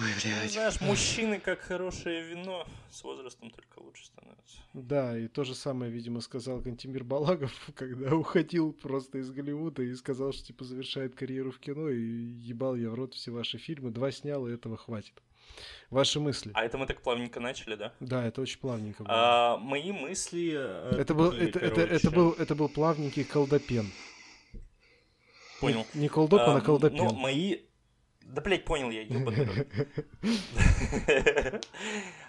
Ой, блядь. Знаешь, мужчины, как хорошее вино, с возрастом только лучше становятся. Да, и то же самое, видимо, сказал Кантимир Балагов, когда уходил просто из Голливуда и сказал, что типа завершает карьеру в кино, и ебал я в рот все ваши фильмы, два снял, и этого хватит. Ваши мысли? А это мы так плавненько начали, да? Да, это очень плавненько было. А, мои мысли... э, это, был, такие, это, это, это, был, это был плавненький колдопен. Понял. Не, не колдопен, а, А, колдопен. Ну, мои... Да, блядь, понял я, ёбаный рот.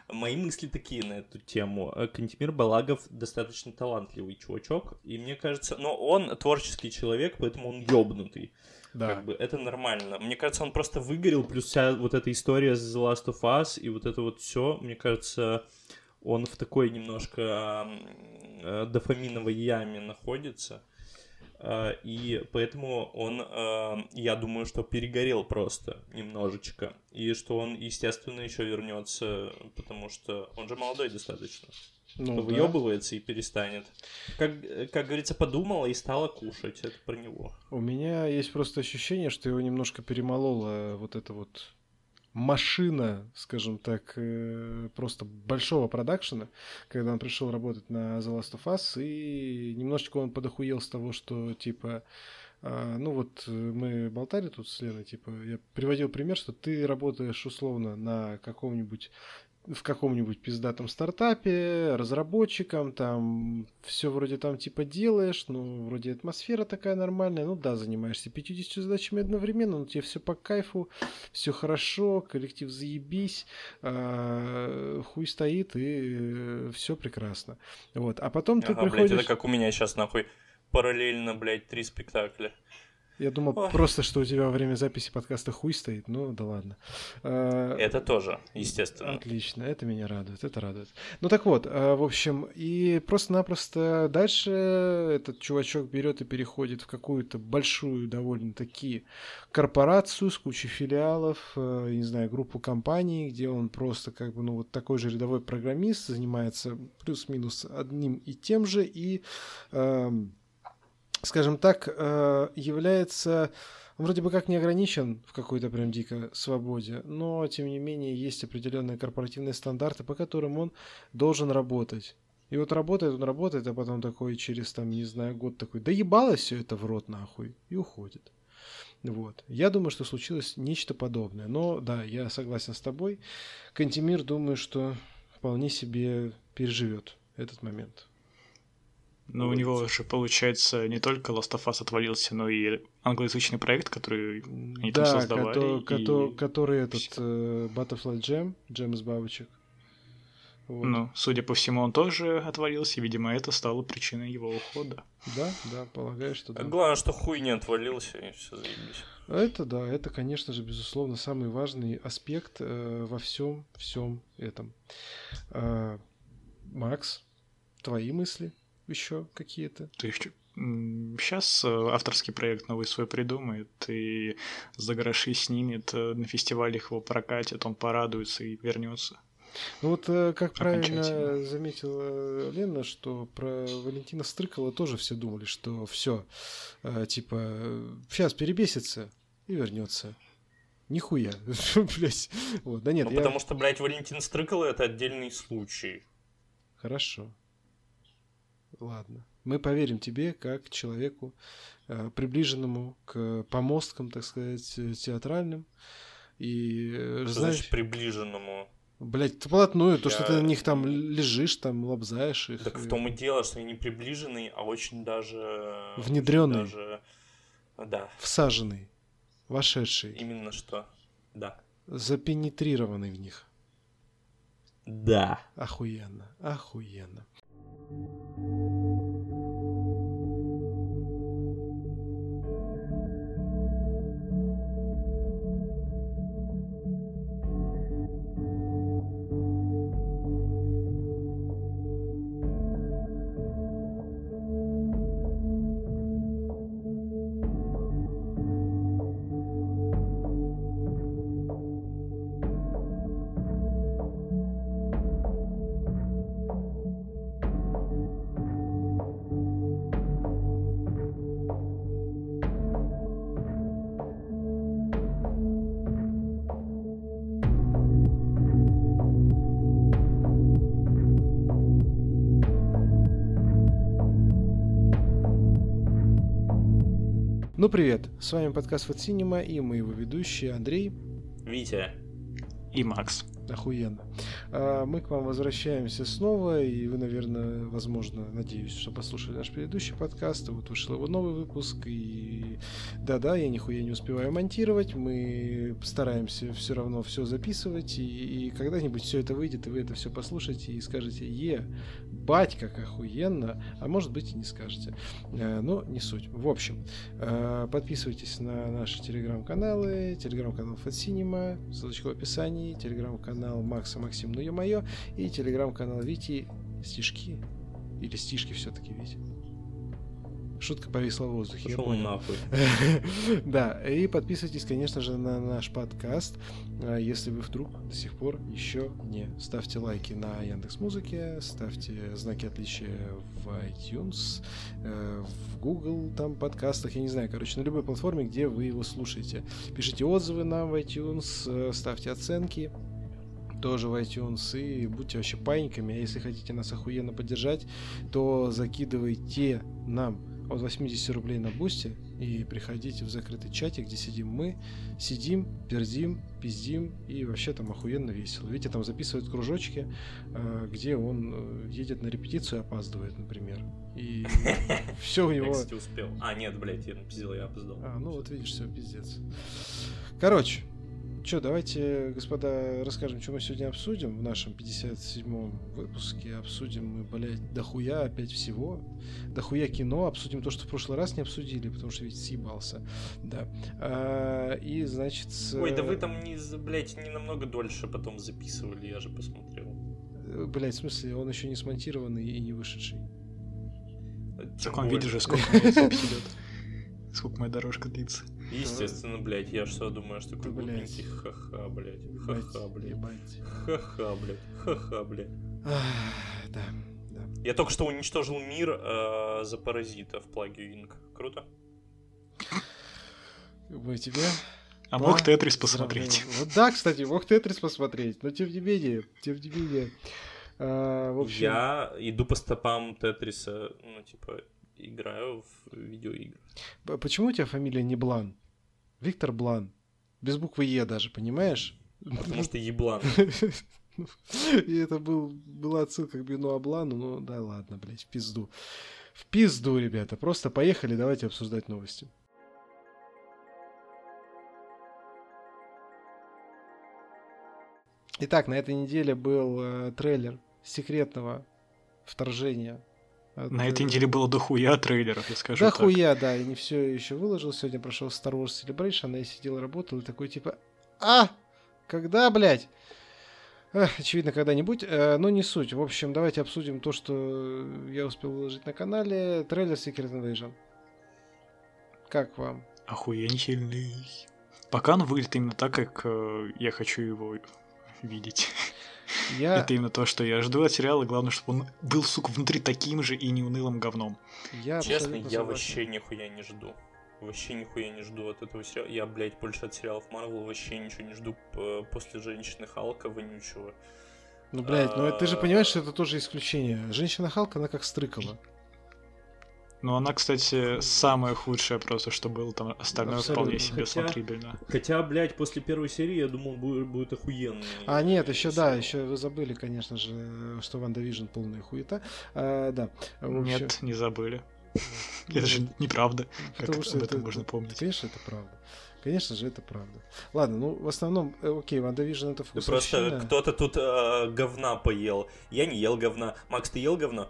Мои мысли такие на эту тему. Э, Кантемир Балагов достаточно талантливый чувачок, и мне кажется, но он творческий человек, поэтому он ёбнутый. да. Как бы это нормально. Мне кажется, он просто выгорел, плюс вся вот эта история с The Last of Us и вот это вот все, мне кажется, он в такой немножко э, дофаминовой яме находится. Э, И поэтому он, э, я думаю, что перегорел просто немножечко. И что он, естественно, еще вернется, потому что он же молодой достаточно. Ну, да. Выебывается и перестанет. Как, как говорится, подумала и стала кушать. Это про него. У меня есть просто ощущение, что его немножко перемолола вот эта вот машина, скажем так, э, просто большого продакшена, когда он пришел работать на The Last of Us, и немножечко он подохуел с того, что, типа, а, ну вот э, мы болтали тут с Леной, типа, я приводил пример, что ты работаешь условно на каком-нибудь в каком-нибудь пиздатом стартапе, разработчиком, там все вроде там типа делаешь, ну, вроде атмосфера такая нормальная, ну да, занимаешься 50 задачами одновременно, но тебе все по кайфу, все хорошо, коллектив заебись, а, хуй стоит и все прекрасно. Вот, а потом ты Ага, блядь, приходишь... это как у меня сейчас, нахуй, параллельно, блядь, три спектакля. Я думал Ой. просто, что у тебя во время записи подкаста хуй стоит, ну да ладно. А, Это тоже, естественно. Отлично, это меня радует, это радует. Ну так вот, а, в общем, и просто-напросто дальше этот чувачок берет и переходит в какую-то большую довольно-таки корпорацию с кучей филиалов, э, не знаю, группу компаний, где он просто как бы, ну вот такой же рядовой программист, занимается плюс-минус одним и тем же, и, эм, скажем так, э, является вроде бы как не ограничен в какой-то прям дико свободе, но тем не менее есть определенные корпоративные стандарты, по которым он должен работать. И вот работает он, работает, а потом такой через, там, не знаю, год такой, да ебалось все это в рот нахуй, и уходит. Вот. Я думаю, что случилось нечто подобное. Но да, я согласен с тобой. Кантемир, думаю, что вполне себе переживет этот момент. Но у него же, получается, не только Last of Us отвалился, но и англоязычный проект, который они там да, создавали. кото- и- кото- который этот э, Butterfly Jam, Джем из бабочек. Вот. Ну, судя по всему, он тоже отвалился, и, видимо, это стало причиной его ухода. Да, да, полагаю, что да. Главное, что хуй не отвалился, и все заебись. Это да, это, конечно же, безусловно, самый важный аспект э, во всем, всем этом. А, Макс, твои мысли еще какие-то? Сейчас авторский проект новый свой придумает, и за гроши снимет, э, на фестивалях его прокатит, он порадуется и вернется. Ну вот, э, как правильно заметила Лена, что про Валентина Стрыкала тоже все думали, что все, типа, сейчас перебесится и вернется. Нихуя, блять. Вот, да нет, ну, я- потому что, блядь, Валентин Стрыкало это отдельный случай. Хорошо. Ладно. Мы поверим тебе как человеку, э, приближенному к помосткам, так сказать, э, театральным. И э, Что знаешь, значит приближенному? блядь, вплотную, то, что Я- ты на них там лежишь, там лобзаешь их. Так в том и дело, что они не приближенные, а очень даже... очень Внедрённые. даже- Да, Всаженный, вошедший, именно что. Да. запенетрированный в них. Да. Охуенно, охуенно. Ну, привет, с вами подкаст Фат Cinema и мы его ведущие Андрей. Витя. И Макс. Охуенно. А, мы к вам возвращаемся снова, и вы, наверное, возможно, надеюсь, что послушали наш предыдущий подкаст, и вот вышел его новый выпуск, и да-да, я нихуя не успеваю монтировать, мы стараемся все равно все записывать, и, и когда-нибудь все это выйдет, и вы это все послушаете, и скажете, е, бать, как охуенно, а может быть и не скажете. А, но не суть. В общем, а, подписывайтесь на наши телеграм-каналы, телеграм-канал Cinema, ссылочка в описании, телеграм-канал Макса Максим, ну ё-моё, и телеграм-канал Вити Стишки. Или стишки все-таки, Вити. Шутка повисла в воздухе. Пошел нахуй. да, и подписывайтесь, конечно же, на наш подкаст, а, если вы вдруг до сих пор еще не. Ставьте лайки на Яндекс Музыке, ставьте знаки отличия в iTunes, э, в Google, там, подкастах, я не знаю, короче, на любой платформе, где вы его слушаете. Пишите отзывы нам в iTunes, э, ставьте оценки, тоже в iTunes, и будьте вообще паниками, а если хотите нас охуенно поддержать, то закидывайте нам от 80 рублей на бусте и приходите в закрытый чатик, где сидим мы, сидим, пердим, пиздим и вообще там охуенно весело. Видите, там записывают кружочки, э, где он э, едет на репетицию и опаздывает, например. И все у него... Я, успел. А, нет, блядь, я напиздил, я опоздал. А, ну вот видишь, все, пиздец. Короче, Че, давайте, господа, расскажем, что мы сегодня обсудим в нашем 57-м выпуске. Обсудим мы, блядь, дохуя опять всего. Дохуя кино. Обсудим то, что в прошлый раз не обсудили, потому что ведь съебался. Да. А, и, значит... Ой, да вы там, не, блядь, не намного дольше потом записывали, я же посмотрел. Э, блядь, в смысле, он еще не смонтированный и не вышедший. В таком виде же сколько идет. Сколько моя дорожка длится. Естественно, блядь, я что думаю, что такой глупенький ха-ха, блядь. Ха-ха, блядь. Ха-ха, блядь. Ха-ха, блядь. Да, да. Я только что уничтожил мир э, за паразита в плаге Инк. Круто? Мы тебе а мог Тетрис посмотреть. Вот да, кстати, мог Тетрис посмотреть, но тем не менее, тем не менее. А, в общем... Я иду по стопам Тетриса, ну, типа, играю в видеоигры. Почему у тебя фамилия не Блан? Виктор Блан. Без буквы Е даже, понимаешь? Потому что еблан. И это был, была отсылка к Бену Аблану, ну да ладно, блядь, в пизду. В пизду, ребята. Просто поехали, давайте обсуждать новости. Итак, на этой неделе был э, трейлер секретного вторжения. На этой неделе было дохуя трейлеров, я скажу Дохуя, так. да, и не все еще выложил. Сегодня прошел Star Wars Celebration, я сидел, работал, и такой типа, а, когда, блядь? Эх, очевидно, когда-нибудь, э, но не суть. В общем, давайте обсудим то, что я успел выложить на канале. Трейлер Secret Invasion. Как вам? Охуенительный. Пока он выглядит именно так, как э, я хочу его видеть. Я... Это именно то, что я жду от сериала. Главное, чтобы он был, сука, внутри таким же и неунылым говном. Я Честно, я согласен. вообще нихуя не жду. Вообще нихуя не жду от этого сериала. Я, блядь, больше от сериалов Марвел вообще ничего не жду после Женщины Халка вонючего. Ну, блядь, ну ты же понимаешь, что это тоже исключение. Женщина Халка, она как стрыкала. Ну, она, кстати, самая худшая просто, что было там. Остальное Абсолютно. вполне себе хотя, смотрибельно. Хотя, блядь, после первой серии я думал, будет, будет охуенно. А, нет, еще, да, еще вы забыли, конечно же, что WandaVision полная хуета. А, да. Общем... Нет, не забыли. Это же неправда. Потому что об этом можно помнить. Конечно, это правда. Конечно же, это правда. Ладно, ну, в основном, э, окей, WandaVision это вкус да Просто кто-то тут э, говна поел. Я не ел говна. Макс, ты ел говна?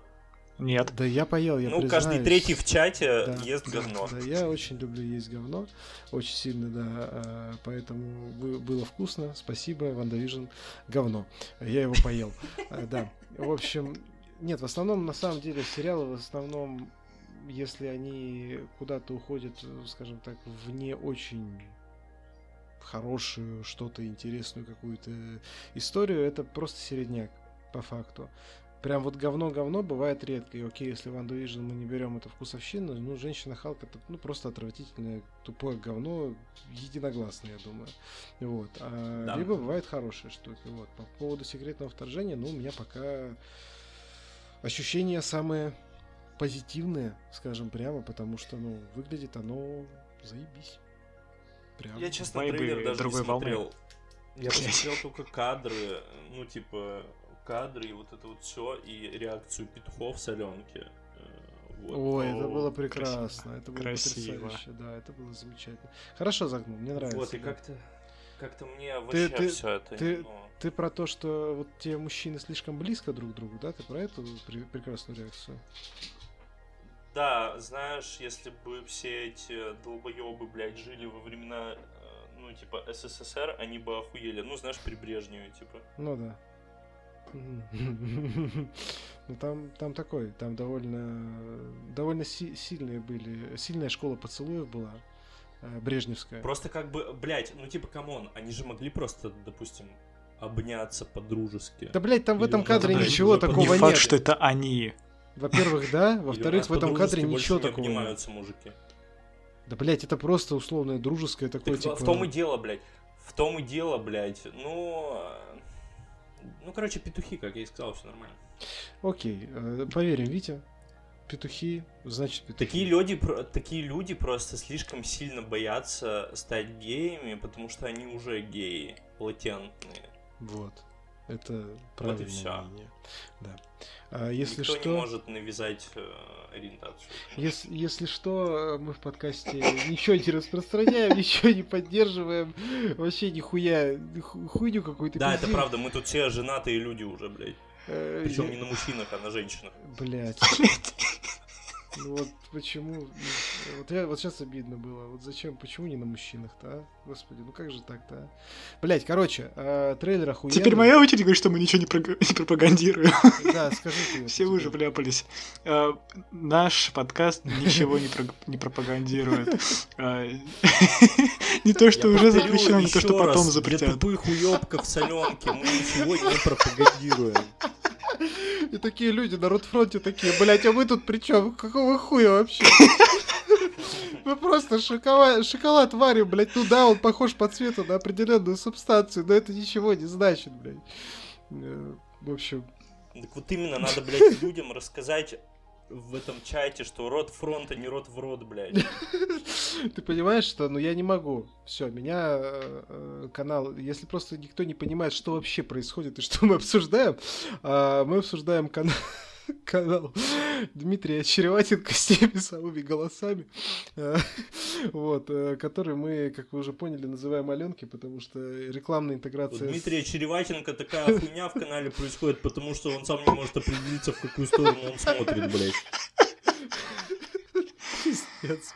Нет. Да я поел, я Ну, признаюсь. каждый третий в чате да, ест говно. Да, я очень люблю есть говно. Очень сильно, да. А, поэтому было вкусно. Спасибо, WandaVision. Говно. Я его поел. А, да. В общем, нет, в основном, на самом деле, сериалы в основном, если они куда-то уходят, скажем так, в не очень хорошую, что-то интересную какую-то историю, это просто середняк по факту прям вот говно-говно бывает редко. И окей, если Ван Division мы не берем это вкусовщину, ну, Женщина Халк это ну, просто отвратительное, тупое говно, единогласно, я думаю. Вот. А, да. Либо бывают хорошие штуки. Вот. По поводу секретного вторжения, ну, у меня пока ощущения самые позитивные, скажем прямо, потому что, ну, выглядит оно заебись. Прям. Я, честно, трейлер даже не смотрел. Волны. Я посмотрел только кадры, ну, типа, кадры и вот это вот все, и реакцию петухов с Аленки. Вот. Ой, это было прекрасно. Красиво. Это было Красиво. потрясающе. Да, это было замечательно. Хорошо загнул, мне нравится. Вот, и как-то как-то мне вообще ты, ты, все это... Ты, ну... ты про то, что вот те мужчины слишком близко друг к другу, да? Ты про эту пр- прекрасную реакцию? Да, знаешь, если бы все эти долбоебы, блядь, жили во времена, э, ну, типа, СССР, они бы охуели. Ну, знаешь, при Брежневе, типа. Ну да. Ну там, там такой, там довольно, довольно си- сильные были, сильная школа поцелуев была, э, брежневская. Просто как бы, блядь, ну типа, come on, они же могли просто, допустим, обняться по-дружески. Да, блядь, там в этом кадре ничего такого нет. Не факт, что это они. Во-первых, да, во-вторых, в этом кадре ничего такого не обнимаются мужики. Да, блядь, это просто условное дружеское такое, так типа... В том и дело, блядь. В том и дело, блядь. Ну, ну, короче, петухи, как я и сказал, все нормально. Окей, э, поверим, Витя. Петухи, значит петухи. Такие люди, такие люди просто слишком сильно боятся стать геями, потому что они уже геи, латентные. Вот. Это правильное вот и все. мнение. Да. А, если Никто что... не может навязать э, ориентацию. Если, если что, мы в подкасте ничего не распространяем, ничего не поддерживаем, вообще нихуя, хуйню какую-то Да, это правда, мы тут все женатые люди уже, блядь. Э, Причем не на мужчинах, а на женщинах. Блять. Ну вот почему... Вот, я, вот сейчас обидно было. Вот зачем, почему не на мужчинах-то, а? Господи, ну как же так-то, а? Блять, короче, э, трейлер охуенный. Теперь моя очередь говорит, что мы ничего не, про... не пропагандируем. Да, скажи ты. Все уже вляпались. Э, наш подкаст ничего не, про... не пропагандирует. Э, не то, что уже запрещено, не то, что потом запретят. Для тупых уёбков соленки мы ничего не пропагандируем. И такие люди на Ротфронте такие, блять, а мы тут при чем? Какого хуя вообще? Мы просто шоколад, шоколад варим, блядь. Ну да, он похож по цвету на определенную субстанцию, но это ничего не значит, блядь. Э, в общем... Так вот именно надо, блядь, людям рассказать в этом чате, что рот фронта не рот в рот, блядь. Ты понимаешь, что ну я не могу. Все, меня э, э, канал, если просто никто не понимает, что вообще происходит и что мы обсуждаем, э, мы обсуждаем канал канал Дмитрия Череватенко с теми самыми голосами, э, вот, э, который мы, как вы уже поняли, называем Аленки, потому что рекламная интеграция... У Дмитрия Череватенко такая хуйня в канале происходит, потому что он сам не может определиться, в какую сторону он смотрит, блядь. Пиздец,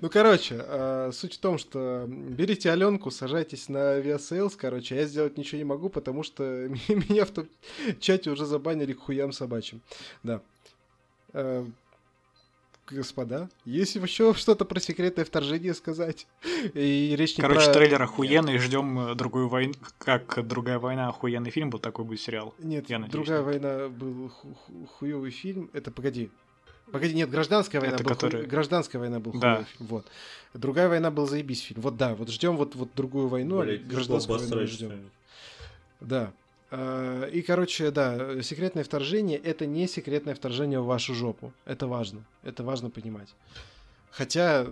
Ну, короче, э, суть в том, что берите Аленку, сажайтесь на Aviasales, короче, я сделать ничего не могу, потому что меня в том чате уже забанили к хуям собачьим. Да. Э, господа, есть еще что-то про секретное вторжение сказать? И речь не Короче, про... трейлер охуенный, ждем э, другую войну. Как другая война, охуенный фильм был, такой будет сериал. Нет, Я надеюсь, другая война был хуевый фильм. Это погоди, Погоди, нет, гражданская война, был, который... гражданская война был да. фильм. Вот. Другая война был заебись фильм. Вот да, вот ждем вот, вот другую войну, Блин, гражданскую войну ждем. Да. А, и, короче, да, секретное вторжение — это не секретное вторжение в вашу жопу. Это важно. Это важно понимать. Хотя,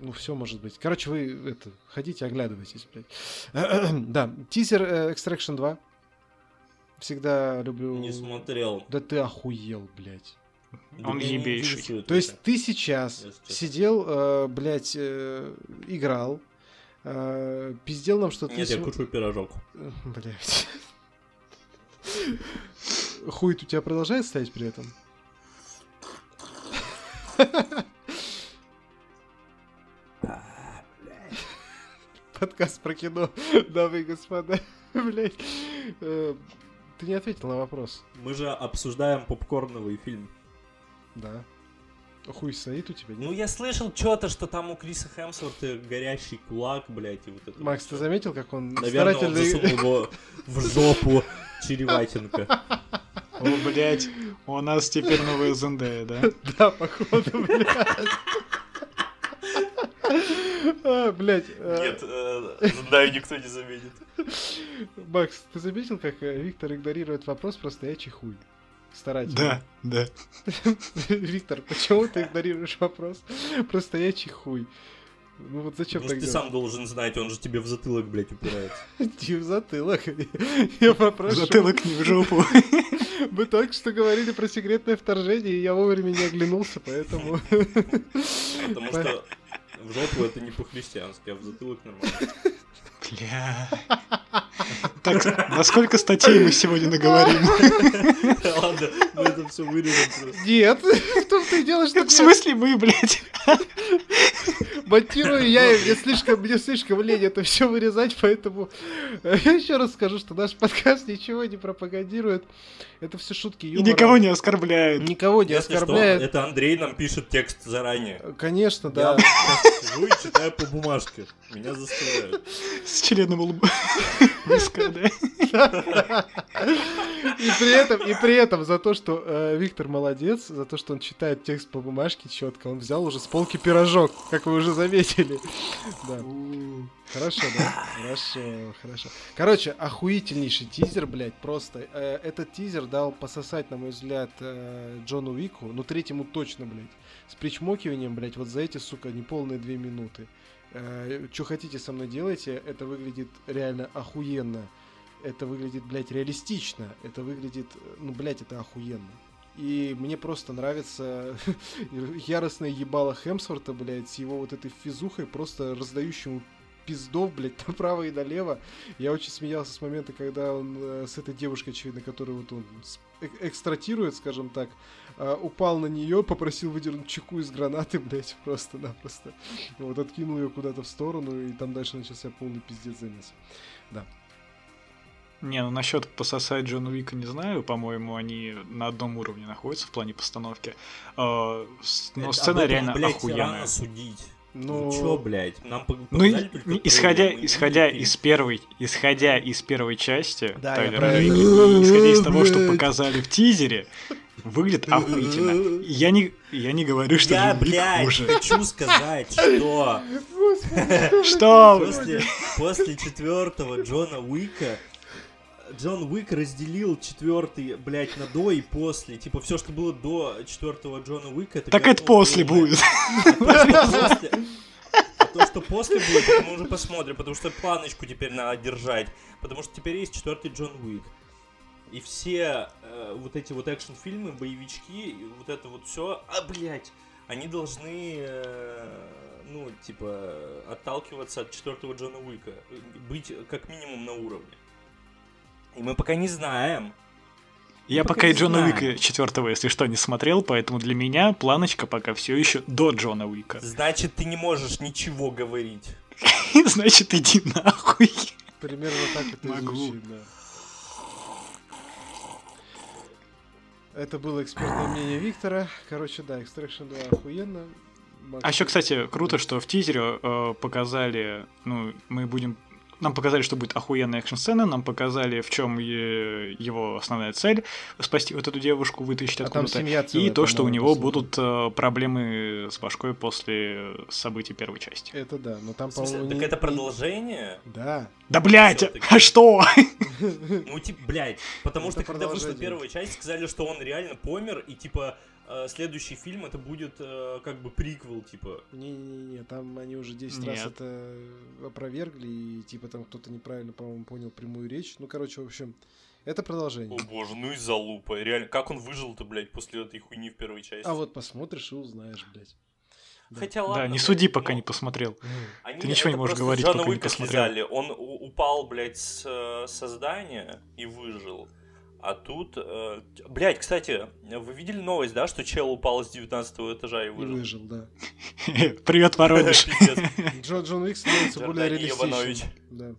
ну, все может быть. Короче, вы это, ходите, оглядывайтесь, блядь. да, тизер э, Extraction 2. Всегда люблю... Не смотрел. Да ты охуел, блядь. Он ебейший. То есть ты сейчас сидел, э, блядь, э, играл, э, пиздел нам что-то... Нет, я кушаю пирожок. Блядь. Хуй у тебя продолжает стоять при этом? Подкаст про кино, дамы и господа. Блять. Э, ты не ответил на вопрос. Мы же обсуждаем попкорновый фильм. Да. Хуй стоит у тебя, нет? Ну, я слышал что-то, что там у Криса Хемсворта горящий кулак, блядь, и вот это. Макс, ты заметил, как он Наверное, старательно... он засунул его в жопу Череватенко. О, блядь, у нас теперь новая Зендея, да? Да, походу, блядь. А, блядь. А. Нет, э, Зендаю никто не заметит. Макс, ты заметил, как э, Виктор игнорирует вопрос про стоячий хуй? Старательно. Да, да. Виктор, почему ты игнорируешь вопрос про стоячий хуй? Ну вот зачем так ты сам должен знать, он же тебе в затылок, блядь, упирается. Не в затылок. Я попрошу. Затылок не в жопу. Мы только что говорили про секретное вторжение, и я вовремя не оглянулся, поэтому... Потому что в жопу это не по-христиански, а в затылок нормально. Бля. Так, насколько статей мы сегодня наговорим? Ладно, это все вырежем просто. Нет, в том-то и дело, что... В смысле мы, блядь? Монтирую я, мне слишком, мне слишком лень это все вырезать, поэтому я еще раз скажу, что наш подкаст ничего не пропагандирует. Это все шутки юмора. И никого не оскорбляют. Никого не Если оскорбляет. Что, это Андрей нам пишет текст заранее. Конечно, Я да. просто сижу и читаю по бумажке. Меня заставляют. С членом лба. Низко, да? И при этом, и при этом за то, что э, Виктор молодец, за то, что он читает текст по бумажке четко, он взял уже с полки пирожок, как вы уже заметили. Да. Хорошо, да? Хорошо, хорошо. Короче, охуительнейший тизер, блядь, просто. Э, этот тизер дал пососать, на мой взгляд, э, Джону Вику, ну третьему точно, блядь. С причмокиванием, блядь, вот за эти, сука, неполные две минуты. Э, что хотите со мной делайте, это выглядит реально охуенно. Это выглядит, блядь, реалистично. Это выглядит, ну, блядь, это охуенно. И мне просто нравится яростное ебало Хемсворта, блядь, с его вот этой физухой, просто раздающему пиздов, блядь, направо и налево. Я очень смеялся с момента, когда он э, с этой девушкой, очевидно, которую вот он э- экстратирует, скажем так, э, упал на нее, попросил выдернуть чеку из гранаты, блядь, просто-напросто. Вот откинул ее куда-то в сторону, и там дальше начался полный пиздец замес. Да. Не, ну насчет пососать Джона Уика не знаю, по-моему, они на одном уровне находятся в плане постановки. А, Но Это- сцена этом, реально блядь, охуенная. рано судить. Ну, Ну чё, блядь, нам Ну, исходя, трейлер, исходя из фильм. первой, исходя из первой части Да, я Тайлера и исходя из того, что показали в тизере, выглядит охуительно. Я не, я не говорю, что Я, блядь, хуже. хочу сказать, что Что? после, после четвертого Джона Уика Джон Уик разделил четвертый, блядь, на до и после. Типа, все, что было до четвертого Джона Уика, это Так это после будет. А то, что после- будет, мы уже посмотрим, потому что планочку теперь надо держать. Потому что теперь есть четвертый Джон Уик. И все э, вот эти вот экшн-фильмы, боевички, вот это вот все, а, блядь, они должны, э, ну, типа, отталкиваться от четвертого Джона Уика. Быть как минимум на уровне. И мы пока не знаем. Я пока пока и Джона знаем. Уика четвертого, если что, не смотрел, поэтому для меня планочка пока все еще до Джона Уика. Значит, ты не можешь ничего говорить. Значит, иди нахуй. Примерно так это и Могу. звучит, да. Это было экспертное мнение Виктора. Короче, да, Extraction 2 охуенно. Макс- А еще, кстати, круто, что в тизере э, показали, ну, мы будем... Нам показали, что будет охуенная экшн-сцена, нам показали, в чем его основная цель — спасти вот эту девушку, вытащить А там откуда-то. И то, что у него будут э, проблемы с башкой после событий первой части. Это да, но там, по-моему, так не- это продолжение? Да. Да, блядь, Всё-таки. а что? Ну, типа, блядь, потому Это что когда вышла первая часть, сказали, что он реально помер, и, типа, э, следующий фильм это будет э, как бы приквел, типа. Не-не-не, там они уже 10 раз Нет. это опровергли, и типа там кто-то неправильно, по-моему, понял прямую речь. Ну, короче, в общем, это продолжение. О боже, ну и залупа. Реально, как он выжил-то, блядь, после этой хуйни в первой части? А вот посмотришь и узнаешь, блядь. да. Хотя ладно. Да, не блядь, суди, пока ну, не посмотрел. они- Ты ничего не можешь говорить, Джона пока не посмотрел. слезали. Он упал, блядь, с э, создания и выжил. А тут... э, Блядь, кстати, вы видели новость, да, что чел упал с 19 этажа и И выжил? выжил, да. Привет, Воронеж. Джон Уик становится более реалистичным.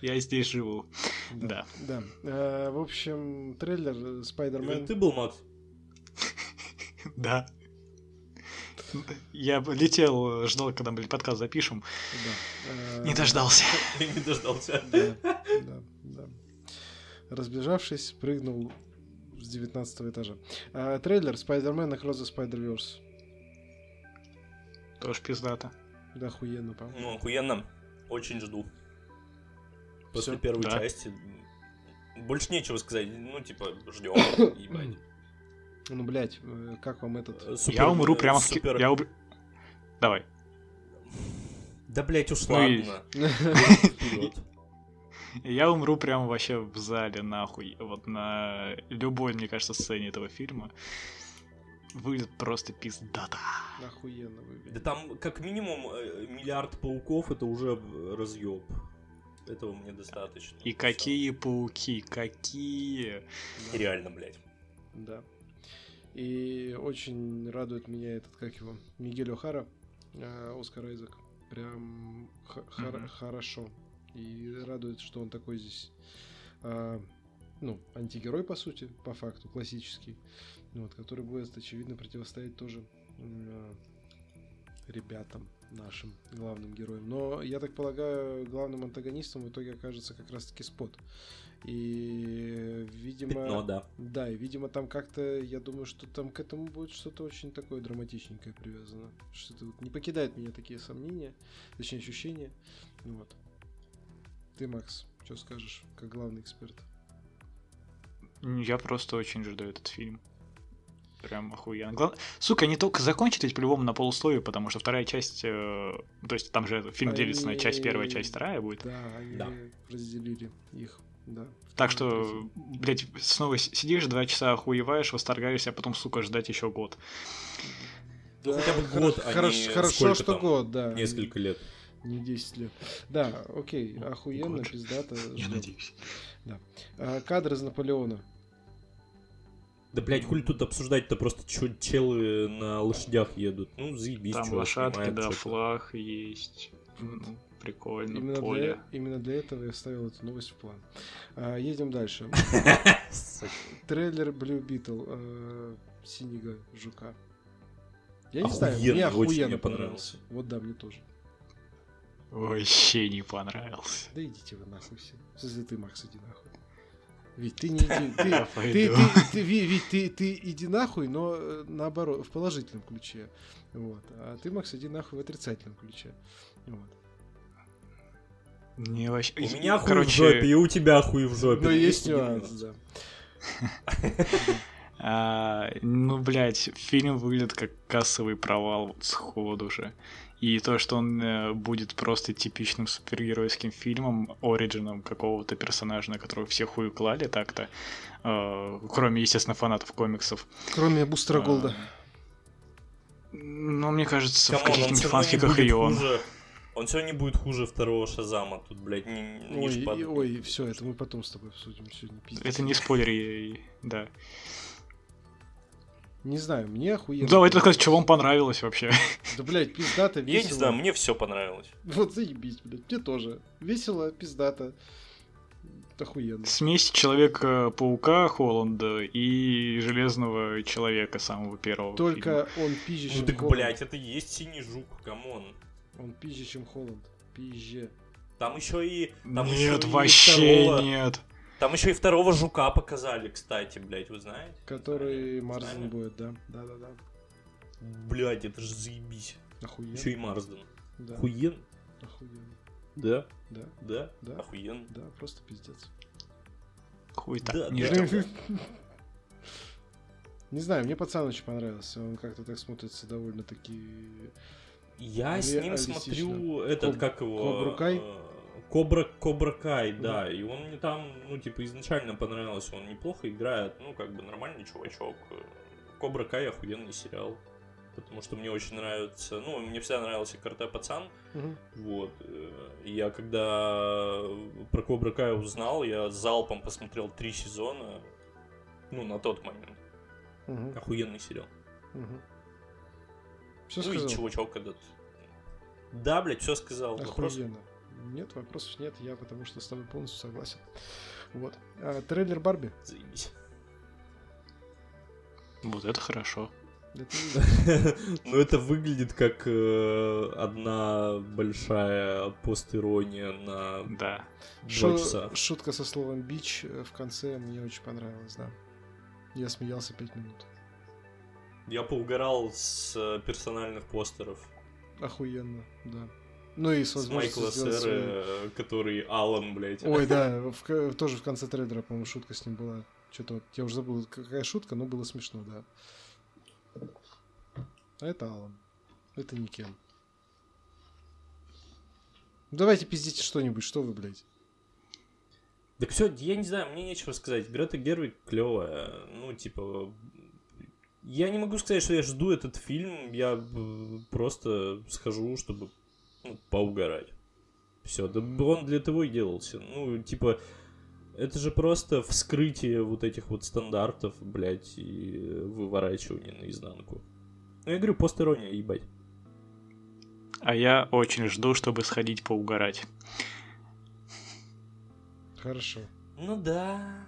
Я здесь живу. Да. Да. Э, В общем, трейлер Спайдермен. Ты был, Макс? Да. Я летел, ждал, когда мы подкаст запишем. Да. Э, Не дождался. Не дождался. Да, да, да. Разбежавшись, прыгнул с 19 этажа. А, трейлер Spider-Man Across the Spider-Verse. Тоже пиздато. Да, охуенно, по-моему. Ну, охуенно. Очень жду. После Всё. первой Да. части. Больше нечего сказать. Ну, типа, ждем. Ебать. Ну, блядь, э, как вам этот... Э, супер- Я умру прямо в супер- Я уб- Давай. Да, блять, уж ладно. Я умру прям вообще в зале, нахуй. Вот на любой, мне кажется, сцене этого фильма. Выглядит просто пиздата. Охуенно выглядит. Да там как минимум э, миллиард пауков, это уже разъеб. Этого мне достаточно. И какие пауки, какие. Да. Реально, блядь. Да. И очень радует меня этот, как его, Мигель О'Хара, э, Оскар Айзек. Прям mm-hmm. хорошо. И радует, что он такой здесь, э, ну, антигерой, по сути, по факту, классический. Вот, который будет, очевидно, противостоять тоже э, ребятам нашим главным героям. Но, я так полагаю, главным антагонистом в итоге окажется как раз-таки Спот. И, видимо... Пятно, да. Да, и, видимо, там как-то, я думаю, что там к этому будет что-то очень такое драматичненькое привязано. Что-то вот не покидает меня такие сомнения, точнее, ощущения. Вот. Ты, Макс, что скажешь, как главный эксперт? Я просто очень жду этот фильм. Прям охуенно. Глав... Сука, они только закончат ведь по-любому на полусловие, потому что вторая часть... Э... То есть там же фильм делится на часть первая, часть вторая будет. Да, они да. разделили их. Да. Так что, блядь, снова сидишь, два часа охуеваешь, восторгаешься, а потом, сука, ждать еще год. Да, хотя бы год, а хорошо, не хорошо что год, да. Несколько лет. Не 10 лет. Да, окей, охуенно, год. пиздато. Я надеюсь. Да. А, кадр из Наполеона. Да, блядь, хули тут обсуждать-то просто чё, челы на лошадях едут. Ну, заебись, Там чё, лошадки, снимает, да, флаг есть. Ну, прикольно, именно поле. Для, именно для этого я ставил эту новость в план. А, едем дальше. Трейлер Blue Beetle. А, синего жука. Я не знаю, мне охуенно понравился. Вот да, мне тоже. Вообще не понравился. Да идите вы нахуй все. Если ты, Макс, иди нахуй. Ведь ты не иди, ты, ты, ты, ты, ведь ты, ты иди нахуй, но э, наоборот, в положительном ключе. Вот. А ты, Макс, иди нахуй в отрицательном ключе. Вот. Не вообще. У меня хуй Короче... в жопе, и у тебя хуй в жопе. Но есть нюанс, да. А, ну, блядь, фильм выглядит как кассовый провал сходу же. И то, что он э, будет просто типичным супергеройским фильмом, origin ом какого-то персонажа, на которого все хуй клали так-то, э, кроме, естественно, фанатов комиксов. Кроме Бустера а, Голда. Ну, мне кажется, Come on, в каких-нибудь фанфиках и он. Хуже. Он все не будет хуже второго Шазама. Тут, блядь, не, не ой, ой, все, это мы потом с тобой обсудим. Сегодня пиздец. Это не спойлер, да. Не знаю, мне охуенно. Давай ты сказать, что вам понравилось вообще. Да, блядь, пиздато, весело. Я не знаю, мне все понравилось. Вот заебись, блядь, мне тоже. Весело, пиздато. Охуенно. Смесь Человека-паука Холланда и Железного Человека самого первого Только фильма. он пизже, чем Ну так, Холланд. блядь, это и есть Синий Жук, come on. Он пизже, чем Холланд. Пизже. Там еще и... Там нет, еще вообще и второго... нет. Там еще и второго жука показали, кстати, блядь, вы знаете? Который Марсден будет, да. Да-да-да. Блядь, это же заебись. Охуенно. Еще и Марсден. Да. Охуен? Охуенно. Да? Да. Да? Да. Охуенно. Да, просто пиздец. Хуй так. Да, не, да. не знаю, мне пацан очень понравился. Он как-то так смотрится довольно-таки... Я с ним смотрю этот, как его... Кобрукай? Э, Кобра, Кобра Кай, да. И он мне там, ну, типа, изначально понравился. Он неплохо играет, ну, как бы нормальный чувачок. Кобра Кай охуенный сериал. Потому что мне очень нравится, ну, мне всегда нравился Карте Пацан. Угу. Вот. И я когда про Кобра Кай узнал, я залпом посмотрел три сезона. Ну, на тот момент. Угу. Охуенный сериал. Угу. Все ну сказал. и чувачок этот. Да, блядь, все сказал. Охуенно. Вопрос... Нет, вопросов нет, я потому что с тобой полностью согласен. Вот. А, трейлер Барби. Заебись. Вот это хорошо. Ну, это выглядит как э, одна большая постирония на да. часа. Шутка со словом бич в конце мне очень понравилась, да. Я смеялся пять минут. Я поугорал с э, персональных постеров. Охуенно, да. Ну и с возможностью Майкла Сэра, свой... который Алан, блядь. Ой, да, в, тоже в конце трейлера, по-моему, шутка с ним была. Что-то вот, я уже забыл, какая шутка, но было смешно, да. А это Алан. Это не Кен. Давайте пиздите что-нибудь, что вы, блядь. Так все, я не знаю, мне нечего сказать. Грета Гервик клевая. Ну, типа, я не могу сказать, что я жду этот фильм. Я просто схожу, чтобы ну, поугарать. Все, да он для того и делался. Ну, типа, это же просто вскрытие вот этих вот стандартов, блядь, и выворачивание наизнанку. Ну, я говорю, постерония, ебать. А я очень жду, чтобы сходить поугарать. Хорошо. Ну да.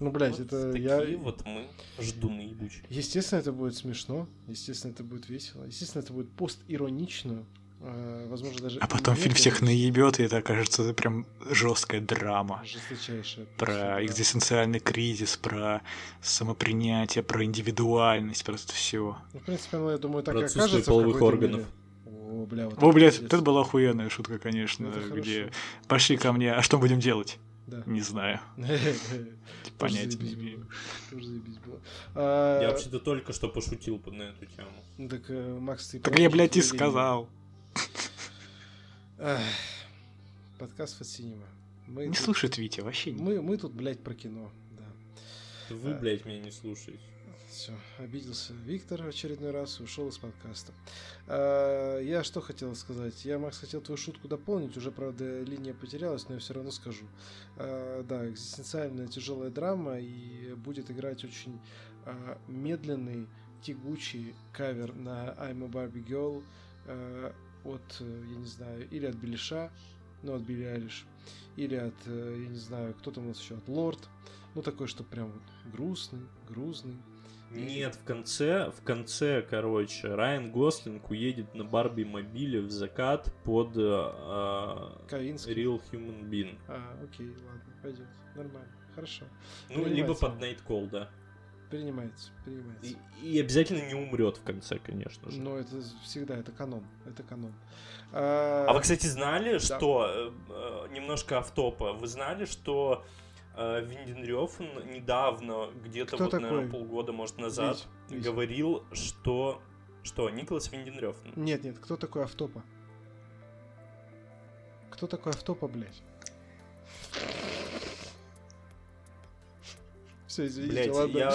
Ну, блядь, вот это такие я... вот мы ждуны ебучие. Естественно, это будет смешно. Естественно, это будет весело. Естественно, это будет постиронично. Э, возможно, даже... А потом фильм всех наебет, и это окажется это прям жесткая драма. Жесточайшая. Про экзистенциальный кризис, про самопринятие, про индивидуальность, просто все. Ну, в принципе, ну, я думаю, так и окажется. половых органов. Мере. О, бля, вот О, блядь, это была охуенная шутка, конечно, ну, где пошли ко мне, а что будем делать? Да. Не знаю. Понятия не имею. Я вообще-то только что пошутил на эту тему. Так, э, Макс, ты... Так я, блядь, и сказал. Подкаст Фатсинема. Не тут... слушает Витя, вообще не. Мы, мы тут, блядь, про кино, да. Вы, а... блядь, меня не слушаете. Все, обиделся Виктор в очередной раз и ушел из подкаста. А, я что хотел сказать? Я, Макс, хотел твою шутку дополнить. Уже, правда, линия потерялась, но я все равно скажу. А, да, экзистенциальная тяжелая драма и будет играть очень а, медленный, тягучий кавер на I'm a Barbie Girl а, от, э, я не знаю, или от Белиша, ну, от Билли Алиш, или от, э, я не знаю, кто там у нас еще, от Лорд. Ну, такой, что прям вот грустный, грузный. Нет, в конце, в конце, короче, Райан Гослинг уедет на Барби мобиле в закат под э, Real Human Being. А, окей, ладно, пойдет. Нормально, хорошо. Ну, либо под Night Call, да. Принимается, принимается. И, и обязательно не умрет в конце, конечно же. Но это всегда, это канон, это канон. А, а вы, кстати, знали, да. что, э, э, немножко автопа, вы знали, что э, Винденрёфен недавно, где-то вот, такой? наверное, полгода, может, назад, Вить, говорил, Вить. что... Что, Николас Винденрёфен? Нет, нет, кто такой автопа? Кто такой автопа, блядь? Все, извините, Блять, ладно. Я,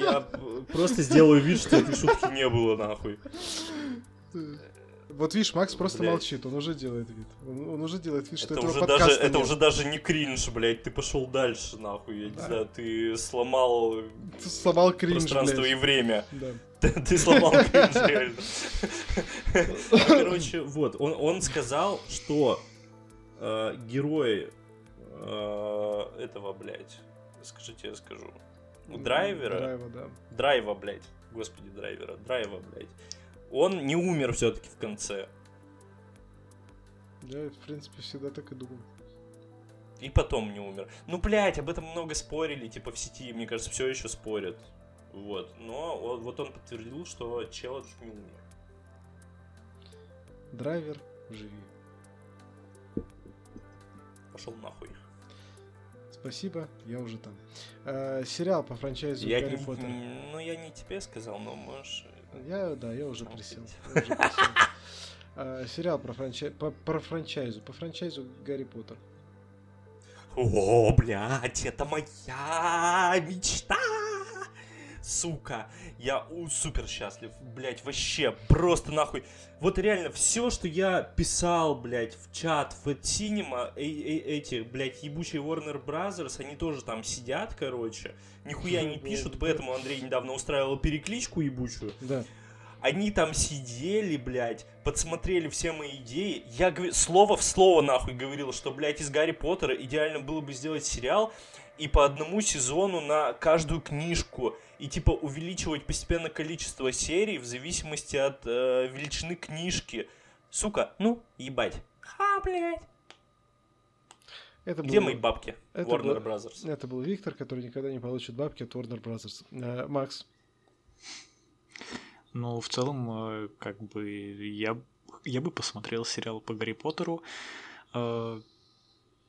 я просто сделаю вид, что этой шутки не было, нахуй. Вот видишь, Макс просто блядь. молчит, он уже делает вид. Он, он уже делает вид, что это уже даже, нет. Это уже даже не кринж, блядь, ты пошел дальше, нахуй, я да. не знаю, ты сломал, ты сломал кринж, пространство блядь. и время. Да. Ты, ты сломал кринж, реально. Короче, вот, он, он сказал, что э, герой э, этого, блядь, скажите, я скажу. У драйвера. Драйва, да. Драйва, блядь. Господи, драйвера. Драйва, блядь. Он не умер все-таки в конце. Я, в принципе, всегда так и думал. И потом не умер. Ну, блядь, об этом много спорили, типа в сети, мне кажется, все еще спорят. Вот. Но вот он подтвердил, что чел этот не умер. Драйвер, живи. Пошел нахуй. Спасибо, я уже там. Э, сериал по франчайзу я Гарри не, Поттер. Ну, я не тебе сказал, но можешь... Я, да, я уже присел. Я уже присел. Э, сериал про, франчай... по, про франчайзу. По франчайзу Гарри Поттер. О, блядь, это моя мечта! Сука, я у, супер счастлив, блядь, вообще, просто нахуй. Вот реально, все, что я писал, блядь, в чат, в Cinema, э, э, эти, блядь, ебучие Warner Brothers, они тоже там сидят, короче, нихуя не пишут, поэтому Андрей недавно устраивал перекличку ебучую. Да. Они там сидели, блядь, подсмотрели все мои идеи. Я говорю, слово в слово нахуй говорил, что, блядь, из Гарри Поттера идеально было бы сделать сериал и по одному сезону на каждую книжку и типа увеличивать постепенно количество серий в зависимости от э, величины книжки. Сука, ну, ебать. Ха, блядь. Это Где был... мои бабки? Это Warner был... Brothers. Это был Виктор, который никогда не получит бабки от Warner Brothers. Э, Макс. Ну, в целом, э, как бы я, я бы посмотрел сериал по Гарри Поттеру.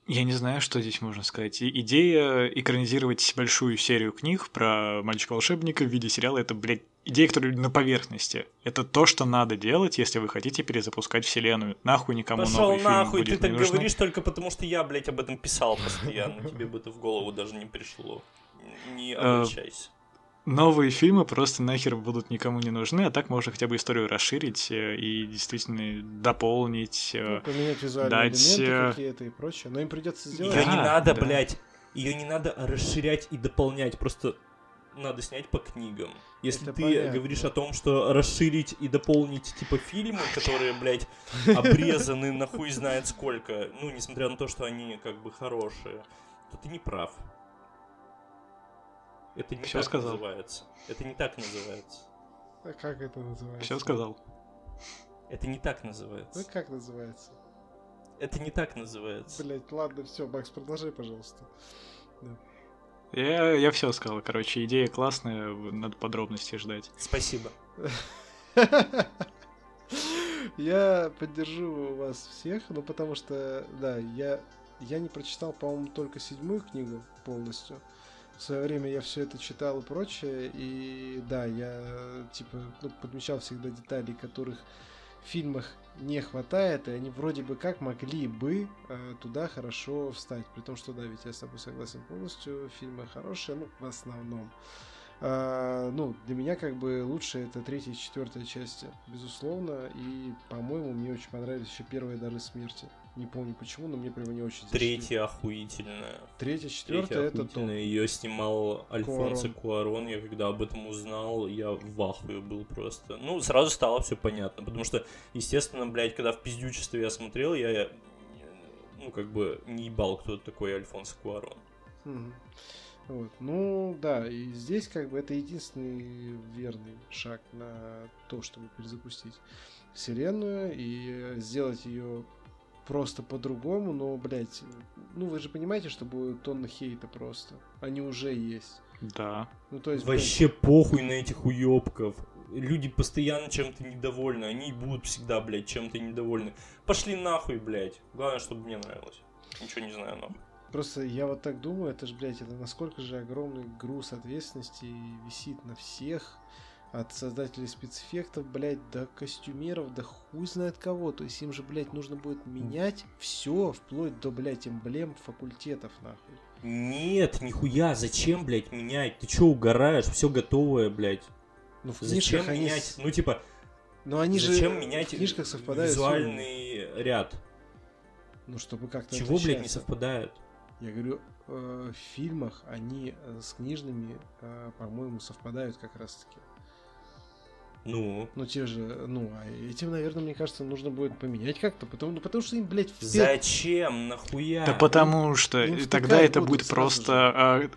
Я не знаю, что здесь можно сказать. идея экранизировать большую серию книг про мальчика-волшебника в виде сериала — это, блядь, идеи, которые на поверхности. Это то, что надо делать, если вы хотите перезапускать вселенную. Нахуй никому Пошел новый нахуй, фильм будет ты так нужны. говоришь только потому, что я, блядь, об этом писал постоянно. Тебе бы это в голову даже не пришло. Не Э, обольщайся. Новые фильмы просто нахер будут никому не нужны, а так можно хотя бы историю расширить э, и действительно дополнить. Ну, э, поменять визуальные дать, элементы э, какие-то и прочее. Но им придется сделать. Ее не Да, надо, да. блядь, ее не надо расширять и дополнять, просто надо снять по книгам. Если Это ты понятно. говоришь о том, что расширить и дополнить типа фильмы, которые, блядь, обрезаны на хуй знает сколько, ну, несмотря на то, что они как бы хорошие, то ты не прав. Это не Всё так сказал. называется. Это не так называется. А Как это называется? Все сказал. Это не так Ну называется. как называется? Это не так называется. Блять, ладно, все, Макс, продолжай, пожалуйста. Я, я все сказал. Короче, идея классная, надо подробности ждать. Спасибо. Я поддержу вас всех, ну потому что, да, я, я не прочитал, по-моему, только седьмую книгу полностью. В свое время я все это читал и прочее, и да, я типа ну, подмечал всегда детали, которых в фильмах не хватает, и они вроде бы как могли бы э, туда хорошо встать. При том, что да, ведь я с тобой согласен полностью, фильмы хорошие, ну, в основном. А, ну, для меня как бы лучше это третья и четвертая части, безусловно. И, по-моему, мне очень понравились еще первые дары смерти. Не помню почему, но мне прямо не очень. Третья охуительная. Третья, четвертая это охуительная. Ее снимал Альфонсо Куарон. Я когда об этом узнал, я в ахуе был просто. Ну, сразу стало все понятно. Потому что, естественно, блядь, когда в пиздючестве я смотрел, я, ну, как бы не ебал, кто такой Альфонсо Куарон. Вот. Ну, да, и здесь как бы это единственный верный шаг на то, чтобы перезапустить вселенную и сделать ее просто по-другому, но, блядь, ну вы же понимаете, что будет тонна хейта просто. Они уже есть. Да. Ну, то есть, блядь, Вообще похуй на этих уебков. Люди постоянно чем-то недовольны. Они и будут всегда, блядь, чем-то недовольны. Пошли нахуй, блядь. Главное, чтобы мне нравилось. Ничего не знаю, нахуй. Просто я вот так думаю, это же, блядь, это насколько же огромный груз ответственности висит на всех, от создателей спецэффектов, блядь, до костюмеров, да хуй знает кого. То есть им же, блядь, нужно будет менять все, вплоть до, блядь, эмблем факультетов, нахуй. Нет, нихуя, зачем, блядь, менять? Ты чё угораешь? Все готовое, блядь. Ну, в Зачем они... менять? с- Ну, типа, Ну, они зачем же менять в книжках совпадают с визуальный ряд? Ну, чтобы как-то Чего, блядь, не отличаться. совпадает? Я говорю, э, в фильмах они э, с книжными, э, по-моему, совпадают как раз-таки. Ну, Ну, те же, ну, а этим, наверное, мне кажется, нужно будет поменять как-то, потому, ну, потому что им, блядь, в пер- зачем? Нахуя? Да потому что им тогда это будет просто... а,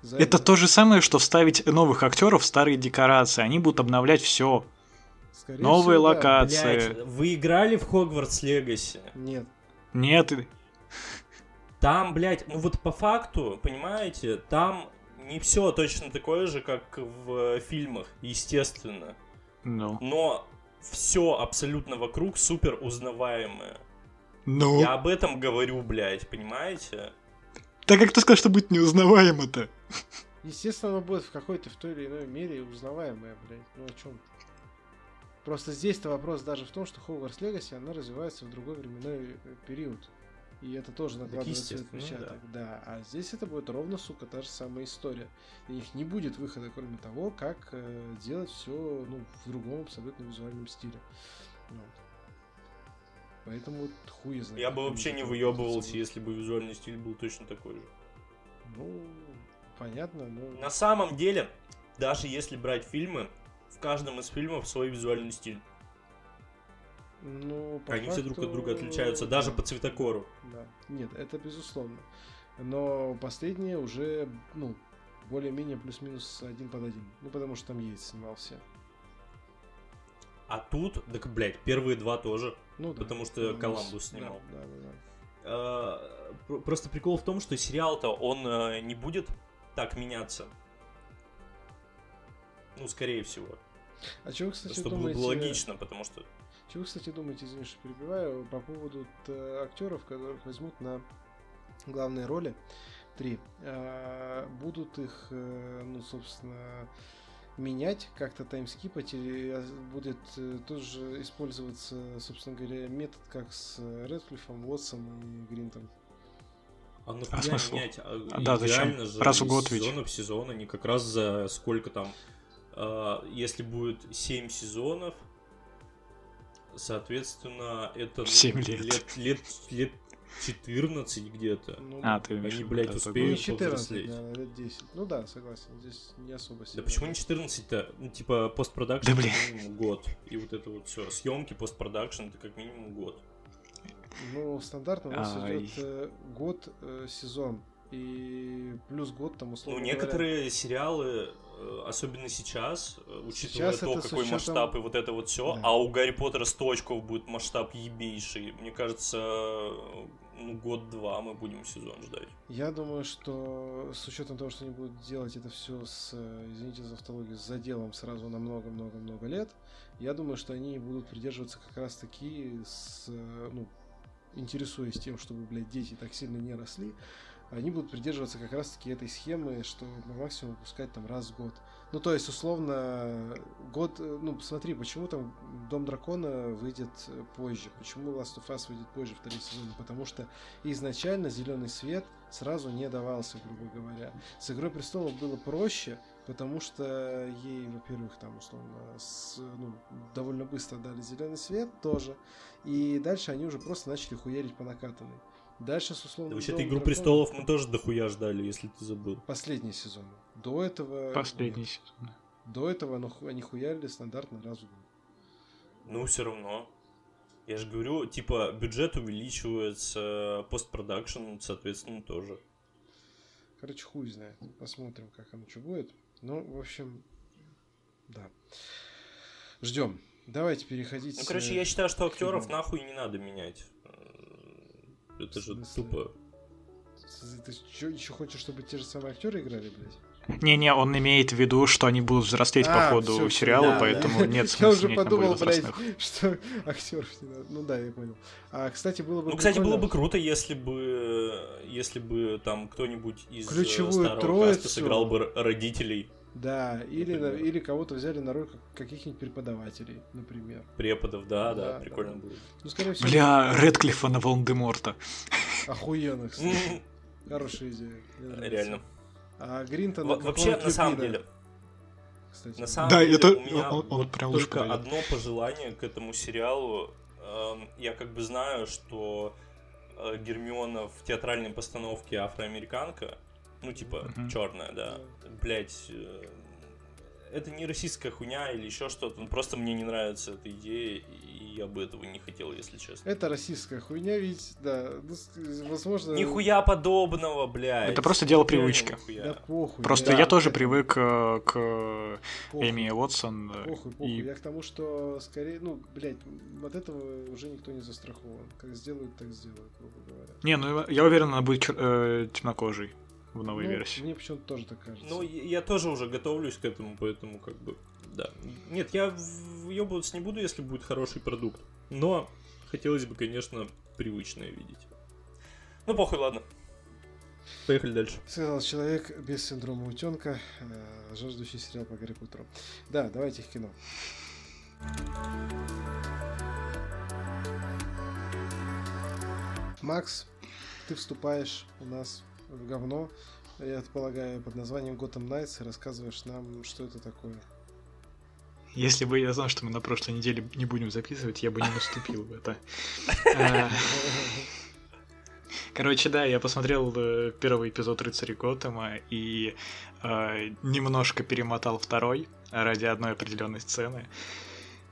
за Это то же самое, что вставить новых актеров в старые декорации. Они будут обновлять все. Скорее новые всего, да. локации. Блядь, вы играли в Хогвартс Легаси? Нет. Нет, Там, блядь, ну вот по факту, понимаете, там не все точно такое же, как в фильмах, естественно. Ну, Но все абсолютно вокруг супер узнаваемое. ну. Я об этом говорю, блядь, понимаете? Так как ты сказал, что будет неузнаваемо-то? Естественно, оно будет в какой-то в той или иной мере узнаваемое, блядь. Ну, о чем Просто здесь-то вопрос даже в том, что Хогвартс Легаси, она развивается в другой временной период. И это тоже накладывает свой естественно, отпечаток. Да. А здесь это будет ровно, сука, та же самая история. И у них не будет выхода, кроме того, как э, делать все ну, в другом абсолютно визуальном стиле. Вот. Поэтому вот хуй знает. Я бы вообще не выебывался, если бы визуальный стиль был точно такой же. Ну, понятно, но... На самом деле, даже если брать фильмы, в каждом из фильмов свой визуальный стиль. Ну, по Они все друг от друга факту, отличаются, даже да. по цветокору. Да. Нет, это безусловно. Но последние уже, ну, более-менее плюс-минус один под один. Ну, потому что там Йейтс снимался. А тут, так, блядь, первые два тоже. Ну, да. Потому что Коламбус. Коламбус снимал. Да, да, да. Про- Просто прикол в том, что сериал-то он э, не будет так меняться. Ну, скорее всего. А вы, кстати, Чтобы думаете... было логично, потому что... Чего вы, кстати, думаете, извини, что перебиваю, по поводу т- актеров, которых возьмут на главные роли? Три. А, будут их, э, ну, собственно, менять как-то таймскипать или а, будет э, тоже использоваться, собственно говоря, метод как с Редклиффом, Уотсом и Гринтом. А ну а смысл? менять? А, а да, зачем? Же раз в год ведь. Сезона в сезон, они как раз за сколько там, э, если будет 7 сезонов, соответственно, это ну, 7 лет. Лет, лет, лет 14 где-то. Ну, а, ты Они, блядь, успеют не 14, да, лет 10. Ну да, согласен, здесь не особо сильно. Да почему не 14-то? Ну, типа, постпродакшн да, как минимум год. И вот это вот все. Съемки, постпродакшн это как минимум год. Ну, стандартно у нас Ай. идет э, год э, сезон. И плюс год там условно. Ну, некоторые говоря... сериалы, особенно сейчас, э, учитывая сейчас то, какой учетом... масштаб и вот это вот все, да. а у Гарри Поттера 100 очков будет масштаб ебейший. Мне кажется, ну, год-два мы будем сезон ждать. Я думаю, что с учетом того, что они будут делать это все с, э, извините за автологию, с заделом сразу на много-много-много лет, я думаю, что они будут придерживаться как раз таки с, ну, интересуясь тем, чтобы, блядь, дети так сильно не росли, они будут придерживаться как раз-таки этой схемы, что максимум выпускать там раз в год. Ну, то есть, условно, год, ну, посмотри, почему там Дом Дракона выйдет позже, почему Last of Us выйдет позже второй сезон, потому что изначально Зеленый свет сразу не давался, грубо говоря. С Игрой Престолов было проще, потому что ей, во-первых, там, условно, с, ну, довольно быстро дали зеленый свет тоже, и дальше они уже просто начали хуярить по накатанной. Дальше, с условно... Да, вообще-то «Игру дракона... престолов» мы тоже дохуя ждали, если ты забыл. Последний сезон. До этого... Последний сезон. До этого ну, они хуярили стандартно раз в год. Ну, все равно. Я же говорю, типа, бюджет увеличивается, постпродакшн, соответственно, тоже. Короче, хуй знает. Посмотрим, как оно что будет. Ну, в общем, да. Ждем. Давайте переходить. Ну, короче, я считаю, что актеров нахуй не надо менять. Это же тупо. Ты что, еще хочешь, чтобы те же самые актеры играли, блядь? Не-не, он имеет в виду, что они будут взрослеть а, по ходу все, сериала, да, поэтому да. нет смысла. Я уже подумал, блядь, что актеров не надо. Ну да, я понял. А, кстати, было бы. Ну, кстати, было бы круто, если бы если бы там кто-нибудь из Ключевую старого троицу... каста сыграл бы родителей. Да, или, на, или кого-то взяли на роль каких-нибудь преподавателей, например. Преподов, да, да, да прикольно да. будет. Ну, скорее всего... Бля, Редклиффа на Волан-де-Морта. Охуенно, кстати. Хорошая идея. Реально. А Гринтон... Вообще, на самом деле, кстати. На самом да, деле, это... у меня он, он прям только одно пожелание к этому сериалу. Эм, я как бы знаю, что э, Гермиона в театральной постановке афроамериканка, ну, типа, uh-huh. черная, да. Блять, э, это не российская хуйня или еще что-то. Ну, просто мне не нравится эта идея, и я бы этого не хотел, если честно. Это российская хуйня, ведь, да. Ну, возможно... Нихуя подобного, блядь. Это просто дело привычки. Да похуй. Просто да, я тоже это... привык э, к похуй. Эми Уотсон. Похуй, похуй. И... Я к тому, что скорее, ну, блядь, от этого уже никто не застрахован. Как сделают, так сделают, грубо говоря. Не, ну я уверен, она будет э, темнокожей в новой ну, версии. Мне почему-то тоже так кажется. Ну, я тоже уже готовлюсь к этому, поэтому как бы, да. Нет, я въебываться не буду, если будет хороший продукт. Но хотелось бы, конечно, привычное видеть. Ну, похуй, ладно. Поехали дальше. Сказал человек без синдрома утенка, э, жаждущий сериал по Гарри Поттеру. Да, давайте в кино. Макс, ты вступаешь у нас в говно, я полагаю, под названием Gotham Knights и рассказываешь нам, что это такое. Если бы я знал, что мы на прошлой неделе не будем записывать, я бы не наступил в это. Короче, да, я посмотрел э, первый эпизод Рыцаря Готэма и э, немножко перемотал второй ради одной определенной сцены.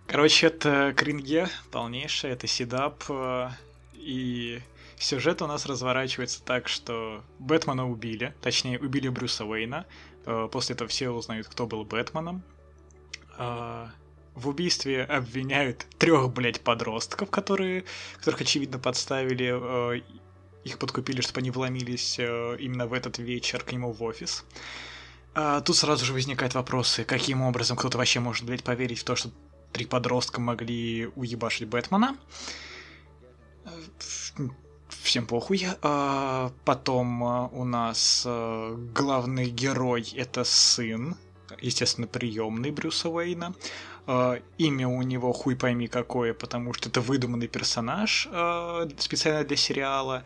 Короче, это кринге полнейшее, это седап, э, и Сюжет у нас разворачивается так, что Бэтмена убили, точнее убили Брюса Уэйна. Э, после этого все узнают, кто был Бэтменом. А, в убийстве обвиняют трех, блядь, подростков, которые, которых, очевидно, подставили. Э, их подкупили, чтобы они вломились э, именно в этот вечер к нему в офис. Тут сразу же возникают вопросы, каким образом кто-то вообще может, блядь, поверить в то, что три подростка могли уебашить Бэтмена всем похуй. А, потом а, у нас а, главный герой это сын естественно, приемный Брюса Уэйна. Э, имя у него хуй пойми какое, потому что это выдуманный персонаж э, специально для сериала.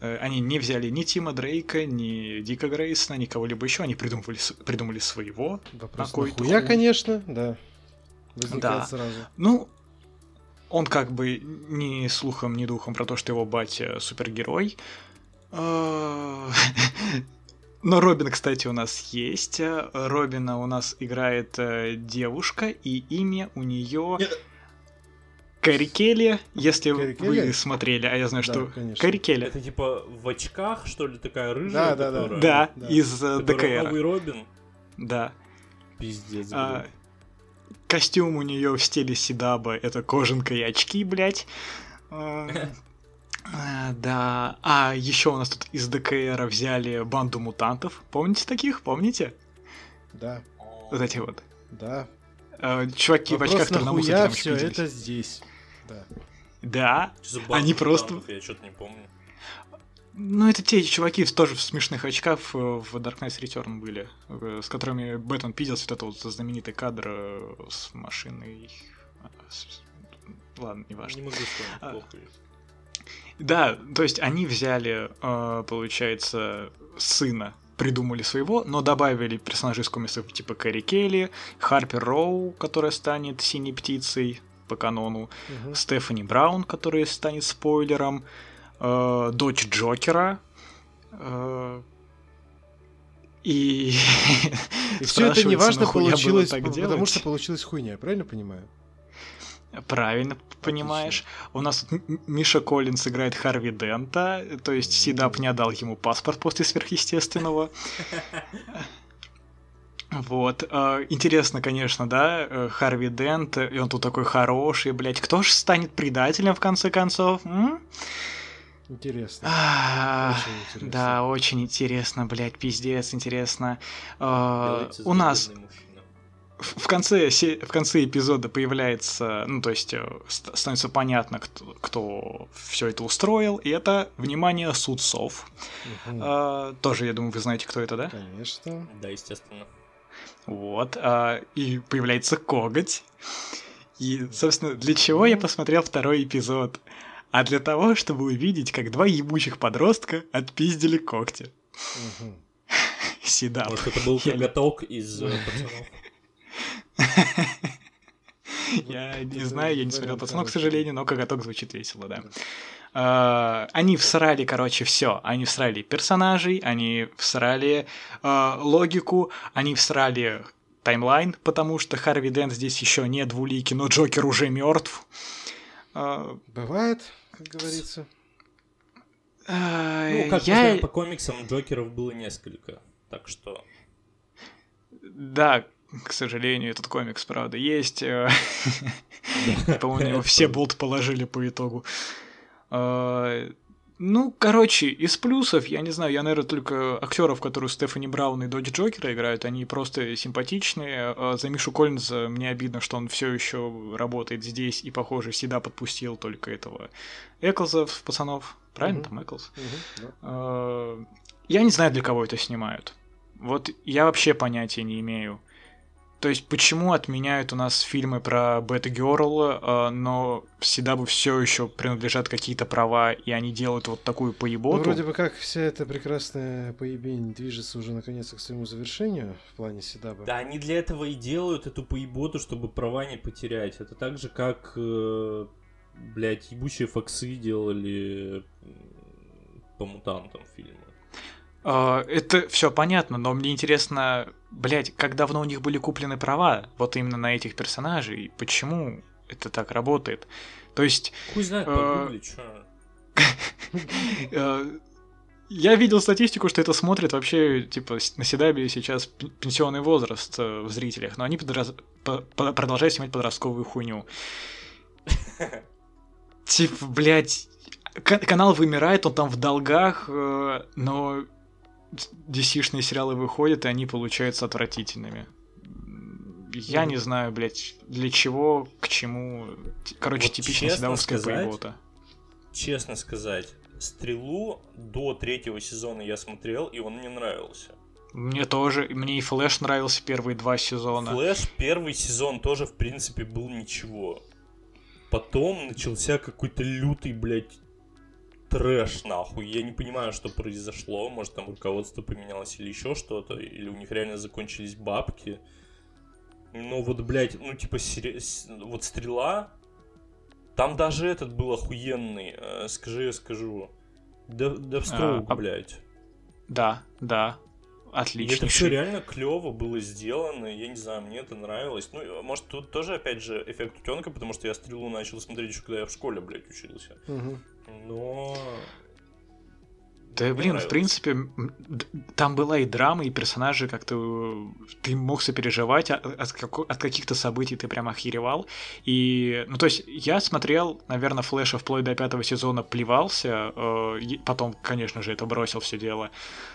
Э, они не взяли ни Тима Дрейка, ни Дика Грейсона, ни кого-либо еще. Они придумали, придумали своего. Вопрос нахуя, конечно, да. Возникает да. сразу. Ну, он как бы ни слухом, ни духом про то, что его батя супергерой. Э, но Робин, кстати, у нас есть. Робина у нас играет э, девушка, и имя у нее... Кэрри Келли, если Кэрри вы Келли? смотрели, а я знаю, да, что конечно. Кэрри Келли. Это типа в очках, что ли, такая рыжая? Да, да, да. Да, да. из э, ДКР. Новый Робин? Да. Пиздец, а, Костюм у нее в стиле Сидаба, это кожанка и очки, блядь. А, а, да. А еще у нас тут из ДКР взяли банду мутантов. Помните таких? Помните? Да. Вот эти вот. Да. Чуваки Вопрос, в очках нахуя все это здесь? Да. Да. Они просто... Я что-то не помню. Ну, это те чуваки тоже в смешных очках в Dark Knight Return были, э, с которыми Бэтмен пиздился, вот это вот знаменитый кадр э, с машиной. Ладно, не важно. Не могу сказать, а, плохо Да, то есть они взяли, э, получается, сына придумали своего, но добавили персонажей из комиксов типа Кэрри Келли, Харпер Роу, которая станет синей птицей, по канону, угу. Стефани Браун, которая станет спойлером, э, дочь Джокера. Э, и, и все это неважно получилось, потому делать? что получилась хуйня, правильно понимаю? Правильно понимаешь. У нас Миша Коллинс играет Харви Дента, то есть Сидап не отдал ему паспорт после сверхъестественного. Вот. Э, интересно, конечно, да, э, Харви Дент, и он тут такой хороший, блядь. Кто ж станет предателем в конце концов? М? Интересно. А, очень интересно. Да, очень интересно, блядь, пиздец, интересно. Э, у нас в конце, в конце эпизода появляется, ну, то есть становится понятно, кто, кто все это устроил, и это, внимание, судцов. Угу. А, тоже, я думаю, вы знаете, кто это, да? Конечно. Да, естественно. Вот, а, и появляется коготь. И, собственно, для чего я посмотрел второй эпизод? А для того, чтобы увидеть, как два ебучих подростка отпиздили когти. Угу. Седап. Может, это был коготок из э, пацанов? Я не знаю, я не смотрел пацанов, к сожалению, но коготок звучит весело, да. Uh, они всрали, короче, все. Они всрали персонажей, они всрали uh, логику, они всрали таймлайн, потому что Харви Дент здесь еще не двуликий, но Джокер уже мертв. Uh, Бывает, как говорится. ну, как я... по комиксам Джокеров было несколько, так что... Да, к сожалению, этот комикс, правда, есть. По-моему, все болт положили по итогу. А, ну, короче, из плюсов, я не знаю, я, наверное, только актеров, которые Стефани Браун и Додж Джокера играют, они просто симпатичные. А за Мишу Коллинза мне обидно, что он все еще работает здесь и, похоже, всегда подпустил только этого Эклза пацанов. Правильно, mm-hmm. там Эклз? Mm-hmm, yeah. Я не знаю, для кого это снимают. Вот я вообще понятия не имею. То есть, почему отменяют у нас фильмы про Бета Герл, э, но всегда бы все еще принадлежат какие-то права, и они делают вот такую поеботу? Ну, вроде бы как вся эта прекрасная поебень движется уже наконец к своему завершению в плане Седаба. Да, они для этого и делают эту поеботу, чтобы права не потерять. Это так же, как, э, блядь, ебучие фоксы делали по мутантам фильмы. Uh, это все понятно, но мне интересно, блядь, как давно у них были куплены права вот именно на этих персонажей, почему это так работает? То есть... Хуй знает, uh, Я видел статистику, что это смотрит вообще, типа, на Седабе сейчас пенсионный возраст в зрителях, но они подраз... продолжают снимать подростковую хуйню. Типа, блядь, канал вымирает, он там в долгах, но DC-шные сериалы выходят, и они получаются отвратительными. Я mm не знаю, блядь, для чего, к чему. Короче, вот типичная седовская поебота. Честно сказать, Стрелу до третьего сезона я смотрел, и он мне нравился. Мне тоже. Мне и Флэш нравился первые два сезона. Флэш первый сезон тоже, в принципе, был ничего. Потом начался какой-то лютый, блядь, трэш, нахуй. Я не понимаю, что произошло. Может, там руководство поменялось или еще что-то. Или у них реально закончились бабки. Но вот, блядь, ну, типа, сери... вот стрела. Там даже этот был охуенный. Э, скажи, я скажу. Девстроук, а, блядь. Да, да. Отлично. Это все реально клево было сделано, я не знаю, мне это нравилось. Ну, может, тут тоже, опять же, эффект утенка, потому что я стрелу начал смотреть еще когда я в школе, блядь, учился. Угу. Но да, Мне блин, нравилось. в принципе, там была и драма, и персонажи как-то... Ты мог сопереживать, а, от, от каких-то событий ты прям охеревал. И, ну, то есть, я смотрел, наверное, Флэша вплоть до пятого сезона, плевался, э, потом, конечно же, это бросил все дело.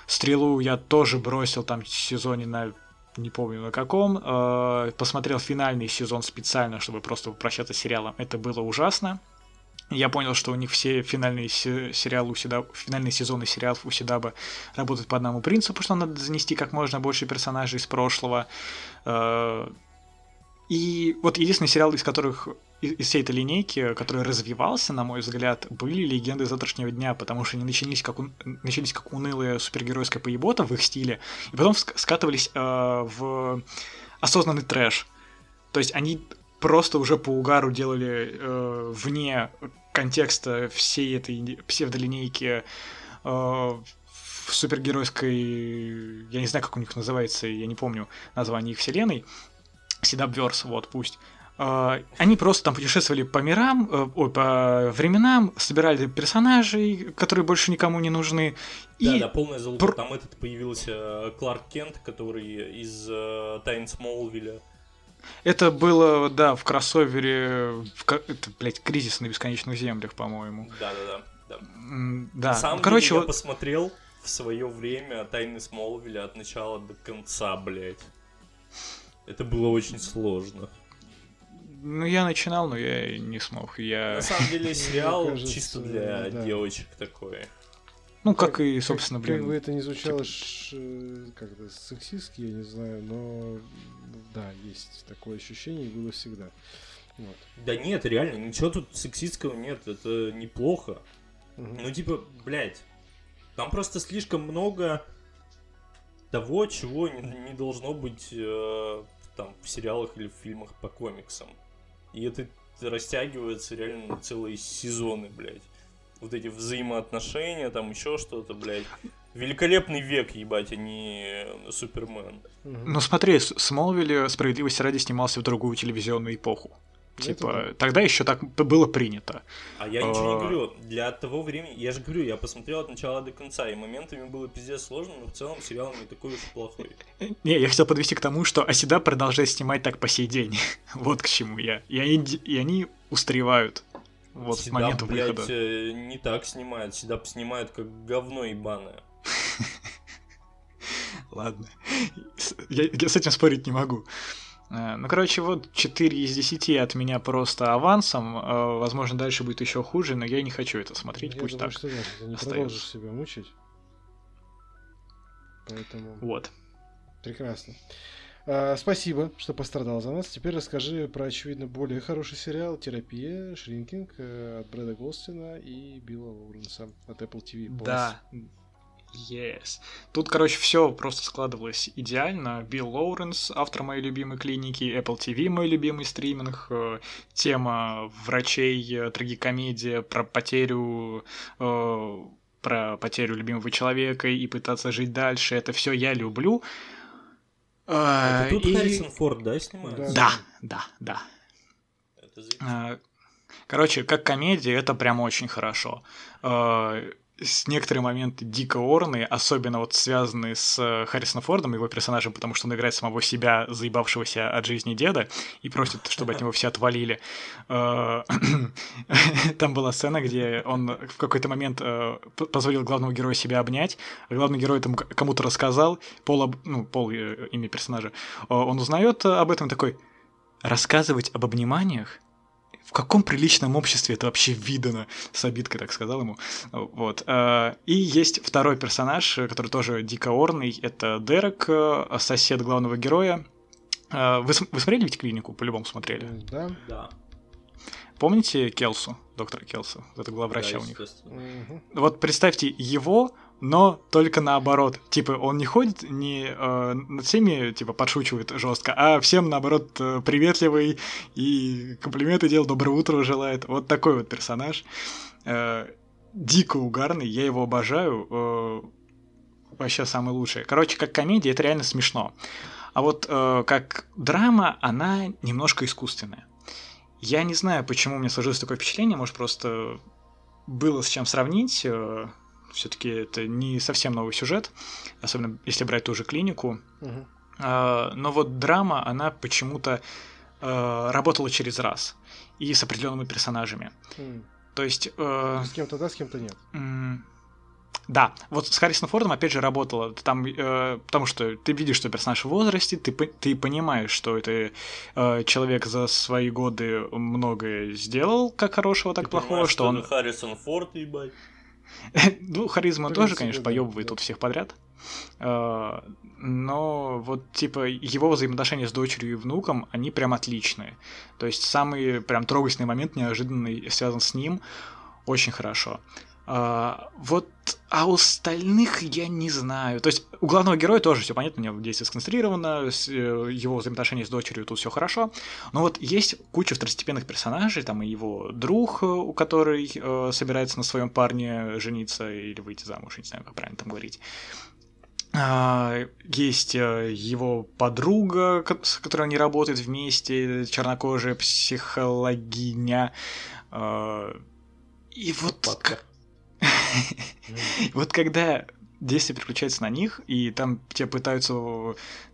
Стрелу я тоже бросил там в сезоне на не помню на каком, э, посмотрел финальный сезон специально, чтобы просто попрощаться с сериалом. Это было ужасно. Я понял, что у них все финальные сериалы у себя, финальные сезоны сериалов у Седаба работают по одному принципу, что надо занести как можно больше персонажей из прошлого. Э, и вот единственный сериал, из которых из всей этой линейки, который развивался, на мой взгляд, были «Легенды завтрашнего дня», потому что они начались как, начались как унылая супергеройская поебота в их стиле, и потом скатывались э, в осознанный трэш. То есть они просто уже по угару делали э, вне контекста всей этой псевдолинейки э, в супергеройской, я не знаю, как у них называется, я не помню название их вселенной, Седабверс, вот пусть. Uh, они просто там путешествовали по мирам, uh, ой, по временам, собирали персонажей, которые больше никому не нужны. Да, и... да, полная залупа. Пр... Там этот появился э, Кларк Кент, который из uh, Тайн Смолвиля. Это было, да, в кроссовере, в, это, блядь, кризис на бесконечных землях, по-моему. Да, да, да. Да. На самом Короче, деле, я посмотрел в свое время Тайны Смолвиля от начала до конца, блядь. Это было очень сложно. Ну, я начинал, но я не смог. Я... На самом деле, сериал чисто для девочек такой. Ну, как, и, собственно, блин. Как бы это не звучало как-то сексистски, я не знаю, но да, есть такое ощущение и было всегда. Вот. Да нет, реально, ничего тут сексистского нет, это неплохо. Угу. Ну, типа, блядь, там просто слишком много того, чего не, не должно быть э, там в сериалах или в фильмах по комиксам. И это растягивается реально на целые сезоны, блядь. Вот эти взаимоотношения, там еще что-то, блядь. Великолепный век, ебать, а не Супермен. Ну смотри, Смолвиль справедливости ради снимался в другую телевизионную эпоху. Типа, это... тогда еще так было принято. А я ничего не а. говорю. Для того времени, я же говорю, я посмотрел от начала до конца, и моментами было пиздец сложно, но в целом сериал не такой уж плохой. Не, я хотел подвести к тому, что Оседа продолжает снимать так по сей день. вот к чему я. И они, и они устревают. Вот Седап, с момента блядь, выхода. Э, не так снимает. Седап снимает как говно ебаное. Ладно. Я, я с этим спорить не могу. Э, ну, короче, вот 4 из 10 от меня просто авансом. Э, возможно, дальше будет еще хуже, но я не хочу это смотреть. Я Пусть думаю, так. Что нет, ты не остается. продолжишь себя мучить. Поэтому. Вот. Прекрасно. А, спасибо, что пострадал за нас. Теперь расскажи про, очевидно, более хороший сериал «Терапия. Шринкинг» э, от Брэда Голстина и Билла Лоуренса от Apple TV+. Да, Yes. Тут, короче, все просто складывалось идеально. Билл Лоуренс, автор моей любимой клиники, Apple TV, мой любимый стриминг, э, тема врачей, э, трагикомедия про потерю про потерю любимого человека и пытаться жить дальше. Это все я люблю. Это тут и... Харрисон Форд, да, снимается? Да, да, да. Это Короче, как комедия, это прям очень хорошо с некоторые моменты дико орные, особенно вот связанные с э, Харрисоном Фордом, его персонажем, потому что он играет самого себя, заебавшегося от жизни деда, и просит, чтобы от него все отвалили. Э, там была сцена, где он в какой-то момент э, позволил главному герою себя обнять, а главный герой там кому-то рассказал, Пол, ну, Пол имя персонажа, он узнает об этом такой, рассказывать об обниманиях в каком приличном обществе это вообще видано? С обидкой так сказал ему. Вот. Э, и есть второй персонаж, который тоже дико орный. Это Дерек, э, сосед главного героя. Э, вы, вы смотрели ведь клинику? По-любому смотрели. Да. Да. Помните Келсу, доктора Келсу? Это главврача да, у них. Угу. Вот представьте его но только наоборот. Типа, он не ходит, не э, над всеми, типа, подшучивает жестко, а всем, наоборот, э, приветливый и комплименты делает, доброе утро желает. Вот такой вот персонаж. Э, дико угарный, я его обожаю. Э, вообще самый лучший. Короче, как комедия, это реально смешно. А вот э, как драма, она немножко искусственная. Я не знаю, почему у меня сложилось такое впечатление, может, просто было с чем сравнить. Э, все-таки это не совсем новый сюжет, особенно если брать ту же клинику. Угу. но вот драма, она почему-то а, работала через раз и с определенными персонажами. Mm. То есть... Э, с кем-то да, с кем-то нет. Да, вот с Харрисоном Фордом опять же работало, там, э, потому что ты видишь, что персонаж в возрасте, ты, ты понимаешь, что это э, человек за свои годы многое сделал, как хорошего, так ты плохого, что он... Харрисон Форд, ебать. ну, харизма тоже, конечно, поебывает тут всех подряд. А, но вот, типа, его взаимоотношения с дочерью и внуком, они прям отличные. То есть самый прям трогательный момент, неожиданный, связан с ним, очень хорошо. А, вот, а у остальных я не знаю. То есть у главного героя тоже все понятно, у него действие сконструировано, с, э, его взаимоотношения с дочерью тут все хорошо. Но вот есть куча второстепенных персонажей, там и его друг, э, у которой э, собирается на своем парне жениться или выйти замуж, не знаю, как правильно там говорить. А, есть э, его подруга, с которой они работают вместе, чернокожая психологиня. И вот... Папа. Вот когда действие переключается на них, и там тебя пытаются...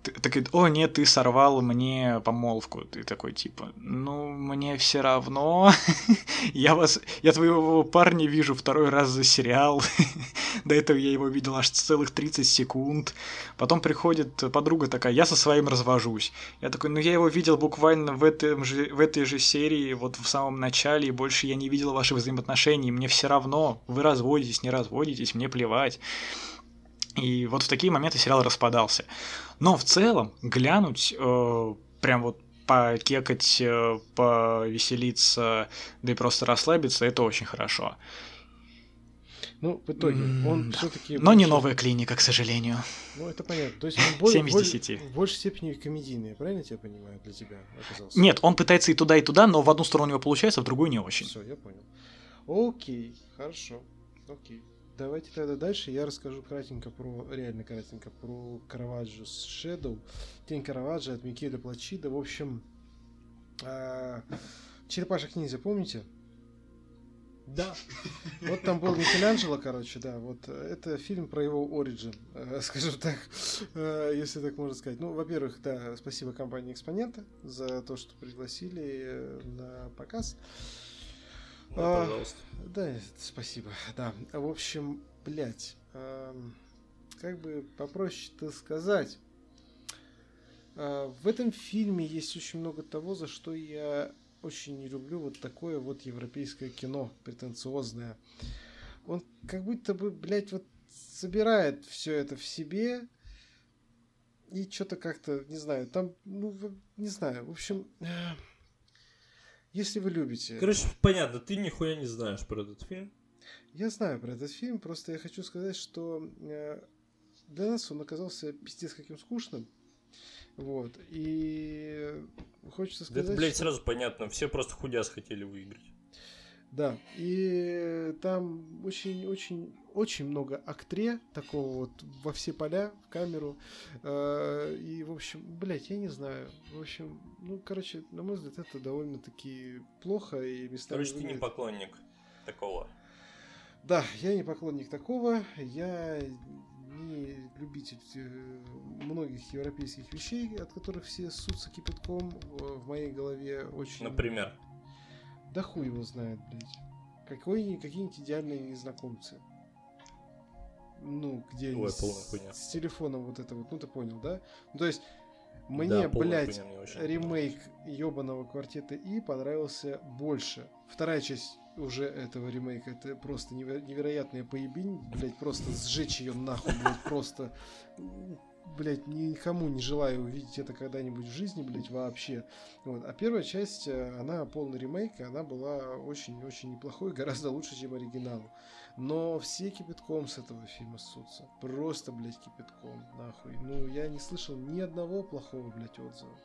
Ты, о, нет, ты сорвал мне помолвку. Ты такой, типа, ну, мне все равно. я вас... Я твоего парня вижу второй раз за сериал. До этого я его видел аж целых 30 секунд. Потом приходит подруга такая, я со своим развожусь. Я такой, ну, я его видел буквально в, этом же, в этой же серии, вот в самом начале, и больше я не видел ваших взаимоотношений. Мне все равно. Вы разводитесь, не разводитесь, мне плевать. И вот в такие моменты сериал распадался. Но в целом глянуть, э, прям вот покекать, э, повеселиться, да и просто расслабиться, это очень хорошо. Ну, в итоге, он да. все-таки. Но больше... не новая клиника, к сожалению. Ну, это понятно. То есть он более, 7 из 10. в большей степени комедийный, правильно я тебя понимаю, для тебя оказался? Нет, он пытается и туда, и туда, но в одну сторону у него получается, а в другую не очень. Все, я понял. Окей, хорошо. Окей. Давайте тогда дальше я расскажу кратенько про, реально кратенько, про Караваджо с Shadow. Тень Караваджо от Микеля Плачида. В общем, а, Черепашек ниндзя, помните? Да. Вот там был Микеланджело, короче, да. Вот это фильм про его оригин, э, скажем так, э, если так можно сказать. Ну, во-первых, да, спасибо компании Экспонента за то, что пригласили э, на показ. Да, а, пожалуйста. Да, спасибо. Да, в общем, блядь, эм, как бы попроще-то сказать. Э, в этом фильме есть очень много того, за что я очень не люблю вот такое вот европейское кино, претенциозное. Он как будто бы, блядь, вот собирает все это в себе и что-то как-то, не знаю, там, ну, не знаю, в общем, э, если вы любите... Короче, понятно, ты нихуя не знаешь про этот фильм. Я знаю про этот фильм, просто я хочу сказать, что э, для нас он оказался пиздец каким скучным. Вот. И хочется сказать... Да это, блядь, что... сразу понятно. Все просто худяс хотели выиграть. Да, и там очень-очень очень много актре такого вот во все поля, в камеру. Э, и, в общем, блядь, я не знаю. В общем, ну, короче, на мой взгляд, это довольно-таки плохо и местами... Короче, ты не поклонник такого. Да, я не поклонник такого. Я не любитель э, многих европейских вещей, от которых все ссутся кипятком. В моей голове очень... Например? Да хуй его знает, блядь. Какой, какие-нибудь идеальные незнакомцы. Ну, где Ой, с, с телефоном вот это вот, ну ты понял, да? Ну, то есть, Мне, да, блядь, ремейк ебаного квартета И понравился больше. Вторая часть уже этого ремейка. Это просто невероятная поебень, блядь, просто сжечь ее нахуй, блядь, просто блядь, никому не желаю увидеть это когда-нибудь в жизни, блядь, вообще. Вот. А первая часть, э, она полный ремейк, она была очень-очень неплохой, гораздо лучше, чем оригинал. Но все кипятком с этого фильма ссутся. Просто, блядь, кипятком, нахуй. Ну, я не слышал ни одного плохого, блядь, отзыва.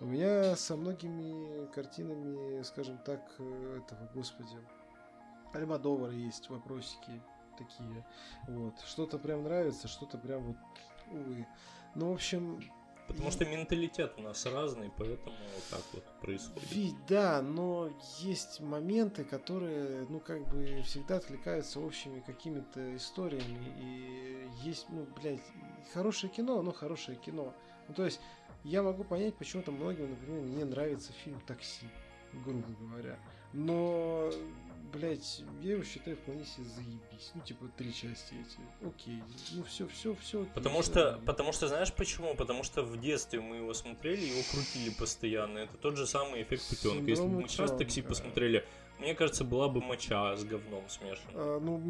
У меня со многими картинами, скажем так, э, этого, господи, Альмадовара есть вопросики такие. Вот. Что-то прям нравится, что-то прям вот увы. Ну, в общем... Потому что менталитет у нас разный, поэтому вот так вот происходит. Ведь да, но есть моменты, которые, ну, как бы всегда откликаются общими какими-то историями. И есть, ну, блядь, хорошее кино, оно хорошее кино. Ну, то есть, я могу понять, почему-то многим, например, не нравится фильм «Такси», грубо говоря. Но блять, я его считаю вполне себе заебись. Ну, типа, три части эти. Окей. Ну, все, все, все. Потому все, что, потому что, знаешь почему? Потому что в детстве мы его смотрели, его крутили постоянно. Это тот же самый эффект путенка. Если бы мы сейчас такси посмотрели, мне кажется, была бы моча с говном смешана. А, ну,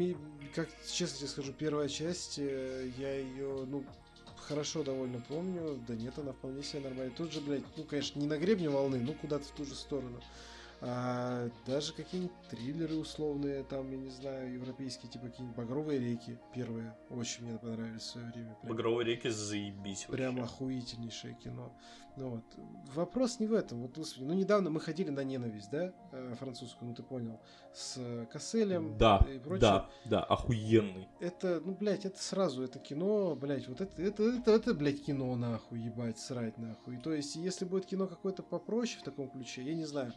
как честно тебе скажу, первая часть, э, я ее, ну, хорошо довольно помню. Да нет, она вполне себе нормальная. Тут же, блядь, ну, конечно, не на гребне волны, ну, куда-то в ту же сторону. А, даже какие-нибудь триллеры условные, там, я не знаю, европейские, типа какие-нибудь «Багровые реки» первые, очень мне понравились в свое время. Прям, «Багровые реки» заебись Прям вообще. охуительнейшее кино. Ну вот. Вопрос не в этом. Вот, господи, ну недавно мы ходили на ненависть, да, э, французскую, ну ты понял, с Касселем да, и прочее. Да, да, охуенный. Это, ну, блядь, это сразу, это кино, блядь, вот это, это, это, это, блядь, кино, нахуй, ебать, срать, нахуй. То есть, если будет кино какое-то попроще в таком ключе, я не знаю,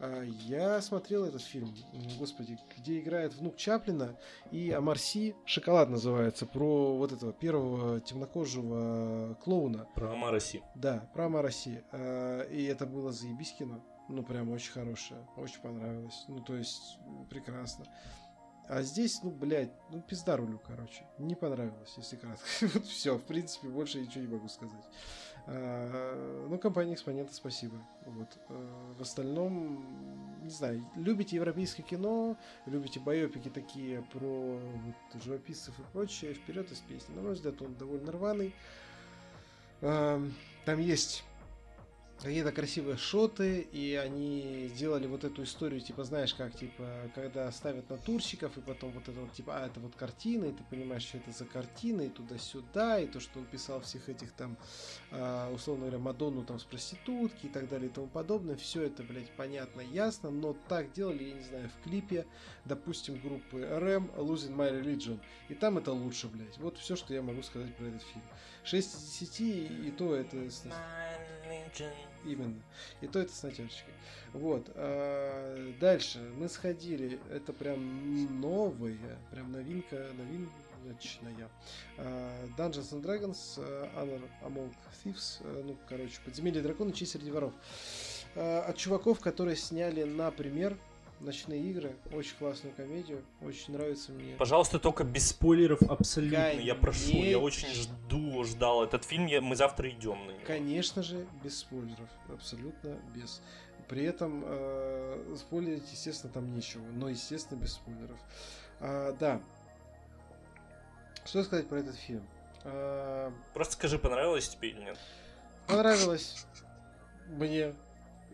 а, я смотрел этот фильм, господи, где играет внук Чаплина и Амарси, «Шоколад» называется, про вот этого первого темнокожего клоуна. Про Амараси. Да, про Амараси. А, и это было заебись кино. Ну, прям очень хорошее, очень понравилось. Ну, то есть, прекрасно. А здесь, ну, блядь, ну, пизда рулю, короче. Не понравилось, если кратко. вот все, в принципе, больше ничего не могу сказать. А, ну, компания Экспонента, спасибо. Вот. А, в остальном, не знаю, любите европейское кино, любите байопики такие про вот, живописцев и прочее, вперед из песни. На мой взгляд, он довольно рваный. Там есть какие-то красивые шоты, и они сделали вот эту историю, типа, знаешь, как, типа, когда ставят натурщиков, и потом вот это вот, типа, а, это вот картина, и ты понимаешь, что это за картина, и туда-сюда, и то, что он писал всех этих там, а, условно говоря, Мадонну там с проститутки и так далее и тому подобное, все это, блядь, понятно, ясно, но так делали, я не знаю, в клипе, допустим, группы RM Losing My Religion, и там это лучше, блядь. Вот все, что я могу сказать про этот фильм. 6 из 10, и то это... Именно. И то это с натяжечкой. Вот. А, дальше. Мы сходили. Это прям новые. Прям новинка. Новиночная. А, Dungeons and Dragons. Uh, Honor Among Thieves. Uh, ну, короче, Подземелье дракона. Честь среди воров. Uh, от чуваков, которые сняли, например, Ночные игры, очень классную комедию, очень нравится мне. Пожалуйста, только без спойлеров абсолютно, Конечно. я прошу, я очень жду, ждал этот фильм, я, мы завтра идем на него. Конечно же, без спойлеров, абсолютно без. При этом э, спойлерить, естественно, там нечего, но, естественно, без спойлеров. А, да. Что сказать про этот фильм? А... Просто скажи, понравилось тебе или нет? Понравилось мне.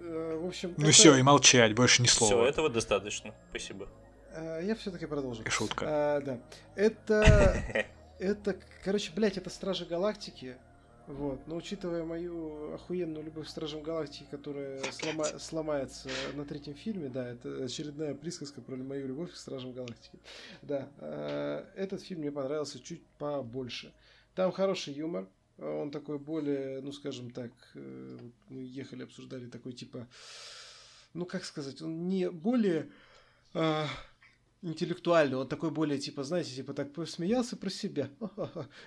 Э, в общем, ну это... все, и молчать, больше ни слова. Все, этого достаточно. Спасибо. Э, я все-таки продолжу. Шутка. А, да. Это. Это, короче, блядь, это Стражи Галактики. Вот. Но учитывая мою охуенную любовь к Стражам Галактики, которая слома... сломается на третьем фильме, да, это очередная присказка про мою любовь к Стражам Галактики. Да. Этот фильм мне понравился чуть побольше. Там хороший юмор, он такой более, ну, скажем так, э, мы ехали, обсуждали такой типа, ну, как сказать, он не более а, интеллектуальный, он такой более, типа, знаете, типа так посмеялся про себя.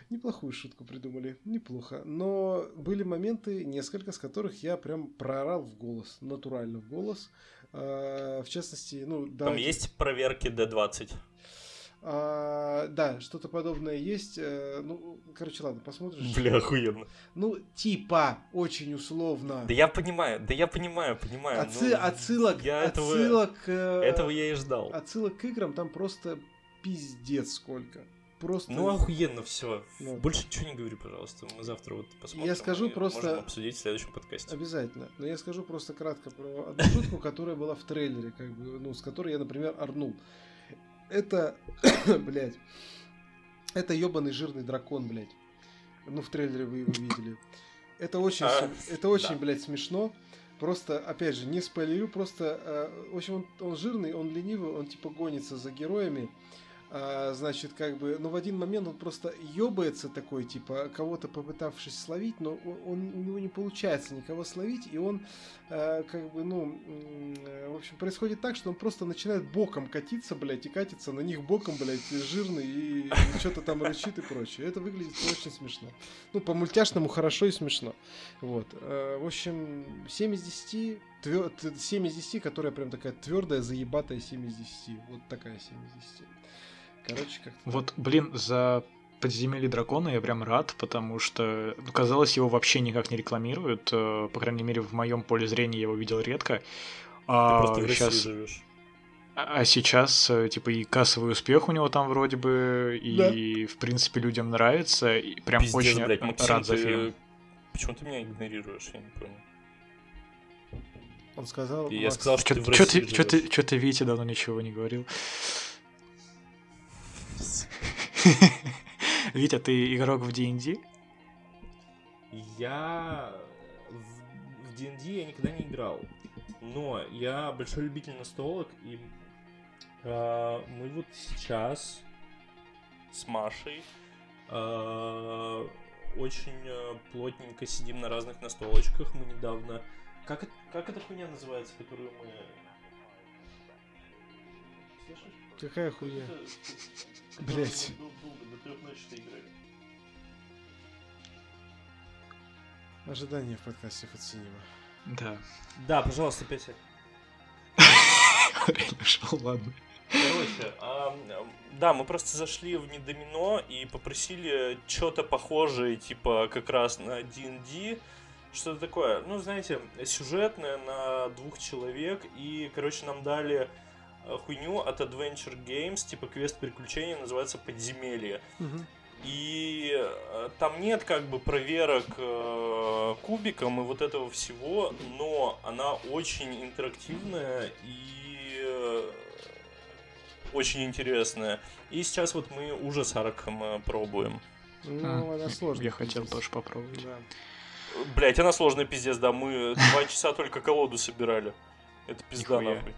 Неплохую шутку придумали, неплохо. Но были моменты, несколько, с которых я прям проорал в голос, натурально в голос. А, в частности, ну, да. Там есть проверки D20? А, да, что-то подобное есть. Э, ну, короче, ладно, посмотришь. Бля, охуенно. Ну, типа, очень условно. Да я понимаю, да я понимаю, понимаю. Отцы, ну, отсылок, я отсылок, этого, этого я и ждал. Отсылок к играм там просто пиздец сколько. Просто... Ну, охуенно все. Ну, Больше ничего не говори, пожалуйста. Мы завтра вот посмотрим. Я скажу просто... Можем обсудить в следующем подкасте. Обязательно. Но я скажу просто кратко про одну шутку, которая была в трейлере, как бы, ну, с которой я, например, орнул. Это, блядь, это ебаный жирный дракон, блядь. Ну, в трейлере вы его видели. Это очень, а, это очень, да. блядь, смешно. Просто, опять же, не спойлерю, просто, э, в общем, он, он жирный, он ленивый, он типа гонится за героями. А, значит, как бы, но в один момент он просто ёбается такой, типа, кого-то попытавшись словить, но он, у него не получается никого словить, и он, а, как бы, ну, в общем, происходит так, что он просто начинает боком катиться, блядь, и катится на них боком, блядь, жирный, и, и что-то там рычит и прочее. Это выглядит очень смешно. Ну, по мультяшному хорошо и смешно. Вот. А, в общем, 7 из 10 твер... 7 из 10, которая прям такая твердая, заебатая 7 из 10. Вот такая 7 из 10. Короче, как Вот, блин, за подземелье дракона я прям рад, потому что, ну, казалось, его вообще никак не рекламируют. Э, по крайней мере, в моем поле зрения я его видел редко. А Ты сейчас... живешь. А, сейчас, э, типа, и кассовый успех у него там вроде бы, и, да. в принципе, людям нравится. И прям Пиздец, очень блядь, Максим, рад за фильм. Почему ты меня игнорируешь? Я не понял. Он сказал... Я сказал, что, что ты, ты, что ты, что ты Вите давно ничего не говорил. Витя, ты игрок в D&D? Я в D&D я никогда не играл, но я большой любитель настолок, и э, мы вот сейчас с Машей э, очень плотненько сидим на разных настолочках. Мы недавно... Как, как эта хуйня называется, которую мы... Слышишь? Какая хуйня? Блять. Ожидание в подкасте оценимо. Да. Да, пожалуйста, Петя. Ушел, ладно. Короче, а, да, мы просто зашли в Недомино и попросили что-то похожее, типа как раз на D&D, что-то такое, ну, знаете, сюжетное на двух человек, и, короче, нам дали хуйню от Adventure Games, типа квест приключения, называется Подземелье. Угу. И э, там нет как бы проверок э, кубиком и вот этого всего, но она очень интерактивная и э, очень интересная. И сейчас вот мы ужас Аркхем э, пробуем. Ну, а, она сложная. Я хотел тоже попробовать. Да. Блять, она сложная пиздец, да. Мы два часа только колоду собирали. Это пизда нахуй.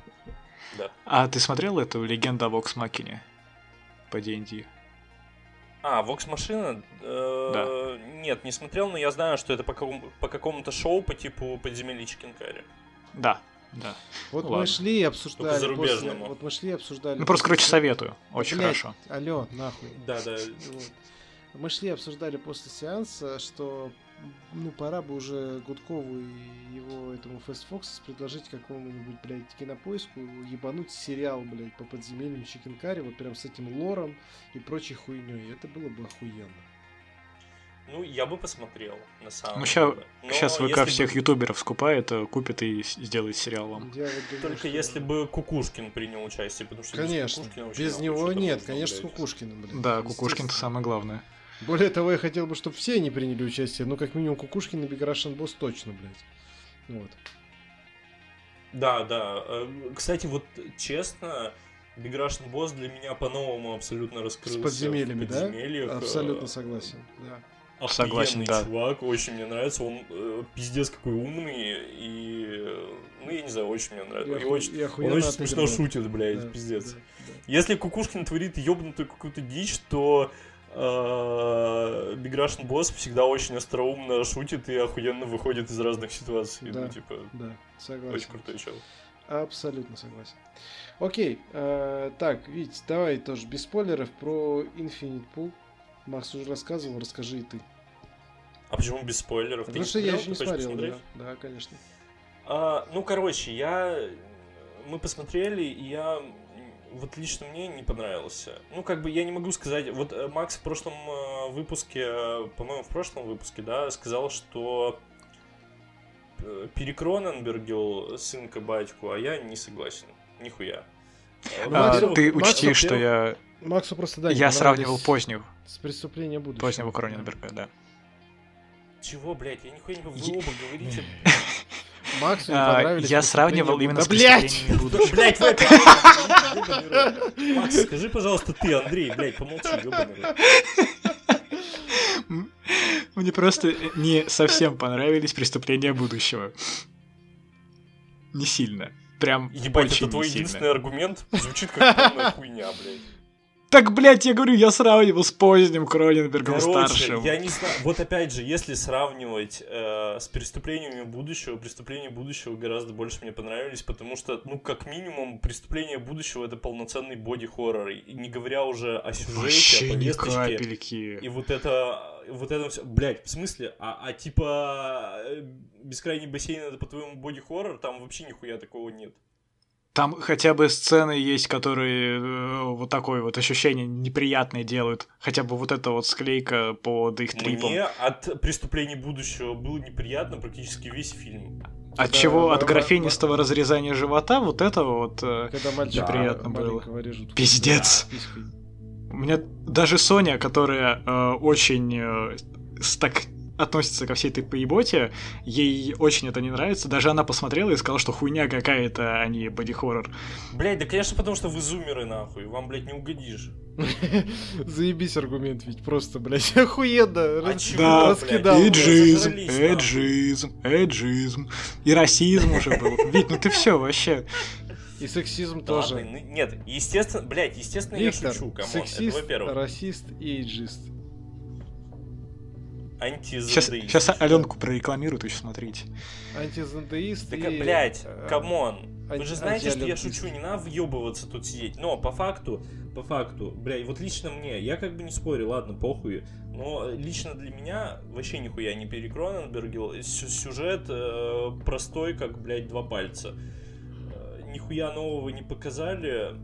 Да. А ты смотрел эту легенду о Вокс Макине по D&D? А, Вокс Машина? Э, да. Нет, не смотрел, но я знаю, что это по, какому- по какому-то шоу по типу подземелья Чикенкари. Да, да. Вот ну, мы ладно. шли и обсуждали. После... Вот мы шли и обсуждали. Ну просто, короче, советую. Очень Блядь, хорошо. Алло, нахуй. Да, да. Мы шли и обсуждали после сеанса, что ну, пора бы уже Гудкову и его этому Fast Fox предложить какому-нибудь, блядь, кинопоиску ебануть сериал, блядь, по подземельям Чикенкари, вот прям с этим лором и прочей хуйней. Это было бы охуенно. Ну, я бы посмотрел, на самом ну, деле. Ну, сейчас ВК всех бы... ютуберов скупает, э, купит и сделает сериал вам. Я вот думаю, Только что... если бы Кукушкин принял участие, потому что конечно, без, без него нет, конечно, с Кукушкиным, блядь. Да, Кукушкин-то самое главное. Более того, я хотел бы, чтобы все они приняли участие. Ну, как минимум, Кукушкин и Биг Босс точно, блядь. Вот. Да, да. Э, кстати, вот честно, Big Russian Boss для меня по-новому абсолютно раскрылся. С подземельями, да? Абсолютно согласен, да. Согласен, да. чувак, очень мне нравится, он э, пиздец какой умный, и, ну, я не знаю, очень мне нравится. И, и очень, и он очень смешно шутит, блядь, да, пиздец. Да, да. Если Кукушкин творит ёбнутую какую-то дичь, то Big Russian Boss всегда очень остроумно шутит и охуенно выходит из разных ситуаций. Да, ну, типа, да, согласен. Очень крутой чел. Абсолютно согласен. Окей, э, так, Вить, давай тоже без спойлеров про Infinite Pool. Макс уже рассказывал, расскажи и ты. А почему без спойлеров? Потому что я еще не смотрел, да, да, конечно. А, ну, короче, я... Мы посмотрели, и я вот лично мне не понравился. Ну, как бы я не могу сказать... Вот э, Макс в прошлом э, выпуске, э, по-моему, в прошлом выпуске, да, сказал, что перекроненбергил сынка батьку, а я не согласен. Нихуя. А, ты учти, что я... Максу просто, да, Я сравнивал позднюю. С преступлением будущего. Позднего Кроненберга, да. Чего, блядь, я нихуя не... Вы оба говорите... Максу не а, понравились. Я сравнивал именно с преступлениями будущего. Блять, Макс, скажи, пожалуйста, ты, Андрей, блядь, помолчи, ёбаный Мне просто не совсем понравились преступления будущего. Не сильно. Прям Ебать, это твой единственный аргумент? Звучит как полная хуйня, блядь. Так, блядь, я говорю, я сравнивал с поздним Кроненбергом старшим. я не знаю. Вот опять же, если сравнивать э, с преступлениями будущего, преступления будущего гораздо больше мне понравились, потому что, ну, как минимум, преступление будущего это полноценный боди-хоррор. И не говоря уже о сюжете, Вообще о повесточке. И вот это, вот это все. Блядь, в смысле? А, а типа э, бескрайний бассейн это по-твоему боди-хоррор? Там вообще нихуя такого нет. Там хотя бы сцены есть, которые э, вот такое вот ощущение неприятное делают. Хотя бы вот эта вот склейка под их трипом. Мне от преступлений будущего было неприятно практически весь фильм. От да, чего? От графинистого м- разрезания живота вот этого вот э, Когда мальчик, неприятно да, было. Режут. Пиздец. Да. У меня даже Соня, которая э, очень э, с так относится ко всей этой поеботе, ей очень это не нравится. Даже она посмотрела и сказала, что хуйня какая-то, а не боди-хоррор. Блять, да конечно потому, что вы зумеры нахуй, вам, блядь, не угодишь. Заебись аргумент, ведь просто, блядь, охуенно. А да, раскидал. Эйджизм, эйджизм, эйджизм. И расизм уже был. Вить, ну ты все вообще. И сексизм тоже. Ладно, нет, естественно, блядь, естественно, Виктор, я шучу, come on, сексист, это во-первых. расист и эйджист. Сейчас, сейчас Аленку прорекламируют, еще смотрите. Антизендеист так, и... блядь, э, come on. Вы же знаете, что я шучу, не надо въебываться тут сидеть. Но по факту, по факту, блядь, вот лично мне, я как бы не спорю, ладно, похуй. Но лично для меня вообще нихуя не перекроненбергил. Сюжет э, простой, как, блядь, два пальца. Э, нихуя нового не показали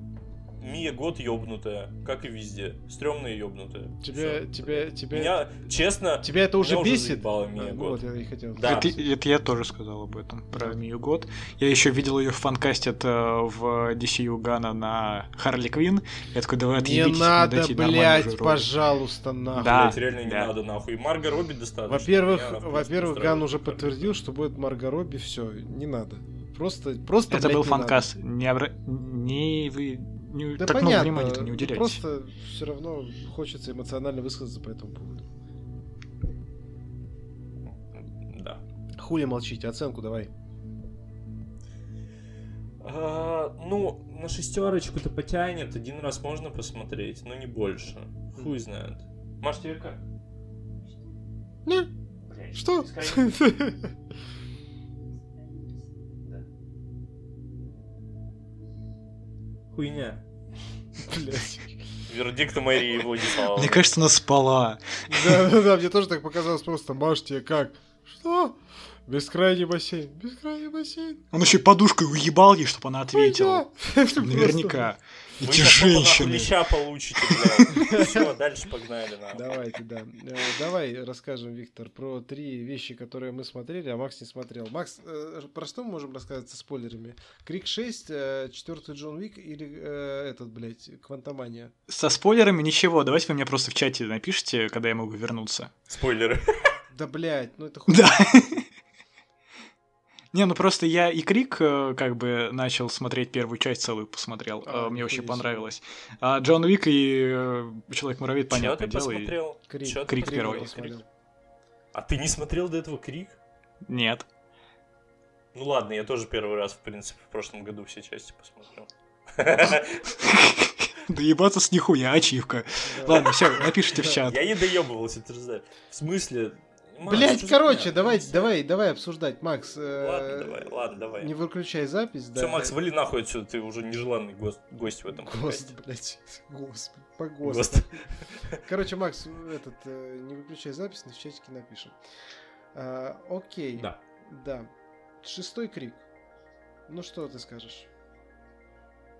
Мия год ёбнутая, как и везде. Стрёмная ёбнутая. Тебя, тебя, тебя... Меня, честно... Тебя это уже бесит? Уже Мия а, год. Вот, я и хотел. Да. Это, это я тоже сказал об этом, про да. Мию год. Я еще видел ее в фанкасте в DCU Гана на Харли Квин. Я такой, давай отъебитесь, Не надо, блядь, пожалуйста, нахуй. Да, блядь, реально да. не надо, нахуй. Марго Робби достаточно. Во-первых, во-первых, Ган уже подтвердил, что будет Марго Робби, все, не надо. Просто, просто. Это был фанкаст. Не, обра... не вы не, да так понятно, много внимания не уделяйте. Просто все равно хочется эмоционально высказаться по этому поводу. Да. Хули молчите, оценку давай. А, ну, на шестерочку-то потянет, один раз можно посмотреть, но не больше. Хуй знает. Маш, тебе как? Не. Блядь, Что? Хуйня. Блять. Вердикта Марии Владислава. Мне кажется, она спала. Да, да, да, мне тоже так показалось просто. Маш, тебе как? Что? Бескрайний бассейн. Бескрайний бассейн. Он еще подушкой уебал ей, чтобы она ответила. Наверняка. Эти женщины. Леща получите, блядь. Все, дальше погнали. Давайте, да. Э, давай расскажем, Виктор, про три вещи, которые мы смотрели, а Макс не смотрел. Макс, э, про что мы можем рассказать со спойлерами? Крик 6, э, четвертый Джон Вик или этот, блядь, Квантомания? Со спойлерами ничего. Давайте вы мне просто в чате напишите, когда я могу вернуться. Спойлеры. Да, блядь, ну это хуй. Да. Не, ну просто я и Крик э, как бы начал смотреть первую часть целую, посмотрел. А, Мне очень понравилось. А Джон Уик и э, Человек-муравей, понятное дело. Посмотрел? И... Крик. Крик первый. А ты не смотрел до этого Крик? Нет. Ну ладно, я тоже первый раз, в принципе, в прошлом году все части посмотрел. Доебаться с нихуя, ачивка. Ладно, все, напишите в чат. Я не доебывался, ты же знаешь. В смысле, Блять, короче, давай, давай, давай обсуждать, Макс. Э, ладно, давай, ладно, давай. Не выключай запись, да. Все, Макс, вали нахуй отсюда, ты уже нежеланный гость, гость в этом Гост, блять, господи, по ГОСТу. Короче, Макс, этот, э, не выключай запись, на чатике напишем. А, окей. Да. Да. Шестой крик. Ну что ты скажешь?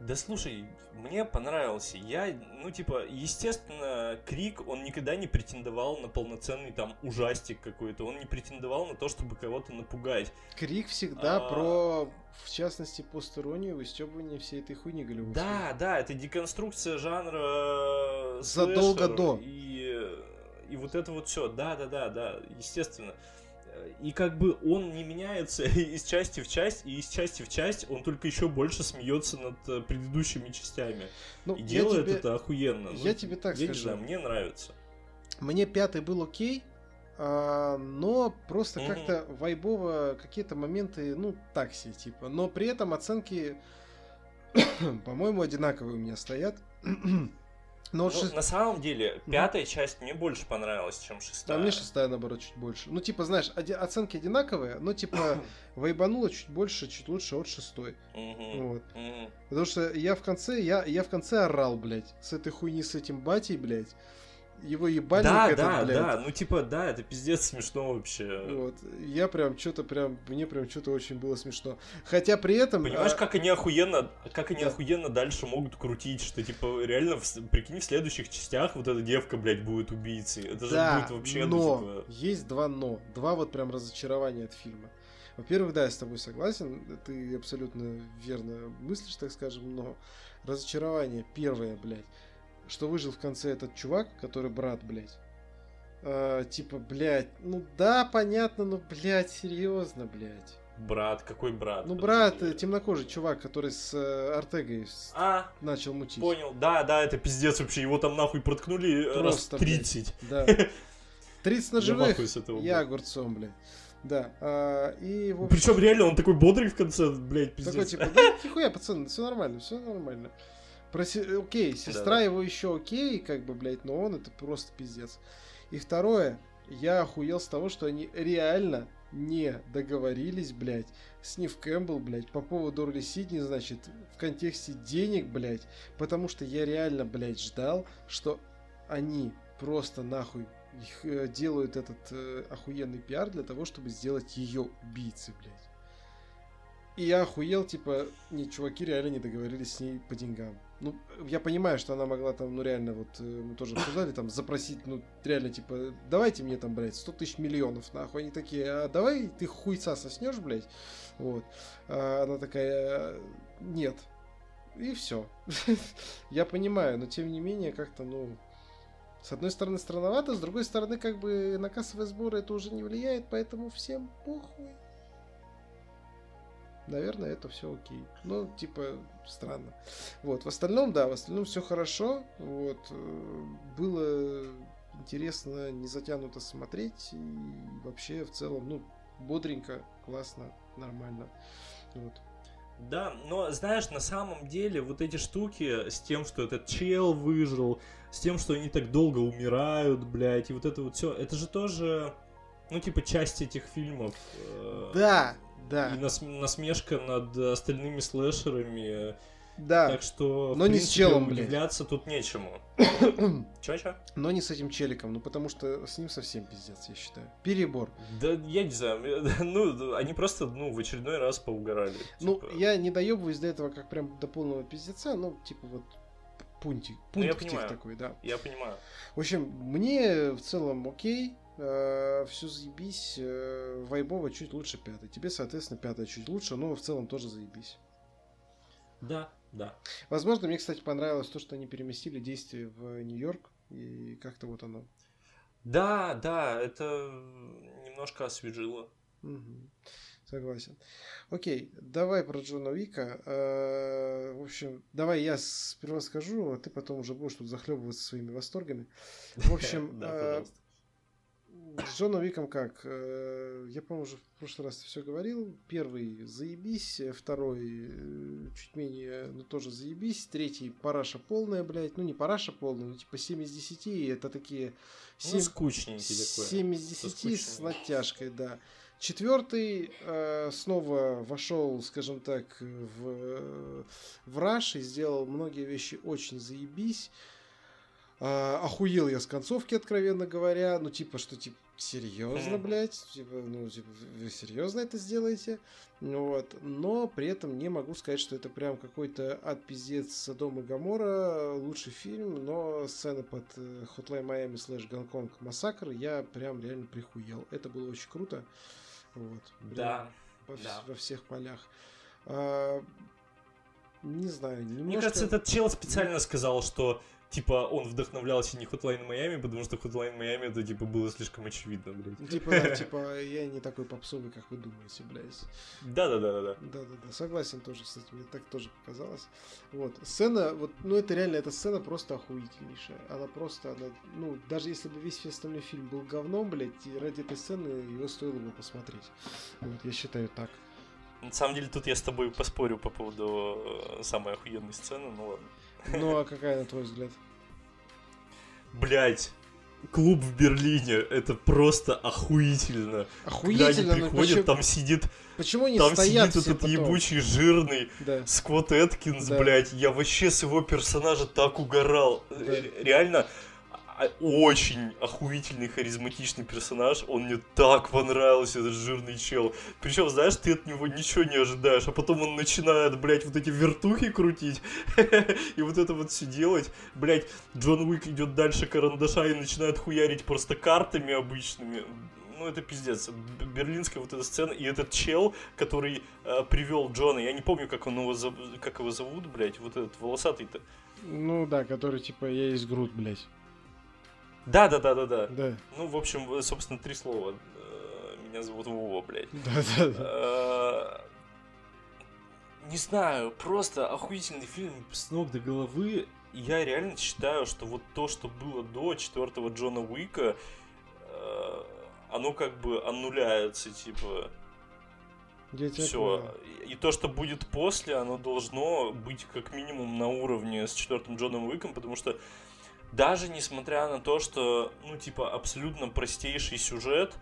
Да слушай, мне понравился. Я, ну, типа, естественно, Крик, он никогда не претендовал на полноценный там ужастик какой-то. Он не претендовал на то, чтобы кого-то напугать. Крик всегда а... про, в частности, постеронию, выстебывание всей этой хуйни голливудской. Да, да, это деконструкция жанра задолго до. И, и вот это вот все. Да, да, да, да, естественно и как бы он не меняется из части в часть, и из части в часть он только еще больше смеется над э, предыдущими частями. Ну, и делает тебе... это охуенно. Я ну, тебе так я скажу. Не знаю, мне нравится. Мне пятый был окей, а, но просто mm-hmm. как-то вайбово какие-то моменты, ну, так себе, типа. Но при этом оценки, по-моему, одинаковые у меня стоят. Но ну, шест... На самом деле, пятая mm часть мне больше понравилась, чем шестая. А мне шестая, наоборот, чуть больше. Ну, типа, знаешь, оди- оценки одинаковые, но, типа, вайбануло чуть больше, чуть лучше от шестой. Вот. Потому что я в конце, я, я в конце орал, блядь, с этой хуйни, с этим батей, блядь его ебальник да, этот, да, блядь. Да, ну типа, да, это пиздец смешно вообще. Вот, я прям что-то прям, мне прям что-то очень было смешно. Хотя при этом... Понимаешь, а... как они охуенно, как они да. охуенно дальше могут крутить, что типа реально, прикинь, в следующих частях вот эта девка, блядь, будет убийцей. Это да, же будет вообще... но ну, типа... есть два но. Два вот прям разочарования от фильма. Во-первых, да, я с тобой согласен, ты абсолютно верно мыслишь, так скажем, но разочарование первое, блядь что выжил в конце этот чувак, который брат, блядь. А, типа, блядь, ну да, понятно, но, блядь, серьезно, блядь. Брат, какой брат? Ну, брат, Подожди. темнокожий чувак, который с э, Артегой с... а, начал мутить. Понял, да, да, это пиздец вообще, его там нахуй проткнули Просто, раз 30. Блядь, да. 30 на живых, я огурцом, блядь. Да. А, и, в общем... Причем реально он такой бодрый в конце, блядь, пиздец. Такой типа, да, нихуя, пацаны, все нормально, все нормально. Про Окей, сестра да, его еще окей, как бы, блядь, но он это просто пиздец. И второе, я охуел с того, что они реально не договорились, блядь, с Нив Кэмпбелл, блядь, по поводу Орли Сидни, значит, в контексте денег, блядь, потому что я реально, блядь, ждал, что они просто нахуй их, э, делают этот э, охуенный пиар для того, чтобы сделать ее убийцей, блядь. И я охуел, типа, не, чуваки реально не договорились с ней по деньгам. Ну, я понимаю, что она могла там, ну, реально, вот, э, мы тоже обсуждали, там, запросить, ну, реально, типа, давайте мне там, блядь, 100 тысяч миллионов, нахуй. Они такие, а давай ты хуйца соснешь, блядь. Вот. А она такая, нет. И все. я понимаю, но тем не менее, как-то, ну, с одной стороны странновато, с другой стороны, как бы на кассовые сборы это уже не влияет, поэтому всем похуй наверное, это все окей. Ну, типа, странно. Вот, в остальном, да, в остальном все хорошо. Вот, э, было интересно, не затянуто смотреть. И вообще, в целом, ну, бодренько, классно, нормально. Вот. Да, но знаешь, на самом деле вот эти штуки с тем, что этот чел выжил, с тем, что они так долго умирают, блядь, и вот это вот все, это же тоже, ну, типа, часть этих фильмов. Э, да, да. И нас, насмешка над остальными слэшерами. Да. Так что, Но принципе, не с челом, удивляться блядь. тут нечему. Чё-чё? Но не с этим челиком, ну потому что с ним совсем пиздец, я считаю. Перебор. Да, я не знаю, ну, они просто, ну, в очередной раз поугорали. Ну, типа. я не доебываюсь до этого как прям до полного пиздеца, ну, типа вот пунктик, пунктик ну, такой, да. Я понимаю. В общем, мне в целом окей, э, все заебись, э, Вайбова чуть лучше пятый. Тебе, соответственно, пятая чуть лучше, но в целом тоже заебись. Да, да. Возможно, мне, кстати, понравилось то, что они переместили действие в Нью-Йорк, и как-то вот оно. Да, да, это немножко освежило. Угу. Согласен. Окей, давай про Джона Вика. Э, в общем, давай я сперва скажу, а ты потом уже будешь тут захлебываться своими восторгами. В общем, да, пожалуйста. С Джоном Виком как? Э, я, по-моему, уже в прошлый раз все говорил. Первый заебись, второй э, чуть менее, но тоже заебись. Третий параша полная, блядь. Ну, не параша полная, но типа 7 из 10. Это такие... 7, ну, скучненький такой. 7 из 10 с натяжкой, да. Четвертый э, снова вошел, скажем так, в, в Rush и сделал многие вещи очень заебись. А, охуел я с концовки, откровенно говоря. Ну, типа, что, типа, серьезно, блядь? Типа, ну, типа, вы серьезно это сделаете? Вот. Но при этом не могу сказать, что это прям какой-то отпиздец Содом и Гамора, лучший фильм, но сцена под э, Hotline Miami слэш Гонконг Массакр я прям реально прихуел. Это было очень круто. Вот. Да. Во, да. во всех полях. А, не знаю, немножко... Мне кажется, этот чел специально сказал, что типа, он вдохновлялся не Hotline Miami, потому что Hotline Miami это, типа, было слишком очевидно, блядь. Ну, типа, да, типа, я не такой попсовый, как вы думаете, блядь. Да-да-да-да-да. Да-да-да, согласен тоже, кстати, мне так тоже показалось. Вот, сцена, вот, ну, это реально, эта сцена просто охуительнейшая. Она просто, она, ну, даже если бы весь остальной фильм был говном, блядь, и ради этой сцены его стоило бы посмотреть. Вот, я считаю так. На самом деле, тут я с тобой поспорю по поводу э, самой охуенной сцены, ну ладно. Ну а какая, на твой взгляд? Блять, клуб в Берлине, это просто охуительно. Охуительно, Когда они приходят, почему, там сидит... Почему не там стоят сидит этот потом? ебучий жирный да. Скотт Эткинс, да. блядь. Я вообще с его персонажа так угорал. Да. Реально, очень охуительный, харизматичный персонаж. Он мне так понравился, этот жирный чел. Причем, знаешь, ты от него ничего не ожидаешь, а потом он начинает, блядь, вот эти вертухи крутить и вот это вот все делать. Блядь, Джон Уик идет дальше карандаша и начинает хуярить просто картами обычными. Ну, это пиздец. Берлинская вот эта сцена. И этот чел, который э, привел Джона, я не помню, как, он его, как его зовут, блядь, вот этот волосатый-то. Ну да, который типа я есть Грут, блядь. Да, да, да, да, да. Да. Ну, в общем, собственно, три слова. Меня зовут Вова, блядь. Да, да, да. Не знаю, просто охуительный фильм с ног до головы. Я реально считаю, что вот то, что было до четвертого Джона Уика, оно как бы аннуляется, типа. Все. И то, что будет после, оно должно быть как минимум на уровне с четвертым Джоном Уиком, потому что даже несмотря на то, что, ну, типа, абсолютно простейший сюжет,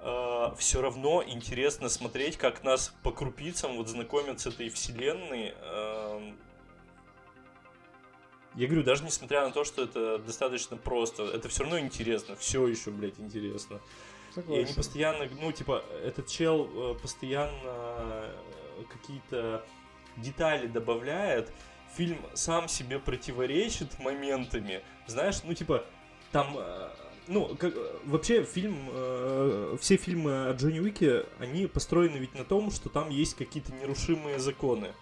э, все равно интересно смотреть, как нас по крупицам вот знакомят с этой вселенной. Э, я говорю, даже несмотря на то, что это достаточно просто, это все равно интересно, все еще, блядь, интересно. Согласен. И они постоянно, ну, типа, этот чел э, постоянно какие-то детали добавляет, фильм сам себе противоречит моментами. Знаешь, ну типа, там, ну, как, вообще фильм, э, все фильмы о Джонни Уике, они построены ведь на том, что там есть какие-то нерушимые законы.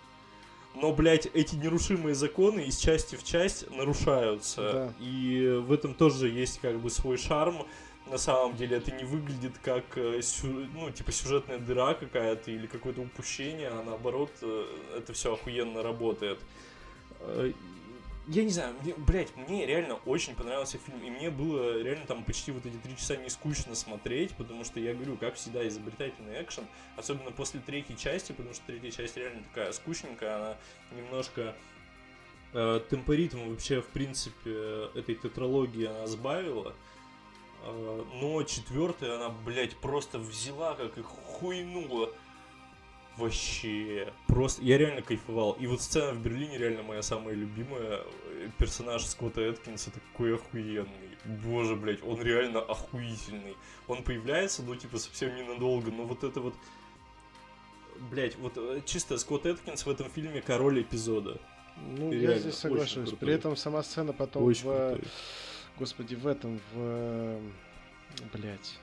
Но, блядь, эти нерушимые законы из части в часть нарушаются. Да. И в этом тоже есть как бы свой шарм. На самом деле это не выглядит как, ну, типа, сюжетная дыра какая-то или какое-то упущение, а наоборот, это все охуенно работает. Я не знаю, мне, блядь, мне реально очень понравился фильм, и мне было реально там почти вот эти три часа не скучно смотреть, потому что я говорю, как всегда, изобретательный экшен, особенно после третьей части, потому что третья часть реально такая скучненькая, она немножко э, темпоритм вообще, в принципе, этой тетралогии она сбавила, э, но четвертая она, блядь, просто взяла, как и хуйнула вообще просто я реально кайфовал. И вот сцена в Берлине реально моя самая любимая. Персонаж Скотта Эткинса такой охуенный. Боже, блядь, он реально охуительный. Он появляется, ну, типа, совсем ненадолго, но вот это вот... Блять, вот э, чисто Скотт Эткинс в этом фильме король эпизода. Ну, реально, я здесь соглашусь. При этом сама сцена потом очень в... Крутой. Господи, в этом, в... Блять.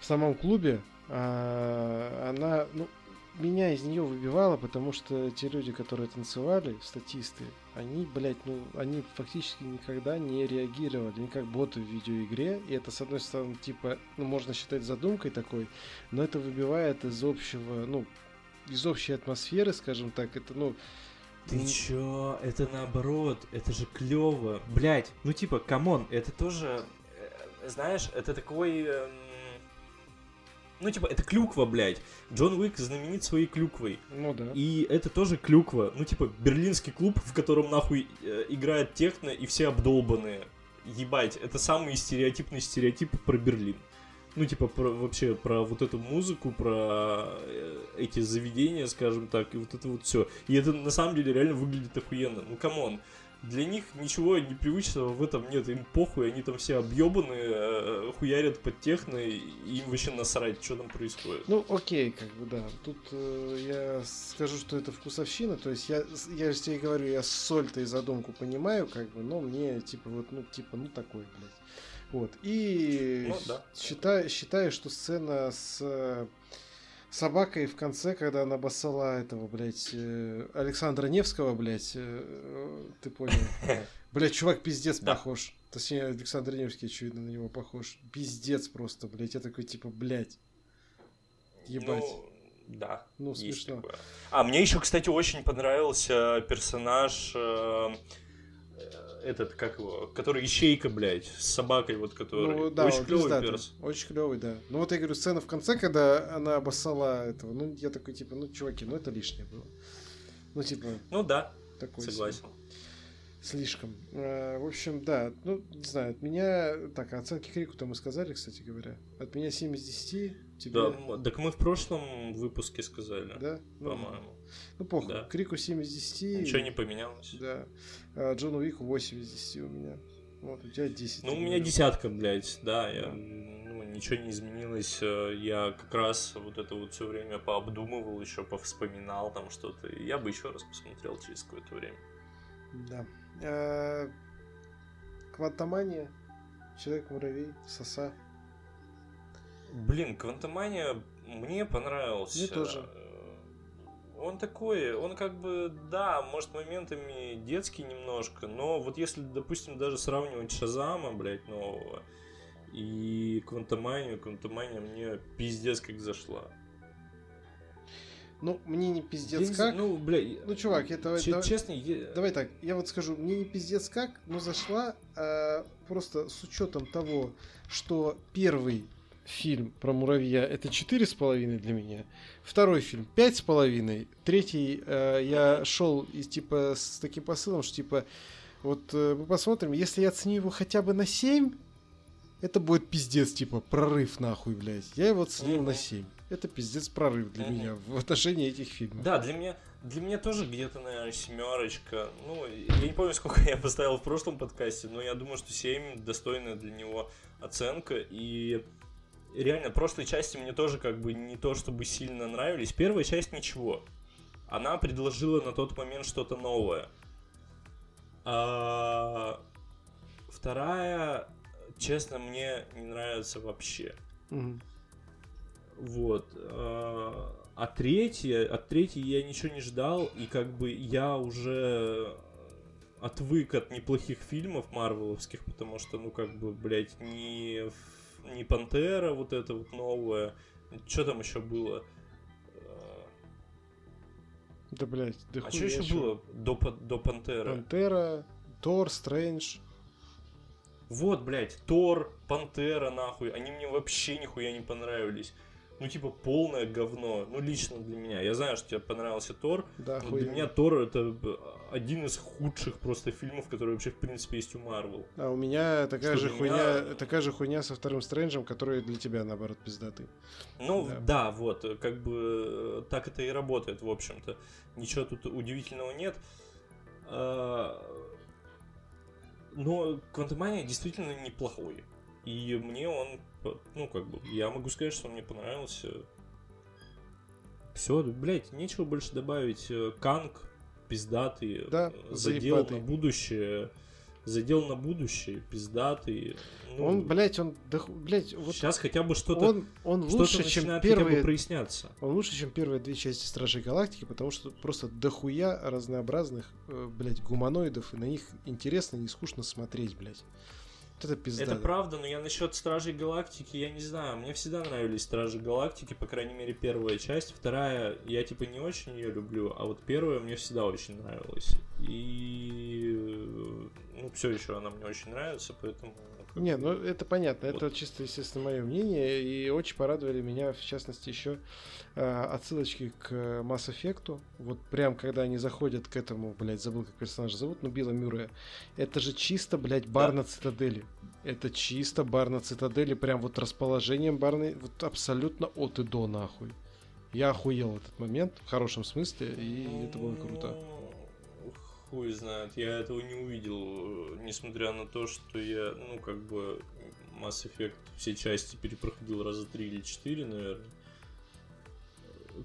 В самом клубе а, она, ну, меня из нее выбивало, потому что те люди, которые танцевали, статисты, они, блядь, ну, они фактически никогда не реагировали, не как боты в видеоигре, и это, с одной стороны, типа, ну, можно считать задумкой такой, но это выбивает из общего, ну, из общей атмосферы, скажем так, это, ну, ты чё? Это наоборот, это же клево. Блять, ну типа, come on, это тоже, э, знаешь, это такой эм, ну, типа, это клюква, блядь. Джон Уик знаменит своей клюквой. Ну да. И это тоже клюква. Ну, типа, берлинский клуб, в котором нахуй э, играет техно и все обдолбанные. Ебать, это самый стереотипный стереотип про Берлин. Ну, типа, про, вообще про вот эту музыку, про э, эти заведения, скажем так, и вот это вот все. И это на самом деле реально выглядит охуенно. Ну, come on. Для них ничего непривычного в этом нет, им похуй, они там все объебаны, э, хуярят под техно, и им вообще насрать, что там происходит. Ну, окей, как бы, да. Тут э, я скажу, что это вкусовщина, то есть я, я же тебе говорю, я соль-то и задумку понимаю, как бы, но мне, типа, вот, ну, типа, ну, такой, блядь. Вот, и ну, да. считаю, считаю, что сцена с собакой в конце, когда она басала этого, блядь, э, Александра Невского, блядь, э, ты понял? Блядь, чувак пиздец похож. Точнее, Александр Невский, очевидно, на него похож. Пиздец просто, блядь. Я такой, типа, блядь. Ебать. Ну, да. Ну, смешно. А, мне еще, кстати, очень понравился персонаж э, этот, как его, который ищейка, блядь, с собакой, вот, который. Ну, да, очень клевый перс. Очень клевый, да. Ну вот я говорю, сцена в конце, когда она обоссала этого, ну я такой, типа, ну, чуваки, ну это лишнее было. Ну, типа. Ну да. Такой согласен. Себе. Слишком. А, в общем, да, ну, не знаю, от меня... Так, оценки Крику-то мы сказали, кстати говоря. От меня 7 из 10. Тебе... Да, так мы в прошлом выпуске сказали. Да? Ну, По-моему. Ну, похуй. Да. Крику 7 из 10. Ничего не поменялось. Да. А Джону Вику 8 из 10 у меня. Вот, у тебя 10. Ну, у меня десятка, блядь, да, я, ну, ничего не изменилось. Э, я как раз вот это вот все время пообдумывал, еще повспоминал там что-то. Я бы еще раз посмотрел через какое-то время. Да. А, Квантомания, Человек-муравей, Соса. Блин, Квантомания мне понравился. Мне тоже он такой, он как бы, да, может моментами детский немножко, но вот если, допустим, даже сравнивать Шазама, блядь, нового, и Квантоманию, Квантомания мне пиздец как зашла. Ну, мне не пиздец я как. Ну, бля, ну, чувак, это ч- давай, честно, я... давай так, я вот скажу, мне не пиздец как, но зашла э, просто с учетом того, что первый фильм про муравья это четыре с половиной для меня. Второй фильм пять с половиной. Третий э, я шел и типа с таким посылом, что типа вот э, мы посмотрим, если я оценю его хотя бы на 7, это будет пиздец, типа, прорыв нахуй, блядь. Я его оценил mm-hmm. на 7. Это пиздец прорыв для mm-hmm. меня в отношении этих фильмов. Да, для меня, для меня тоже где-то, наверное, семерочка. Ну, я не помню, сколько я поставил в прошлом подкасте, но я думаю, что 7 достойная для него оценка. И реально, прошлые части мне тоже как бы не то чтобы сильно нравились. Первая часть ничего. Она предложила на тот момент что-то новое. А вторая, честно, мне не нравится вообще. Угу. Вот. А, а третья, от третьей я ничего не ждал, и как бы я уже отвык от неплохих фильмов марвеловских, потому что, ну, как бы, блядь, не не Пантера вот это вот новое. Что там еще было? Да, блядь, да А что еще было до, до Пантера? Пантера, Тор, Стрэндж. Вот, блядь, Тор, Пантера, нахуй. Они мне вообще нихуя не понравились ну, типа, полное говно. Ну, лично для меня. Я знаю, что тебе понравился Тор. Да, но для меня Тор это один из худших просто фильмов, которые вообще, в принципе, есть у Марвел. А у меня такая что же хуйня, меня... такая же хуйня со вторым Стрэнджем, который для тебя, наоборот, пиздатый. Ну, да. да, вот, как бы так это и работает, в общем-то. Ничего тут удивительного нет. А, но Квантомания действительно неплохой. И мне он, ну, как бы, я могу сказать, что мне понравился. Все, блядь, нечего больше добавить. Э, Канг, пиздатый, да, э, задел заебатый. на будущее. Задел на будущее, пиздатый. Ну, он, блядь, он, да, блядь, вот сейчас хотя бы что-то, он, он что лучше, чем первые, проясняться. Он лучше, чем первые две части Стражей Галактики, потому что просто дохуя разнообразных, э, блядь, гуманоидов, и на них интересно, не скучно смотреть, блядь это пизда. Это правда, но я насчет Стражей Галактики, я не знаю. Мне всегда нравились Стражи Галактики, по крайней мере, первая часть. Вторая, я типа не очень ее люблю, а вот первая мне всегда очень нравилась. И ну, все еще она мне очень нравится, поэтому не, ну это понятно, вот. это чисто, естественно, мое мнение, и очень порадовали меня, в частности, еще э, отсылочки к Mass Effect. Вот прям, когда они заходят к этому, блядь, забыл, как персонажа зовут, ну, Билла Мюррея. Это же чисто, блядь, бар да. на цитадели. Это чисто бар на цитадели, прям вот расположением барной, вот абсолютно от и до, нахуй. Я охуел этот момент, в хорошем смысле, и это было круто. Хуй знает. Я этого не увидел, несмотря на то, что я, ну, как бы, Mass Effect все части перепроходил раза три или четыре, наверное.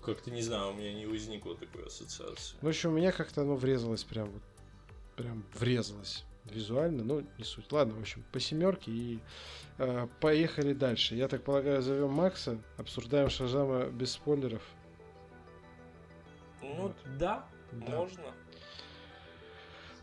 Как-то, не знаю, у меня не возникло такой ассоциации. В общем, у меня как-то оно врезалось прям вот, прям врезалось визуально, ну, не суть. Ладно, в общем, по семерке и э, поехали дальше. Я так полагаю, зовем Макса, обсуждаем Шазама без спойлеров. Ну, вот. да, да, можно.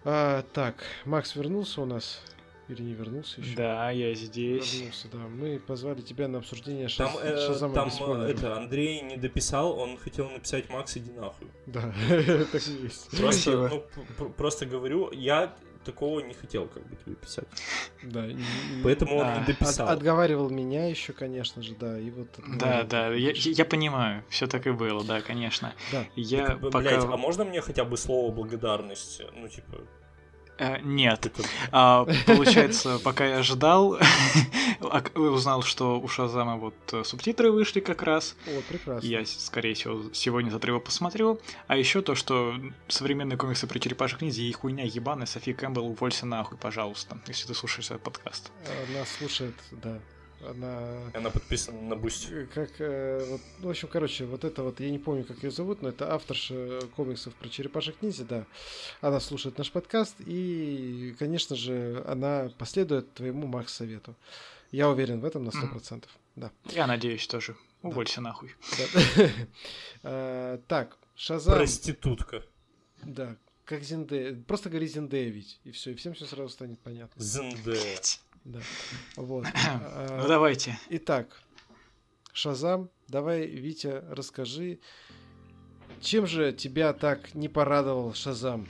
А, так, Макс вернулся у нас. Или не вернулся еще? Да, я здесь. Вернулся, да. Мы позвали тебя на обсуждение шаз... там, э, Шазама там, спойлеров. это, Андрей не дописал, он хотел написать Макс, иди нахуй. Да, так и есть. Просто, ну, просто говорю, я такого не хотел как бы тебе писать. Да. Поэтому он не дописал. От, отговаривал меня еще, конечно же, да, и вот. Да, да, я, я понимаю, все так и было, да, конечно. Да. Я так, пока... Блядь, а можно мне хотя бы слово благодарности? Ну типа. Э, нет. А, получается, пока я ожидал, узнал, что у Шазама вот э, субтитры вышли как раз. О, прекрасно. Я, скорее всего, сегодня завтра его посмотрю. А еще то, что современные комиксы про черепашек ниндзя и хуйня ебаная, Софи Кэмпбелл, уволься нахуй, пожалуйста, если ты слушаешь этот подкаст. Она слушает, да. Она... Она подписана на Бусти. Как, э, вот, ну, в общем, короче, вот это вот, я не помню, как ее зовут, но это авторша комиксов про черепашек ниндзя, да. Она слушает наш подкаст, и, конечно же, она последует твоему Макс-совету. Я уверен в этом на 100%. Mm. Да. Я надеюсь тоже. Уволься да. нахуй. Да. а, так, Шазам. Проститутка. Да, как Зиндея. Просто говори Зиндея ведь, и все, и всем все сразу станет понятно. Зиндея. Да. Вот. Ну давайте. Итак, Шазам, давай, Витя, расскажи, чем же тебя так не порадовал Шазам?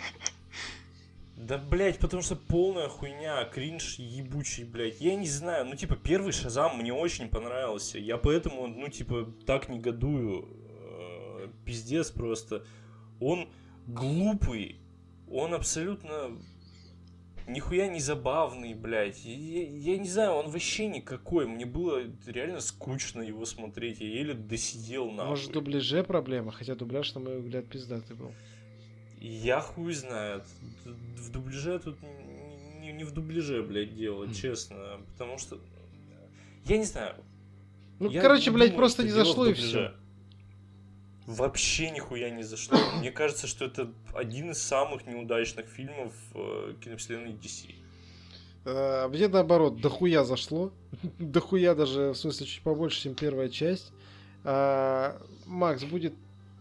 Да, блядь, потому что полная хуйня, кринж ебучий, блядь. Я не знаю, ну, типа, первый Шазам мне очень понравился. Я поэтому, ну, типа, так негодую. Э, пиздец просто. Он глупый. Он абсолютно нихуя не забавный, блядь. Я, я не знаю, он вообще никакой. Мне было реально скучно его смотреть. Я еле досидел на. Может, в дубляже проблема, хотя дубляж, на мой взгляд, пиздатый был. Я хуй знает. В дубляже тут не, не в дубляже, блядь, дело, mm. честно. Потому что. Я не знаю. Ну, я короче, блядь, думаю, просто не зашло и все вообще нихуя не зашло. Мне кажется, что это один из самых неудачных фильмов э, киновселенной DC. А, мне наоборот, дохуя зашло. дохуя даже, в смысле, чуть побольше, чем первая часть. А, Макс, будет,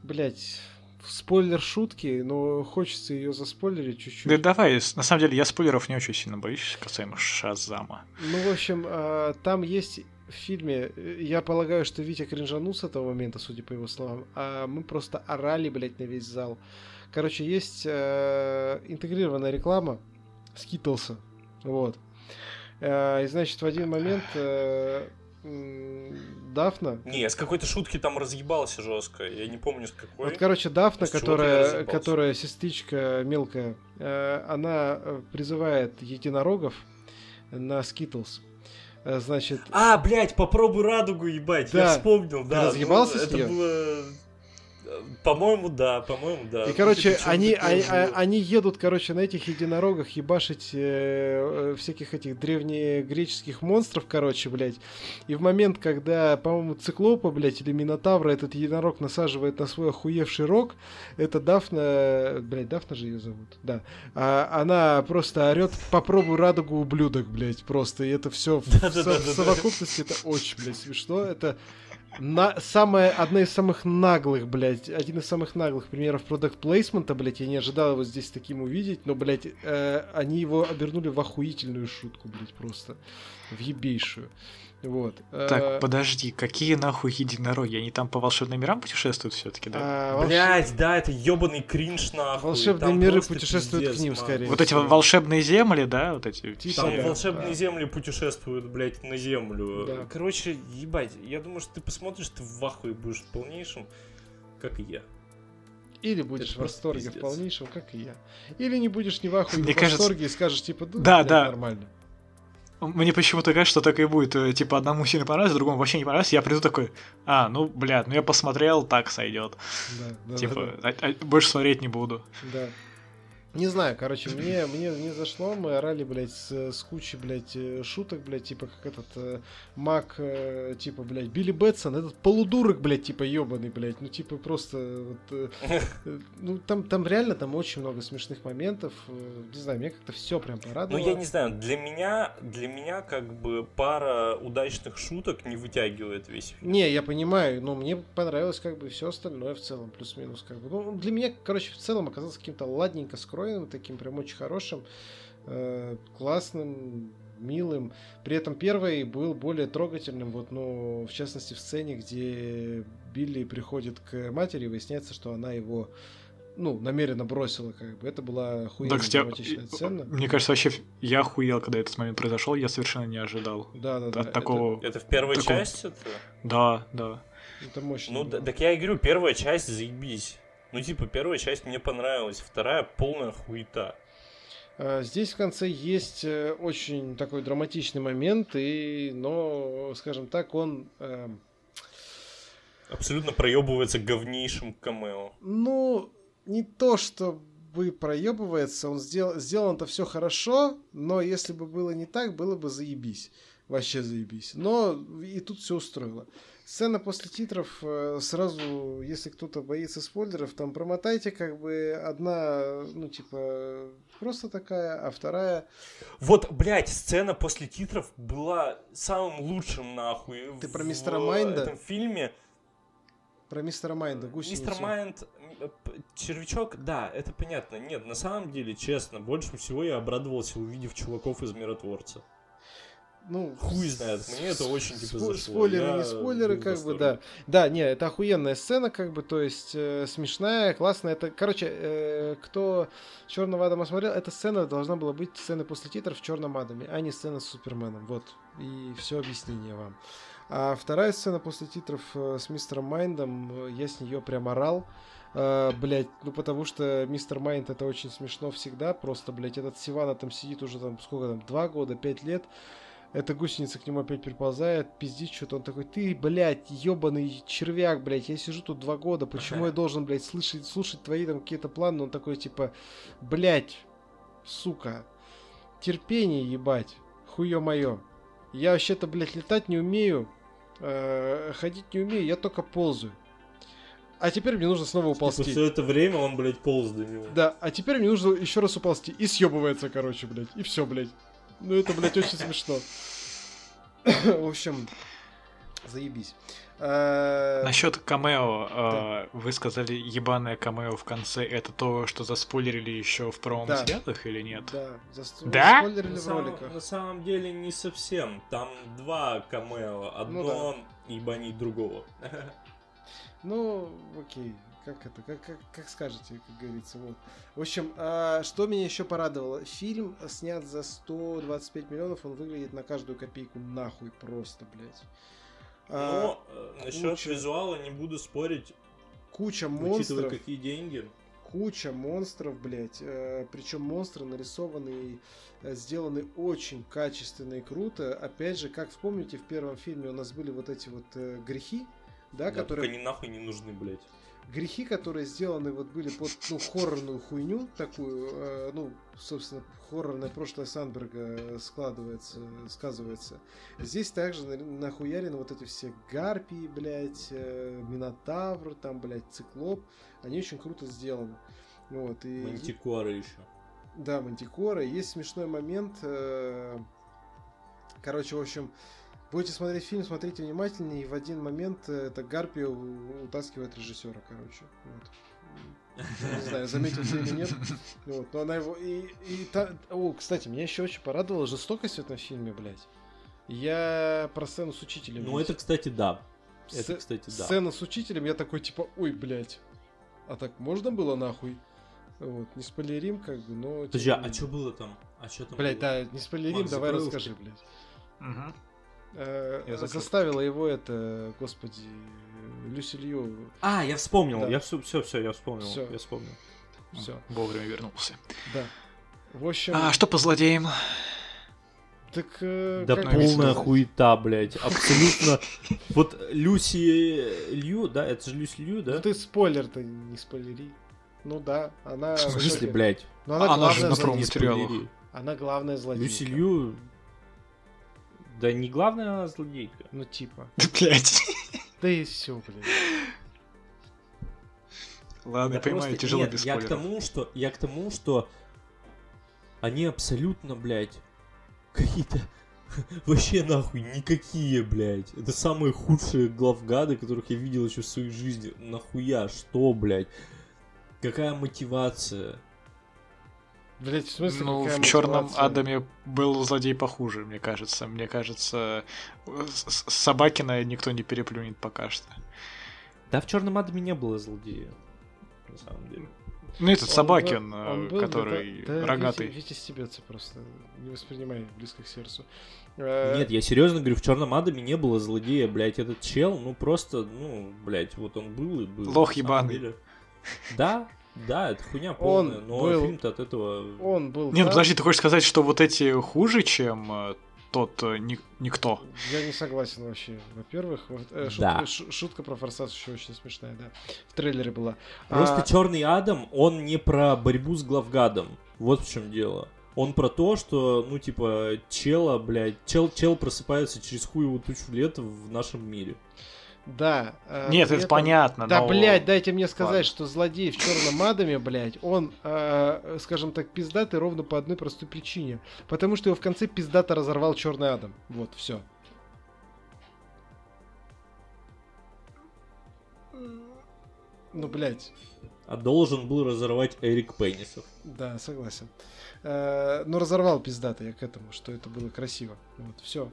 блядь, спойлер шутки, но хочется ее заспойлерить чуть-чуть. Да давай, на самом деле я спойлеров не очень сильно боюсь касаемо Шазама. Ну, в общем, а, там есть в фильме, э, я полагаю, что Витя кринжанул с этого момента, судя по его словам, а мы просто орали, блядь, на весь зал. Короче, есть э, интегрированная реклама Скитлса, вот. Э, и, значит, в один момент э, Дафна. Не, с какой-то шутки там разъебался жестко. Я не помню с какой. Вот, короче, Дафна, которая, которая сестричка мелкая, э, она э, призывает единорогов на Skittles. Э, значит... А, блядь, попробуй радугу ебать, да. я вспомнил, да. Ты разъебался ну, с Это было по-моему, да, по-моему, да. И, короче, они, они, они едут, короче, на этих единорогах ебашить э, э, всяких этих древнегреческих монстров, короче, блядь. И в момент, когда, по-моему, циклопа, блядь, или минотавра этот единорог насаживает на свой охуевший рог, это Дафна, блядь, Дафна же ее зовут, да. А, она просто орет, попробуй радугу ублюдок, блядь, просто. И это все в, в совокупности, это очень, блядь, смешно. Это на, самая, одна из самых наглых, блядь, один из самых наглых примеров продукт плейсмента, блядь, я не ожидал его здесь таким увидеть, но, блядь, э, они его обернули в охуительную шутку, блядь, просто, в ебейшую. Вот. Так, э, подожди, какие нахуй единороги? Они там по волшебным мирам путешествуют все-таки, да? А, волшеб... Блять, да, это ебаный кринж нахуй. Волшебные там миры путешествуют пиздец, к ним, скорее. Вот эти волшебные земли, да, вот эти. Типа, там да, волшебные да. земли путешествуют, блять, на землю. Да. Короче, ебать, я думаю, что ты посмотришь, ты в ахуе будешь в полнейшем, как и я. Или будешь в восторге в полнейшем, как и я. Или не будешь ни в ахуе, ни в кажется... восторге и скажешь, типа, да, да, нормально. Мне почему-то кажется, что так и будет. Э, типа, одному сильно понравится, другому вообще не понравится. Я приду такой, а, ну, блядь, ну я посмотрел, так сойдет. Да, да, типа, да, да. А, больше смотреть не буду. Да. Не знаю, короче, мне, мне не зашло, мы орали, блядь, с, с кучей, блядь, э, шуток, блядь, типа, как этот э, Мак, э, типа, блядь, Билли Бэтсон, этот полудурок, блядь, типа, ебаный, блядь, ну, типа, просто, вот, э, э, ну, там, там реально, там очень много смешных моментов, э, не знаю, мне как-то все прям порадовало. Ну, я не знаю, для меня, для меня, как бы, пара удачных шуток не вытягивает весь фильм. Не, я понимаю, но мне понравилось, как бы, все остальное в целом, плюс-минус, как бы, ну, для меня, короче, в целом оказалось каким-то ладненько скроенным, настроенным, таким прям очень хорошим, э, классным, милым. При этом первый был более трогательным, вот, ну, в частности, в сцене, где Билли приходит к матери, и выясняется, что она его ну, намеренно бросила, как бы. Это была охуенная да, драматичная сцена. Мне кажется, вообще я охуел, когда этот момент произошел, я совершенно не ожидал. Да, да, от да. такого. Это, это в первой такого... части? Это? Да, да. Это мощно. Ну, да. так я и говорю, первая часть заебись. Ну, типа, первая часть мне понравилась, вторая полная хуета. А, здесь в конце есть э, очень такой драматичный момент, и, но, скажем так, он... Э... Абсолютно проебывается говнейшим камео. Ну, не то, что бы проебывается, он сделал, сделано это все хорошо, но если бы было не так, было бы заебись. Вообще заебись. Но и тут все устроило. Сцена после титров э, сразу, если кто-то боится спойлеров, там промотайте как бы одна, ну типа просто такая, а вторая. Вот, блядь, сцена после титров была самым лучшим нахуй. Ты про мистера Майнда? В этом фильме. Про мистера Майнда, гусеницу. Мистер Майнд, червячок, да, это понятно. Нет, на самом деле, честно, больше всего я обрадовался, увидев чуваков из Миротворца ну, хуй знает, мне это очень типа зашло. Спойлеры, я не спойлеры, как бы, да. Да, не, это охуенная сцена, как бы, то есть э, смешная, классная. Это, короче, э, кто Черного Адама смотрел, эта сцена должна была быть сценой после титров в Черном Адаме, а не сцена с Суперменом. Вот. И все объяснение вам. А вторая сцена после титров э, с мистером Майндом, э, я с нее прям орал. Uh, блять, ну потому что Мистер Майнд это очень смешно всегда, просто, блять, этот Сивана там сидит уже там, сколько там, два года, пять лет, эта гусеница к нему опять приползает, пиздит что-то. Он такой, ты, блядь, ебаный червяк, блядь, я сижу тут два года, почему я должен, блядь, слышать, слушать твои там какие-то планы? Он такой, типа, блядь, сука, терпение, ебать, хуё моё. Я вообще-то, блядь, летать не умею, э, ходить не умею, я только ползаю. А теперь мне нужно снова типа уползти. Типа все это время он, блядь, полз до него. Да, а теперь мне нужно еще раз уползти. И съебывается, короче, блядь. И все, блядь. Ну это, блядь, очень смешно. В общем, заебись. А, Насчет камео, а, вы сказали ебаное камео в конце, это то, что заспойлерили еще в промо-материалах или нет? Да, да? в роликах. На самом деле не совсем, там два камео, одно ну, другого. Ну, окей как это, как, как, как скажете, как говорится. Вот. В общем, а, что меня еще порадовало. Фильм снят за 125 миллионов, он выглядит на каждую копейку нахуй просто, блядь. А, Но э, насчет куча, визуала не буду спорить. Куча монстров. какие деньги. Куча монстров, блядь. Э, причем монстры нарисованы э, сделаны очень качественно и круто. Опять же, как вспомните, в первом фильме у нас были вот эти вот грехи, да, да которые... они нахуй не нужны, блядь грехи, которые сделаны вот были под ну, хоррорную хуйню такую, э, ну, собственно, хоррорное прошлое Сандберга складывается, сказывается. Здесь также нахуярены вот эти все гарпии, блядь, э, Минотавр, там, блядь, Циклоп. Они очень круто сделаны. Вот, и... Мантикоры еще. Да, Мантикора. Есть смешной момент. Э... Короче, в общем, Будете смотреть фильм, смотрите внимательнее, и в один момент э, это Гарпия утаскивает режиссера, короче. Вот. Не знаю, заметил ты или нет. Вот, но она его... И, и та... О, кстати, меня еще очень порадовала жестокость в этом фильме, блядь. Я про сцену с учителем. Ну, это, кстати, да. Это, кстати, да. Сцена с учителем, я такой, типа, ой, блядь. А так можно было нахуй? Вот, не спойлерим, как бы, но... Подожди, а что было там? А что там Блядь, было? да, не спойлерим, Макс, давай расскажи, блядь. Угу. Э, заставила его это, господи, Люси Лью. А, я вспомнил, да. я все, все, все, я вспомнил, все. я вспомнил. Все. Вовремя вернулся. Да. В общем. А что по злодеям? Так. Э, да полная хуета, блядь. Абсолютно. Вот Люси Лью, да, это же Люси Лью, да? Ну ты спойлер-то не спойлери. Ну да, она... В смысле, блядь? Ну, она, она же на промо-материалах. Она главная злодейка. Люси Лью... Да не главная она злодейка. Ну типа. Блядь. Да и все, блядь. Ладно, я понимаю, тяжело без я к тому, что Я к тому, что они абсолютно, блядь, какие-то вообще нахуй никакие, блядь. Это самые худшие главгады, которых я видел еще в своей жизни. Нахуя? Что, блядь? Какая мотивация? Блять, в смысле, ну, в черном Адаме был злодей похуже, мне кажется. Мне кажется, Собакина никто не переплюнет пока что. Да, в черном Адаме не было злодея, на самом деле. Ну, этот он Собакин, был, он был, который да, да, рогатый. Витя, Витя стебется просто, не воспринимай близко к сердцу. Э, Нет, я серьезно говорю, в Черном Адаме не было злодея, блядь, этот чел, ну просто, ну, блядь, вот он был и был. Лох ебаный. Да, да, это хуйня полная, он но был, фильм-то от этого... Он был... Нет, ну, подожди, ты хочешь сказать, что вот эти хуже, чем э, тот э, ни, никто? Я не согласен вообще. Во-первых, вот, э, шутка, да. ш, шутка про форсаж еще очень смешная, да. В трейлере была. Просто а... Черный Адам, он не про борьбу с главгадом. Вот в чем дело. Он про то, что, ну, типа, чела, блядь, чел, чел просыпается через хуевую тучу лет в нашем мире. Да. Э, Нет, это этом... понятно. Да, но... блядь, дайте мне сказать, Ладно. что злодей в черном адаме, блядь, он, э, скажем так, пиздатый ровно по одной простой причине. Потому что его в конце пиздато разорвал черный адам. Вот, все. Ну, блядь. А должен был разорвать Эрик Пеннисов. Да, согласен. Э, но разорвал пиздато я к этому, что это было красиво. Вот, все.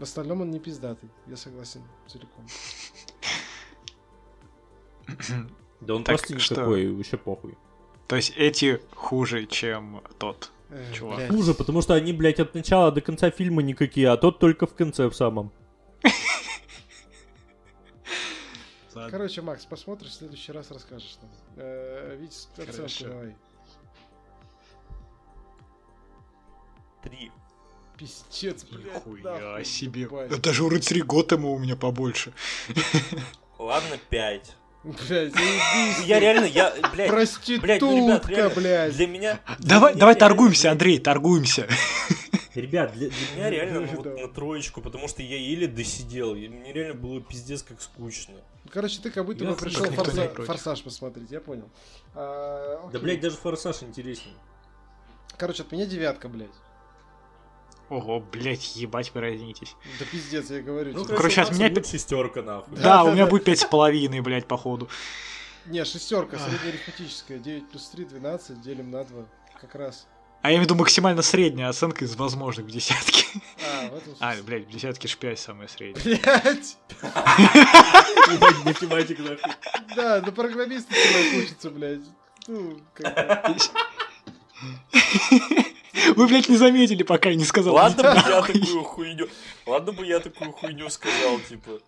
В остальном он не пиздатый, я согласен целиком. Да он так просто никакой, вообще похуй. То есть эти хуже, чем тот э, чувак. Блядь. Хуже, потому что они, блядь, от начала до конца фильма никакие, а тот только в конце в самом. Короче, Макс, посмотришь, в следующий раз расскажешь нам. Э, Вить, оценку давай. Три. Пиздец, блядь. Нихуя себе. Ебать. Это же у рыцарей Готэма у меня побольше. Ладно, пять. Блядь, Я реально, я, блядь, Проститутка, блядь, ну, ребят, реально, блядь. Для меня... Давай, давай торгуемся, Андрей, торгуемся. Ребят, для, для меня реально ну, вот на троечку, потому что я еле досидел. И мне реально было пиздец как скучно. Короче, ты как будто бы пришел форса... форсаж посмотреть, я понял. А, да, блядь, даже форсаж интереснее. Короче, от меня девятка, блядь. Ого, блять, ебать вы разнитесь. Да пиздец, я говорю. Ну, короче, от меня будет шестерка, нахуй. Да, да у меня будет пять с половиной, блять, походу. Не, шестерка, среднеарифметическая. 9 плюс 3, 12, делим на 2. Как раз. А я имею в виду максимально средняя оценка из возможных в десятке. А, в этом А, блядь, в десятке ж 5 самая средняя. Блядь! Математик, нахуй. Да, на программиста человек учится, блядь. Ну, как Вы, блядь, не заметили, пока я не сказал. Ладно бы я такую хуйню... Ладно бы я такую хуйню сказал, типа.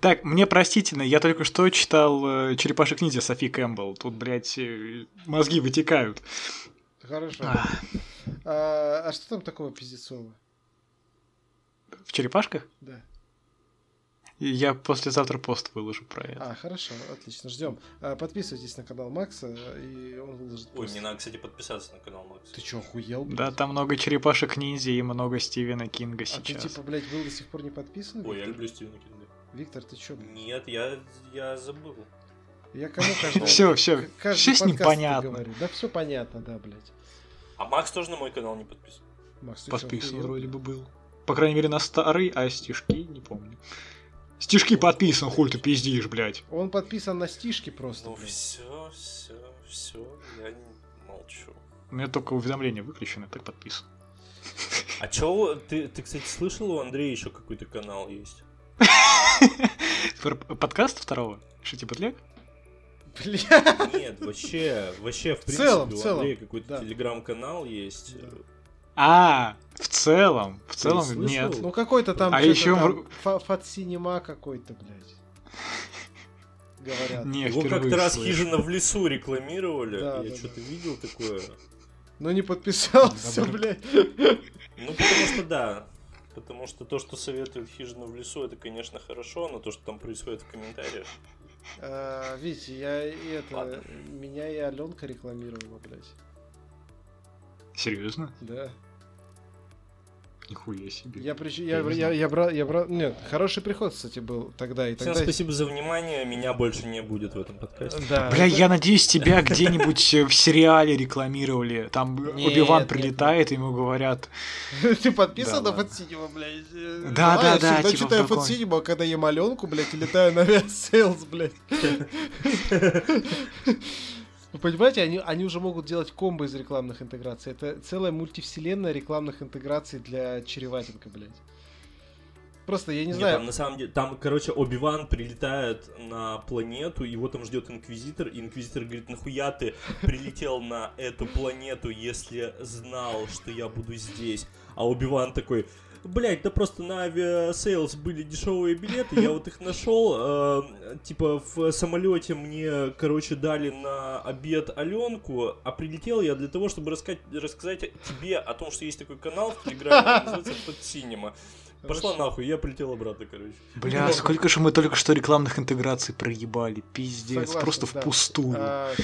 Так, мне простительно, я только что читал э, «Черепашек ниндзя» Софи Кэмпбелл. Тут, блядь, э, мозги вытекают. Хорошо. А. А, а что там такого пиздецового? В «Черепашках»? Да. Я послезавтра пост выложу про это. А, хорошо, отлично, ждем. А, подписывайтесь на канал Макса, и он выложит пост. Ой, мне надо, кстати, подписаться на канал Макса. Ты чё, охуел? Блядь? Да, там много черепашек ниндзя и много Стивена Кинга а сейчас. А ты, типа, блядь, был до сих пор не подписан? Ой, Виктор? я люблю Стивена Кинга. Виктор, ты чё, блядь? Нет, я, я забыл. Я кому каждый... Все, все, все с ним понятно. Да все понятно, да, блядь. А Макс тоже на мой канал не подписан. Макс, Подписан вроде бы был. По крайней мере, на старый, а стишки не помню. Стишки подписан, хуй ты пиздишь, блядь. Он подписан на стишки просто. Ну все, все, все, я не молчу. У меня только уведомления выключены, так подписан. А чё, ты, ты, кстати, слышал, у Андрея еще какой-то канал есть? Подкаст второго? Что, типа Тлек? Бля. Нет, вообще, вообще, в принципе, целом, у Андрея какой-то да. телеграм-канал есть. А, в целом, в целом нет. Ну какой-то там. А еще Фат Синема какой-то, блядь. Говорят. Не, Его как-то раз хижина в лесу рекламировали. Да, Я да, что-то да. видел такое. Но не подписался, блядь. Ну, потому что да. Потому что то, что советует хижина в лесу, это, конечно, хорошо, но то, что там происходит в комментариях. А, видите, я это... Меня и Аленка рекламировала, блядь. Серьезно? Да. Нихуя себе. Я, прич... я, я, я, я брал, я брал, нет, хороший приход, кстати, был тогда и тогда. Всем спасибо за внимание, меня больше не будет в этом подкасте. Да. Бля, я надеюсь, тебя где-нибудь в сериале рекламировали, там Оби-Ван прилетает, ему говорят... Ты подписан на Фатсинема, блядь? Да, да, да. Я читаю Фатсинема, когда ем Аленку, блядь, и летаю на Сейлс, блядь. Вы понимаете, они, они уже могут делать комбо из рекламных интеграций. Это целая мультивселенная рекламных интеграций для чреватинка, блядь. Просто я не Нет, знаю. Там, на самом деле, там, короче, Оби-Ван прилетает на планету, его там ждет Инквизитор, и Инквизитор говорит, нахуя ты прилетел на эту планету, если знал, что я буду здесь? А Оби-Ван такой, Блять, да просто на авиасейлс были дешевые билеты, я вот их нашел, э, типа в самолете мне, короче, дали на обед Аленку, а прилетел я для того, чтобы рассказать, рассказать тебе о том, что есть такой канал в Телеграме, называется Подсинема. Пошла нахуй, я полетел обратно, короче. Бля, сколько же мы только что рекламных интеграций проебали. Пиздец, Согласен, просто да. впустую. А,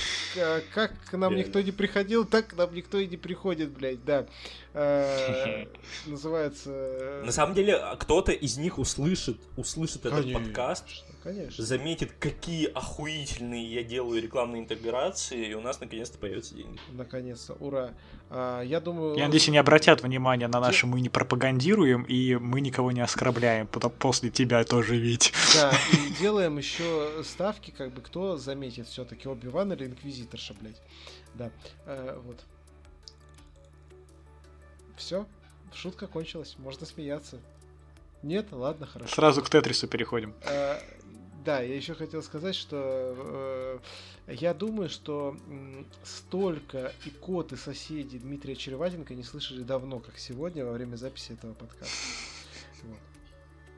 как к нам Реально. никто не приходил, так к нам никто и не приходит, блядь, да. А, называется... Э, На самом деле, кто-то из них услышит, услышит этот подкаст Конечно. заметит, какие охуительные я делаю рекламные интеграции, и у нас наконец-то появятся деньги. Наконец-то, ура. А, я думаю... Я надеюсь, они обратят внимание на наши «мы не пропагандируем» и «мы никого не оскорбляем», потом после тебя тоже ведь. Да, и делаем еще ставки, как бы кто заметит все таки Оби-Ван или Инквизиторша, блядь. Да, а, вот. Все, шутка кончилась, можно смеяться. Нет, ладно, хорошо. Сразу к Тетрису переходим. А, да, я еще хотел сказать, что э, я думаю, что э, столько икот и соседей Дмитрия Череватенко не слышали давно, как сегодня, во время записи этого подкаста. Вот.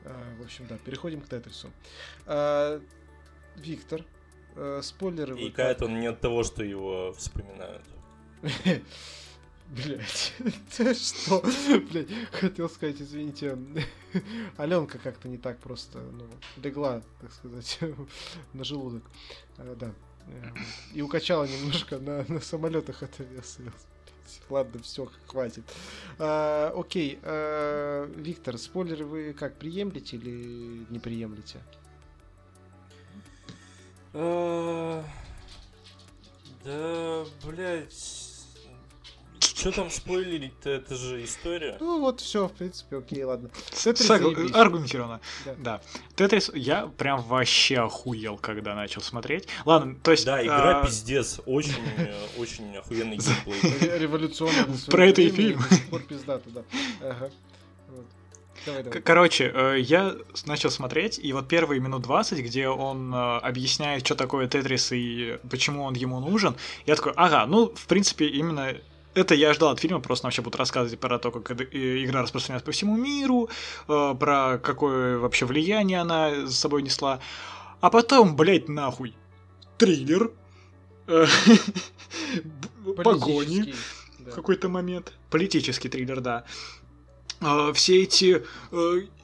А, в общем, да, переходим к Тетрису. А, Виктор, э, спойлеры. И кает он не от того, что его вспоминают. Блять, что? Блять, хотел сказать, извините, Аленка как-то не так просто, ну, легла, так сказать, на желудок. А, да. Э, и укачала немножко на, на самолетах это вес. Ладно, все, хватит. А, окей, а, Виктор, спойлеры вы как, приемлете или не приемлете? Да, блядь что там спойлерить-то? Это же история. Ну вот все, в принципе, окей, ладно. Тетрис Аргументировано. Да. да. Тетрис, я прям вообще охуел, когда начал смотреть. Ладно, то есть... Да, игра а... пиздец. Очень, очень охуенный геймплей. Революционный. Про это и фильм. До сих пор пиздато, да. Ага. Давай, давай. Короче, э, я начал смотреть, и вот первые минут 20, где он э, объясняет, что такое Тетрис и почему он ему нужен, я такой, ага, ну, в принципе, именно это я ждал от фильма, просто вообще будут рассказывать про то, как игра распространяется по всему миру, э, про какое вообще влияние она с собой несла. А потом, блядь, нахуй, триллер, э, погони в какой-то момент, политический триллер, да. Э, все эти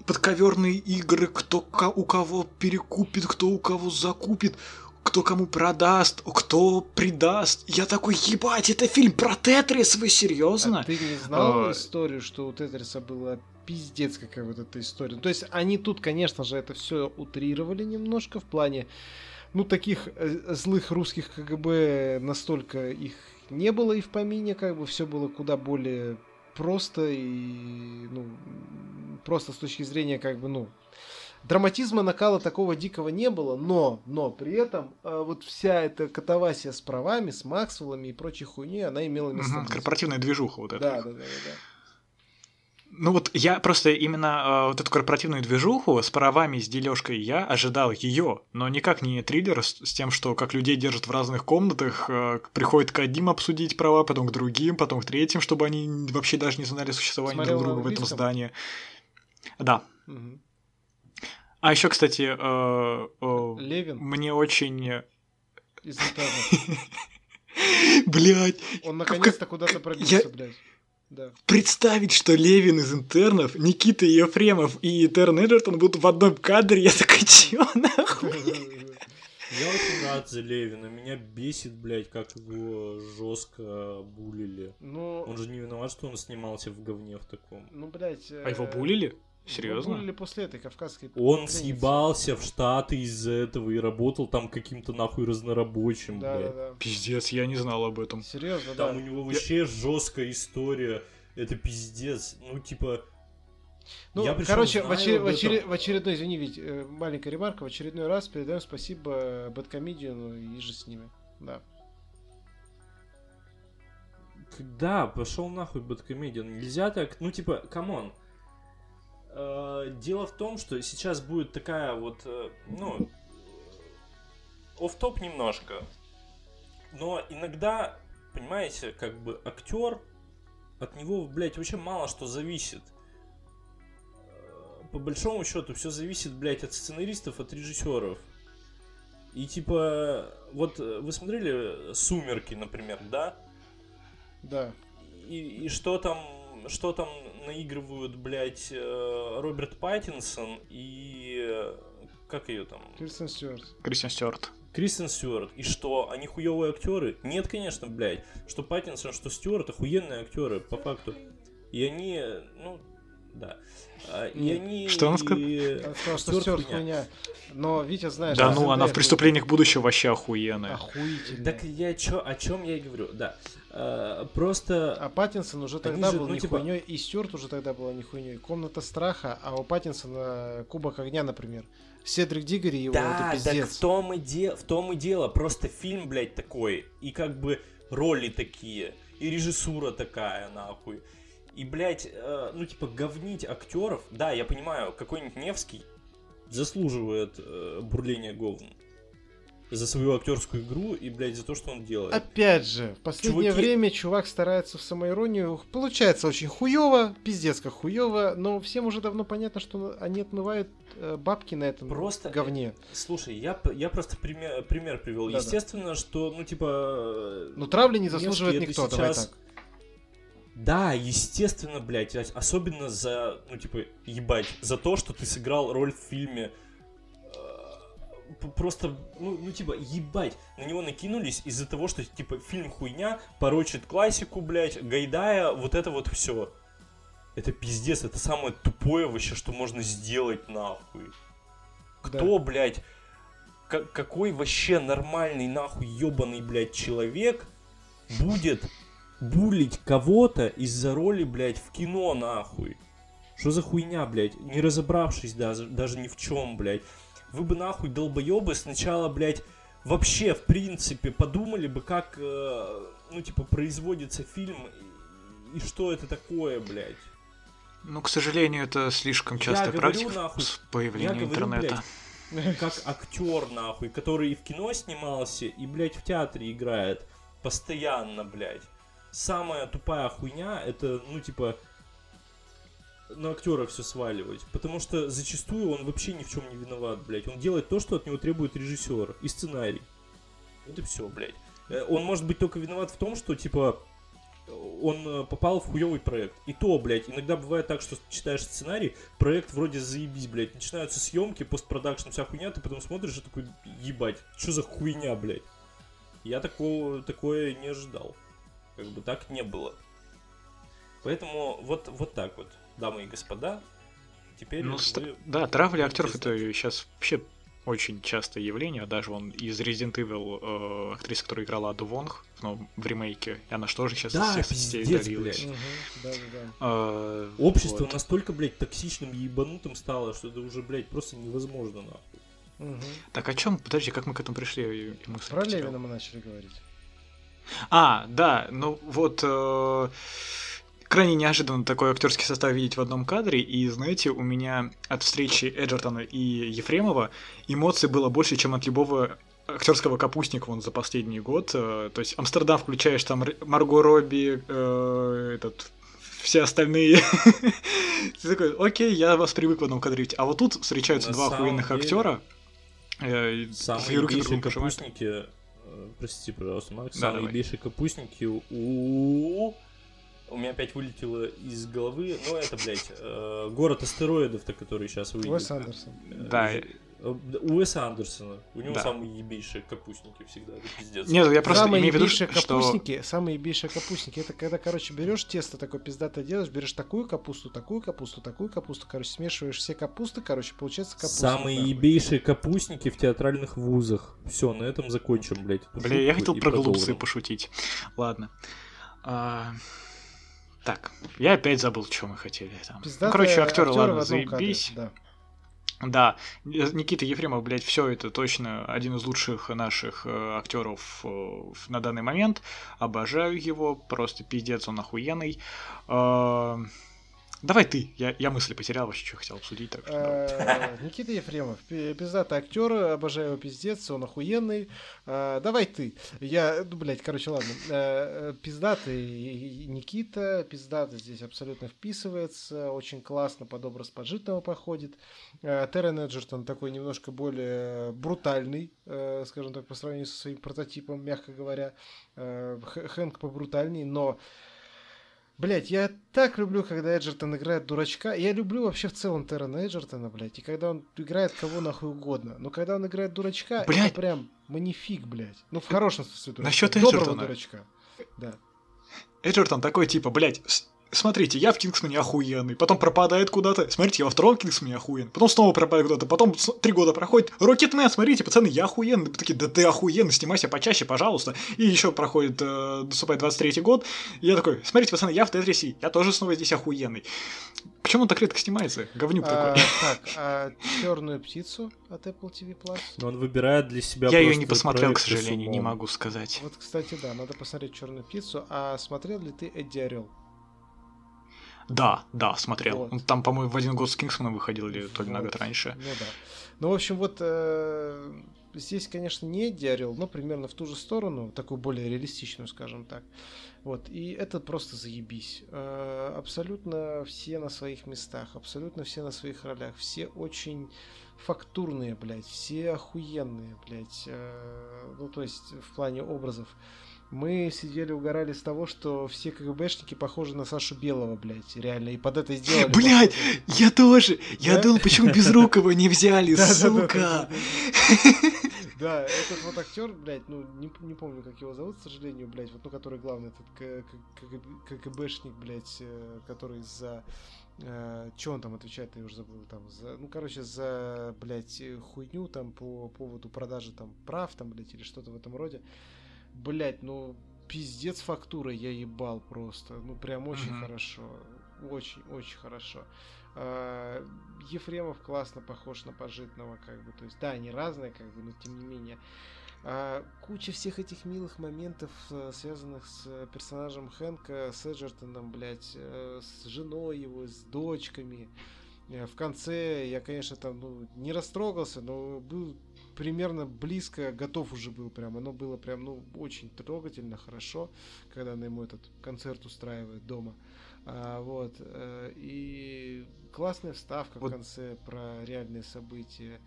подковерные игры, кто у кого перекупит, кто у кого закупит кто кому продаст, кто предаст. Я такой, ебать, это фильм про Тетрис, вы серьезно? А ты не знал а... историю, что у Тетриса была пиздец какая вот эта история. То есть они тут, конечно же, это все утрировали немножко в плане, ну, таких э, злых русских КГБ настолько их не было и в помине, как бы все было куда более просто и, ну, просто с точки зрения, как бы, ну, драматизма накала такого дикого не было, но, но при этом э, вот вся эта катавасия с правами, с Максвеллами и прочей хуйней, она имела место. Угу, корпоративная движуха вот эта. Да, да, да, да. Ну вот я просто именно э, вот эту корпоративную движуху с правами, с дележкой я ожидал ее, но никак не триллер с, с тем, что как людей держат в разных комнатах, э, приходит к одним обсудить права, потом к другим, потом к третьим, чтобы они вообще даже не знали существования Смотрел друг друга в этом здании. Да. Угу. А еще, кстати, э, э, Левин. мне очень... Из Блять. Он наконец-то куда-то пробился, блядь. Да. Представить, что Левин из интернов, Никита Ефремов и Терн Эджертон будут в одном кадре, я такой, чё нахуй? Я очень рад за Левина. Меня бесит, блядь, как его жестко булили. Ну... Он же не виноват, что он снимался в говне в таком. Ну, блядь... А его булили? Серьезно? Были после этой кавказской Он пленницы. съебался в Штаты из-за этого и работал там каким-то нахуй разнорабочим, да, блядь. Да, да. Пиздец, я не знал об этом. Серьезно, там да. у него вообще я... жесткая история. Это пиздец. Ну, типа... Ну, я короче, в, очер... в, очер... в очередной, извини, ведь э, маленькая ремарка, в очередной раз передаем спасибо Бэткомедиану и же с ними. Да. Да, пошел нахуй Бэткомедиан. Нельзя так, ну типа, come on. Э, дело в том, что сейчас будет такая вот, э, ну, оффтоп немножко. Но иногда, понимаете, как бы актер, от него, блядь, вообще мало что зависит. Э, по большому счету, все зависит, блядь, от сценаристов, от режиссеров. И типа, вот вы смотрели Сумерки, например, да? Да. И, и что там что там наигрывают, блядь, э, Роберт Паттинсон и... Э, как ее там? Кристен Стюарт. Кристен Стюарт. Кристен Стюарт. И что, они хуевые актеры? Нет, конечно, блядь. Что Паттинсон, что Стюарт, охуенные актеры, по факту. И они, ну, да. А, и они... Что он сказал? Он сказал, что Стюарт хуйня. Но Витя знаешь... Да ну, она в «Преступлениях будущего» вообще охуенная. Охуительная. Так я чё, о чем я и говорю, да. А, просто... А Паттинсон уже тогда же, был ну, не типа... хуйней, и Стюарт уже тогда была не хуйней. «Комната страха», а у Паттинсона «Кубок огня», например. Седрик Диггери его да, это пиздец. Да, в том, и де... в том и дело. Просто фильм, блядь, такой. И как бы роли такие. И режиссура такая, нахуй. И, блядь, э, ну, типа, говнить актеров. Да, я понимаю, какой-нибудь Невский заслуживает э, бурления говн за свою актерскую игру и, блядь, за то, что он делает. Опять же, в последнее Чуваки... время чувак старается в самоиронию. Получается очень хуево, пиздец как хуево, но всем уже давно понятно, что они отмывают э, бабки на этом просто, говне. Слушай, я, я просто пример, пример привел. Да, Естественно, да. что, ну, типа... Ну, травли не заслуживает никто, сейчас... давай так. Да, естественно, блядь, особенно за, ну, типа, ебать, за то, что ты сыграл роль в фильме э, просто, ну, ну, типа, ебать, на него накинулись из-за того, что, типа, фильм хуйня, порочит классику, блядь, Гайдая, вот это вот все. Это пиздец, это самое тупое вообще, что можно сделать, нахуй. Кто, да. блядь, какой вообще нормальный, нахуй, ебаный, блядь, человек будет булить кого-то из-за роли, блядь, в кино, нахуй. Что за хуйня, блядь? Не разобравшись даже, даже ни в чем, блядь. Вы бы нахуй, долбоебы, сначала, блядь, вообще, в принципе, подумали бы, как, э, ну, типа, производится фильм и, и что это такое, блядь. Ну, к сожалению, это слишком частая практика нахуй, с появлением я говорю, интернета. Блядь, как актер, нахуй, который и в кино снимался, и, блядь, в театре играет. Постоянно, блядь самая тупая хуйня это, ну, типа, на актера все сваливать. Потому что зачастую он вообще ни в чем не виноват, блядь. Он делает то, что от него требует режиссер и сценарий. Вот и все, блядь. Э, он может быть только виноват в том, что, типа, он э, попал в хуевый проект. И то, блядь, иногда бывает так, что читаешь сценарий, проект вроде заебись, блядь. Начинаются съемки, постпродакшн, вся хуйня, ты потом смотришь и такой, ебать, что за хуйня, блядь. Я такого, такое не ожидал. Как бы так не было. Поэтому вот, вот так вот, дамы и господа. Теперь ну, вы... Да, травля актеров это сейчас вообще очень частое явление. Даже он из Resident Evil э, актриса, которая играла Аду Вонг ну, в ремейке, и она что же сейчас да, всех сетей удалилась. Угу, да, да, да. А, Общество вот. настолько, блядь, токсичным и ебанутым стало, что это уже, блядь, просто невозможно, нахуй. Угу. Так о чем? Подожди, как мы к этому пришли? Мы Про Левина мы начали говорить. А, да, ну вот э, крайне неожиданно такой актерский состав видеть в одном кадре, и знаете, у меня от встречи Эджертона и Ефремова эмоций было больше, чем от любого актерского капустника вон за последний год. Э, то есть Амстердам включаешь там Марго Робби, э, этот все остальные. Ты такой, окей, я вас привык в одном кадре видеть. А вот тут встречаются два охуенных актера. Э, Самые руки капустники простите, пожалуйста, Макс, да, самые бейшие капустники у... У меня опять вылетело из головы, ну это, блядь, э, город астероидов-то, который сейчас выйдет. Уэс Андерсон. Да. Уэса Андерсона. У него да. самые ебейшие капустники всегда. Это пиздец. Нет, я просто самые имею в виду, что... капустники, самые ебейшие капустники, это когда, короче, берешь тесто такое пиздатое делаешь, берешь такую капусту, такую капусту, такую капусту, короче, смешиваешь все капусты, короче, получается капуста. Самые да. ебейшие капустники в театральных вузах. Все, на этом закончим, блядь. Бля, я хотел про голубцы пошутить. Ладно. А... Так, я опять забыл, что мы хотели там. ну, короче, актеры, ладно, заебись. Кадре, да. Да, Никита Ефремов, блядь, все это точно один из лучших наших э, актеров э, на данный момент. Обожаю его, просто пиздец, он охуенный. Э, Давай ты, я, я мысли потерял, вообще что хотел обсудить. Так что, Никита Ефремов, пиздатый актер, обожаю его пиздец, он охуенный. А, давай ты. Я, ну, блядь, короче, ладно. Э, пиздатый Никита, пиздатый здесь абсолютно вписывается, очень классно под образ поджитного походит. Э, Террен Эджертон такой немножко более брутальный, э, скажем так, по сравнению со своим прототипом, мягко говоря. Хэнк побрутальней, но Блять, я так люблю, когда Эджертон играет дурачка. Я люблю вообще в целом Террена Эджертона, блядь. И когда он играет кого нахуй угодно. Но когда он играет дурачка, блядь. это прям манифик, блядь. Ну, в хорошем смысле дурачка. Насчет Эджертона. дурачка. Да. Эджертон такой, типа, блядь, смотрите, я в Кингсмане охуенный, потом пропадает куда-то, смотрите, я во втором Кингсмане охуенный, потом снова пропадает куда-то, потом три года проходит, Рокетмен, смотрите, пацаны, я охуенный, Вы такие, да ты охуенный, снимайся почаще, пожалуйста, и еще проходит, э, наступает 23-й год, и я такой, смотрите, пацаны, я в Тетрисе, я тоже снова здесь охуенный. Почему он так редко снимается? Говнюк а, такой. Так, а черную птицу от Apple TV Plus? Но он выбирает для себя. Я ее не посмотрел, к сожалению, не могу сказать. Вот, кстати, да, надо посмотреть черную птицу. А смотрел ли ты Эдди Орел? Да, да, смотрел. Вот. Он там, по-моему, в один год с Кингсманом выходил, или то ли вот. на год раньше. Ну да. Ну, в общем, вот э, здесь, конечно, не Эдди но примерно в ту же сторону, такую более реалистичную, скажем так. Вот, и это просто заебись. Э, абсолютно все на своих местах, абсолютно все на своих ролях, все очень фактурные, блядь, все охуенные, блядь, э, ну, то есть в плане образов. Мы сидели, угорали с того, что все КГБшники похожи на Сашу Белого, блядь, реально, и под это сделали. Блядь, я тоже! Я думал, почему Безрукова не взяли, сука! Да, этот вот актер, блядь, ну, не, не помню, как его зовут, к сожалению, блядь, вот, ну, который главный, этот КГБшник, блядь, э, который за... Э, Че он там отвечает, я уже забыл, там, за, ну, короче, за, блядь, хуйню, там, по поводу продажи, там, прав, там, блядь, или что-то в этом роде. Блять, ну пиздец фактура я ебал просто. Ну прям очень uh-huh. хорошо. Очень, очень хорошо. А, Ефремов классно похож на пожитного, как бы. То есть, да, они разные, как бы, но тем не менее. А, куча всех этих милых моментов, э, связанных с персонажем Хэнка, с Эджертоном, блядь, э, с женой его, с дочками. Э, в конце я, конечно, там ну, не растрогался, но был примерно близко готов уже был прям. Оно было прям, ну, очень трогательно, хорошо, когда она ему этот концерт устраивает дома. А, вот. Э, и классная вставка вот. в конце про реальные события.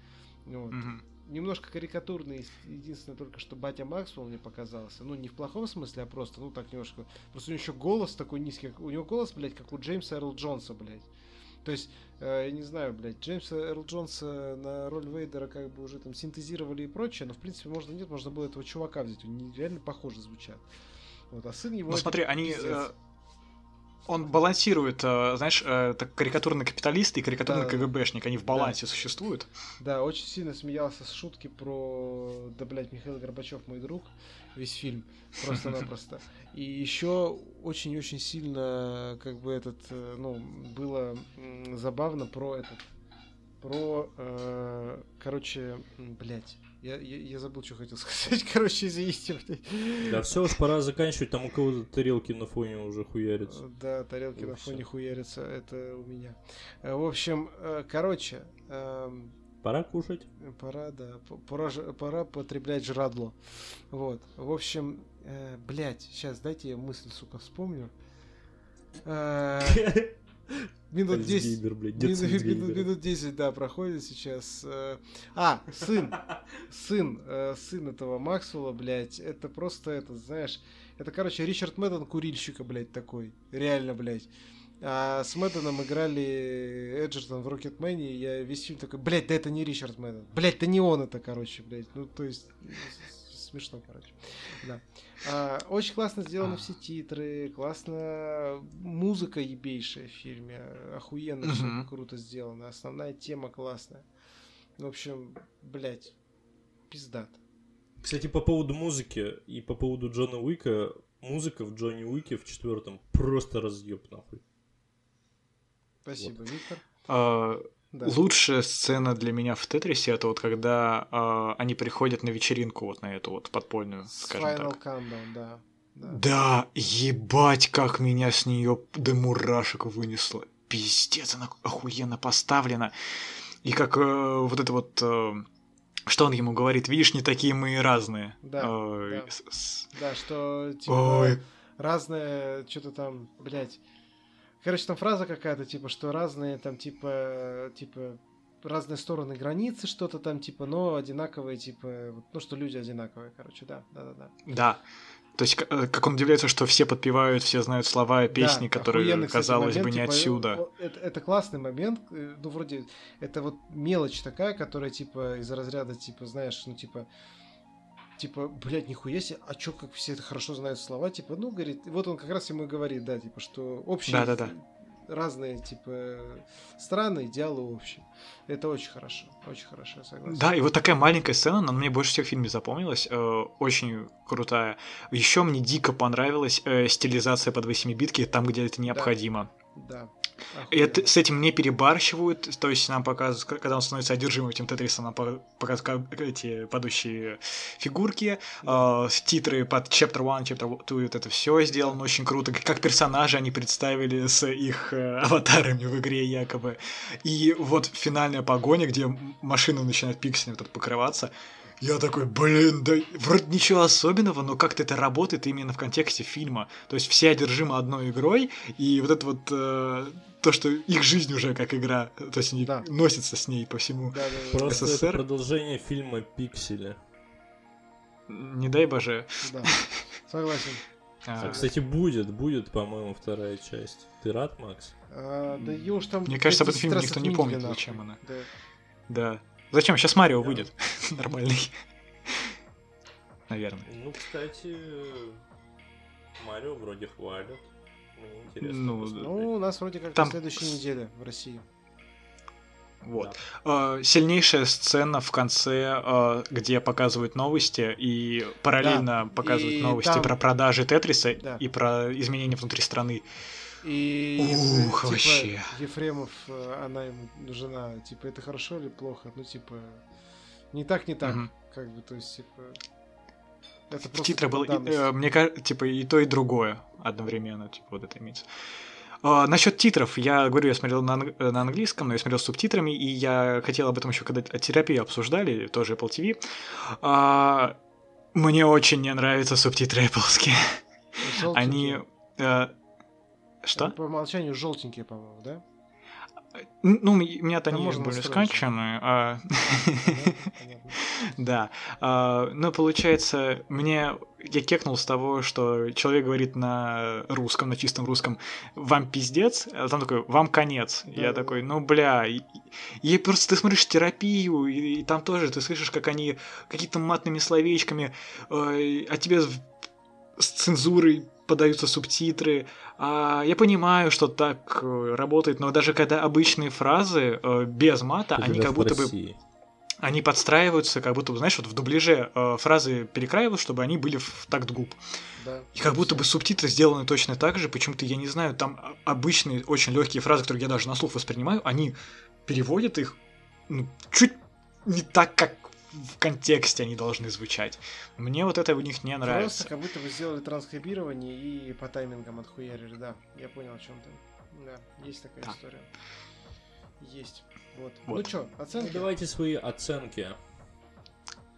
Вот. Угу. Немножко карикатурный, единственное только, что батя Максвелл мне показался. Ну, не в плохом смысле, а просто, ну, так немножко. Просто у него еще голос такой низкий. У него голос, блядь, как у Джеймса Эрл Джонса, блядь. То есть, э, я не знаю, блядь, Джеймса Эрл Джонса на роль Вейдера как бы уже там синтезировали и прочее, но в принципе можно нет, можно было этого чувака взять, они реально похоже звучат. Вот, а сын его... Ну смотри, они... Э, он балансирует, э, знаешь, э, так карикатурный капиталист и карикатурный да, КГБшник, они в балансе да. существуют. Да, очень сильно смеялся с шутки про, да, блядь, Михаил Горбачев мой друг, весь фильм, просто-напросто. И еще очень-очень сильно, как бы, этот, э, ну, было забавно про этот, про, короче, блядь, я, я, я забыл, что хотел сказать. Короче, извините. Да все уж пора заканчивать, там у кого-то тарелки на фоне уже хуярятся. Да, тарелки на фоне хуярятся, это у меня. Э, в общем, короче, эм, Пора кушать. Пора, да. Пора, пора потреблять жрадло. Вот. В общем, э, блядь, сейчас дайте я мысль, сука, вспомню. Минут 10, минут, минут 10, да, проходит сейчас. Э, а, сын, сын, э, сын этого Максвелла, блядь, это просто это, знаешь, это, короче, Ричард Мэдден курильщика, блядь, такой, реально, блядь. А с Мэдденом играли Эджертон в Рокетмене, и я весь фильм такой, блядь, да это не Ричард Мэдден. Блядь, да не он это, короче, блядь. Ну, то есть, смешно, короче. Да. А, очень классно сделаны все титры, классно музыка ебейшая в фильме, охуенно все круто сделано, основная тема классная. В общем, блядь, пиздат. Кстати, по поводу музыки и по поводу Джона Уика, музыка в Джонни Уике в четвертом просто разъеб нахуй. Спасибо, вот. Виктор. А, да. Лучшая сцена для меня в Тетрисе это вот когда а, они приходят на вечеринку вот на эту вот подпольную, скажем Final так. Countdown, да. Да. да, ебать, как меня с нее до мурашек вынесло. Пиздец, она охуенно поставлена. И как э, вот это вот... Э, что он ему говорит? Видишь, не такие мы и разные. Да, э, да. С... да что типа Ой. разные, что-то там, блядь. Короче, там фраза какая-то, типа, что разные там, типа, типа, разные стороны границы, что-то там, типа, но одинаковые, типа, ну, что люди одинаковые, короче, да, да, да, да. Да. То есть, э, как он удивляется, что все подпевают, все знают слова песни, да, которые, казалось момент, бы, не типа, отсюда. Это, это классный момент, э, ну, вроде, это вот мелочь такая, которая, типа, из разряда, типа, знаешь, ну, типа, типа, блядь, нихуя себе, а чё, как все это хорошо знают слова, типа, ну, говорит, вот он как раз ему и говорит, да, типа, что общие да, да, да. разные, типа, страны, идеалы общие. Это очень хорошо, очень хорошо, я согласен. Да, и вот такая маленькая сцена, она мне больше всех в фильме запомнилась, э, очень крутая. Еще мне дико понравилась э, стилизация под 8-битки, там, где это необходимо. Да. да. И это, с этим не перебарщивают, то есть нам показывают, когда он становится одержимым этим Тетрисом, нам показывают эти падающие фигурки, э, титры под Chapter 1, Chapter 2, вот это все сделано очень круто, как персонажи они представили с их э, аватарами в игре якобы. И вот финальная погоня, где машина начинает пикселем вот покрываться, я такой, блин, да вроде ничего особенного, но как-то это работает именно в контексте фильма. То есть все одержимы одной игрой, и вот это вот э, то, что их жизнь уже как игра, то есть они да. носятся с ней по всему да, да, да. Просто СССР. Это продолжение фильма «Пиксели». Не дай боже. Да, согласен. А, кстати, будет, будет, по-моему, вторая часть. Ты рад, Макс? А, да ее уж там... Мне кажется, об этом фильме никто не помнит, зачем она. Да. да. Зачем? Сейчас Марио да. выйдет. Нормальный. Наверное. Ну, кстати, Марио вроде хвалят. Мне интересно. Ну, ну у нас вроде как там... на следующей неделе в России. Вот. Да. сильнейшая сцена в конце, э, где показывают новости и параллельно да. показывают и новости там... про продажи Тетриса да. и про изменения внутри страны. И Ух, типа, вообще. Ефремов, э, она ему жена, типа, это хорошо или плохо? Ну, типа, не так, не так. Угу. Как бы, то есть, типа. Это в титрах было, э, мне кажется, типа, и то, и другое одновременно, типа, вот это имеется. А, насчет титров, я говорю, я смотрел на, на английском, но я смотрел с субтитрами, и я хотел об этом еще, когда терапию обсуждали, тоже Apple TV. А, мне очень не нравятся субтитры Apple. Они... А, что? По умолчанию желтенькие, по-моему, да? Ну, у меня-то они были скачаны. А... Да. А, ну, получается, мне я кекнул с того, что человек говорит на русском, на чистом русском, вам пиздец, а там такой, вам конец. я такой, ну, бля, и, просто ты смотришь терапию, и, там тоже ты слышишь, как они какими-то матными словечками, э, а тебе с цензурой подаются субтитры. А, я понимаю, что так э, работает, но даже когда обычные фразы э, без мата, они как будто бы они подстраиваются, как будто бы, знаешь, вот в дубляже э, фразы перекраивают, чтобы они были в такт губ. Да, и как будто бы субтитры сделаны точно так же, почему-то, я не знаю, там обычные, очень легкие фразы, которые я даже на слух воспринимаю, они переводят их ну, чуть не так, как в контексте они должны звучать. Мне вот это у них не нравится. Просто как будто бы сделали транскрибирование и по таймингам отхуярили, да. Я понял, о чем ты. Да, есть такая да. история. Есть. Вот. вот. Ну что, оценки? Ну, давайте свои оценки.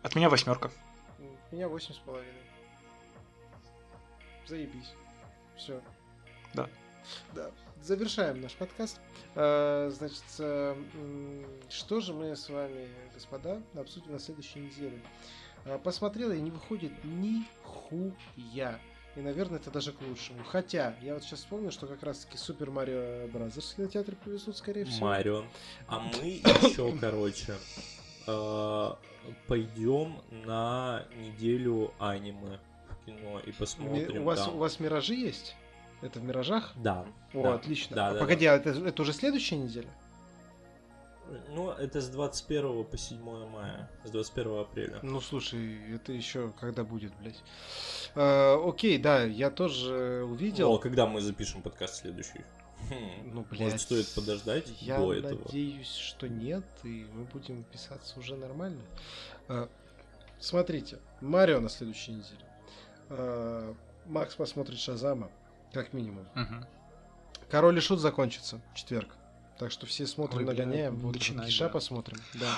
От меня восьмерка. У меня восемь с половиной. Заебись. Все. Да. Да завершаем наш подкаст. А, значит, э, что же мы с вами, господа, обсудим на следующей неделе? А, посмотрел и не выходит ни хуя. И, наверное, это даже к лучшему. Хотя, я вот сейчас вспомнил, что как раз-таки Super Mario Brothers в кинотеатре повезут, скорее всего. Марио. А мы еще, короче, э, пойдем на неделю аниме в кино и посмотрим. У вас, у вас миражи есть? Это в миражах? Да. О, да, отлично. Да, а да, погоди, да. а это, это уже следующая неделя? Ну, это с 21 по 7 мая, с 21 апреля. Ну, слушай, это еще когда будет, блядь. А, окей, да, я тоже увидел. Ну, а когда мы запишем подкаст следующий? Хм, Ну, блядь. Может, стоит подождать Я до этого? надеюсь, что нет, и мы будем писаться уже нормально. А, смотрите, Марио на следующей неделе. А, Макс посмотрит Шазама, как минимум. Мгм. Король и Шут закончится в четверг. Так что все смотрим, Ой, нагоняем. Вот начинай, Киша да. посмотрим. Да.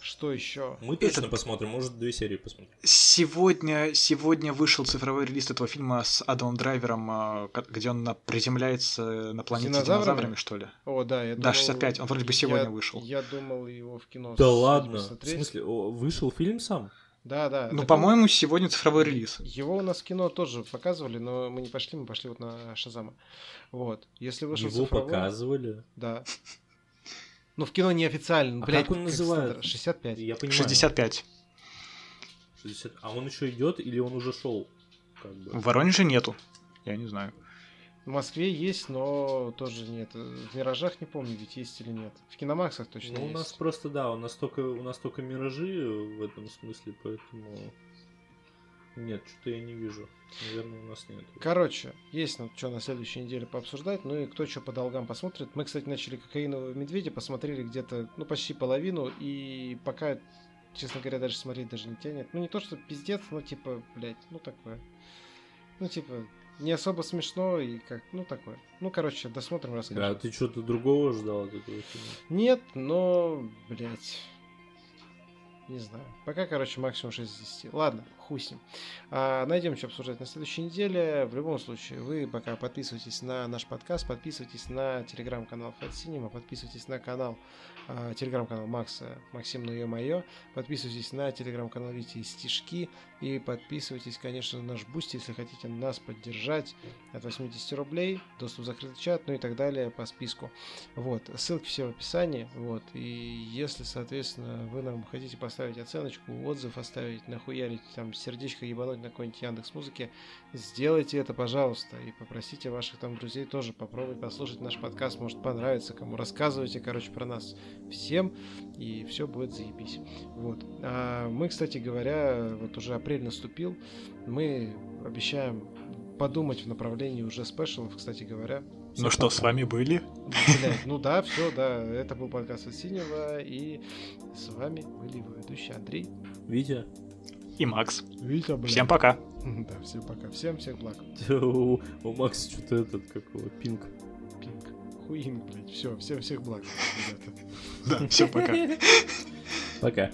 Что еще? Мы точно Этот- посмотрим, может, две серии посмотрим. Сегодня, сегодня вышел цифровой релиз этого фильма с Адамом Драйвером, а, где он на- приземляется на планете динозаврами? динозаврами, что ли? О, да, я Да, думал- 65, он вроде бы сегодня я- вышел. Я думал его в кино Да с- ладно. В посмотреть. смысле, о, вышел фильм сам? Да, да. Ну, по-моему, сегодня цифровой релиз. Его у нас в кино тоже показывали, но мы не пошли, мы пошли вот на Шазама. Вот. Если вышел Его цифровой- показывали. Да. Ну, в кино неофициально. А блядь, как он называется? стандарт, 65. Я понимаю. 65. 60. А он еще идет или он уже шел? Как бы? В Воронеже нету. Я не знаю. В Москве есть, но тоже нет. В Миражах не помню, ведь есть или нет. В Киномаксах точно Ну, у есть. нас просто, да, у нас только, у нас только миражи в этом смысле, поэтому... Нет, что-то я не вижу. Наверное, у нас нет. Короче, есть ну, что на следующей неделе пообсуждать. Ну и кто что по долгам посмотрит. Мы, кстати, начали кокаинового медведя, посмотрели где-то, ну, почти половину. И пока, честно говоря, даже смотреть даже не тянет. Ну, не то, что пиздец, но типа, блядь, ну такое. Ну, типа, не особо смешно и как, ну, такое. Ну, короче, досмотрим, расскажем. Да, ты что-то другого ждал от этого фильма? Нет, но, блядь, не знаю. Пока, короче, максимум 6 из 10. Ладно, хуй с ним. А, найдем, что обсуждать на следующей неделе. В любом случае, вы пока подписывайтесь на наш подкаст, подписывайтесь на телеграм-канал Fat Cinema, подписывайтесь на канал, а, телеграм-канал Макса, Максим, ну ё-моё, подписывайтесь на телеграм-канал Вити и Стишки, и подписывайтесь, конечно, на наш Бусти, если хотите нас поддержать от 80 рублей, доступ в закрытый чат, ну и так далее по списку. Вот, ссылки все в описании, вот, и если, соответственно, вы нам хотите поставить оценочку, отзыв оставить, нахуярить, там, сердечко ебануть на какой-нибудь Яндекс Музыке, сделайте это, пожалуйста, и попросите ваших там друзей тоже попробовать послушать наш подкаст, может понравится кому, рассказывайте, короче, про нас всем, и все будет заебись. Вот. А мы, кстати говоря, вот уже апрель наступил, мы обещаем подумать в направлении уже спешалов, кстати говоря. Ну что, с вами были? Блядь, ну да, все, да, это был подкаст от Синего, и с вами были его ведущие Андрей. Витя? И Макс. Витя, блядь. Всем пока. Да, всем пока. Всем всех благ. У Макса что-то этот, как его, пинг. Пинг. Хуин, блядь. Все, всем всех благ, ребята. Да, всем пока. Пока.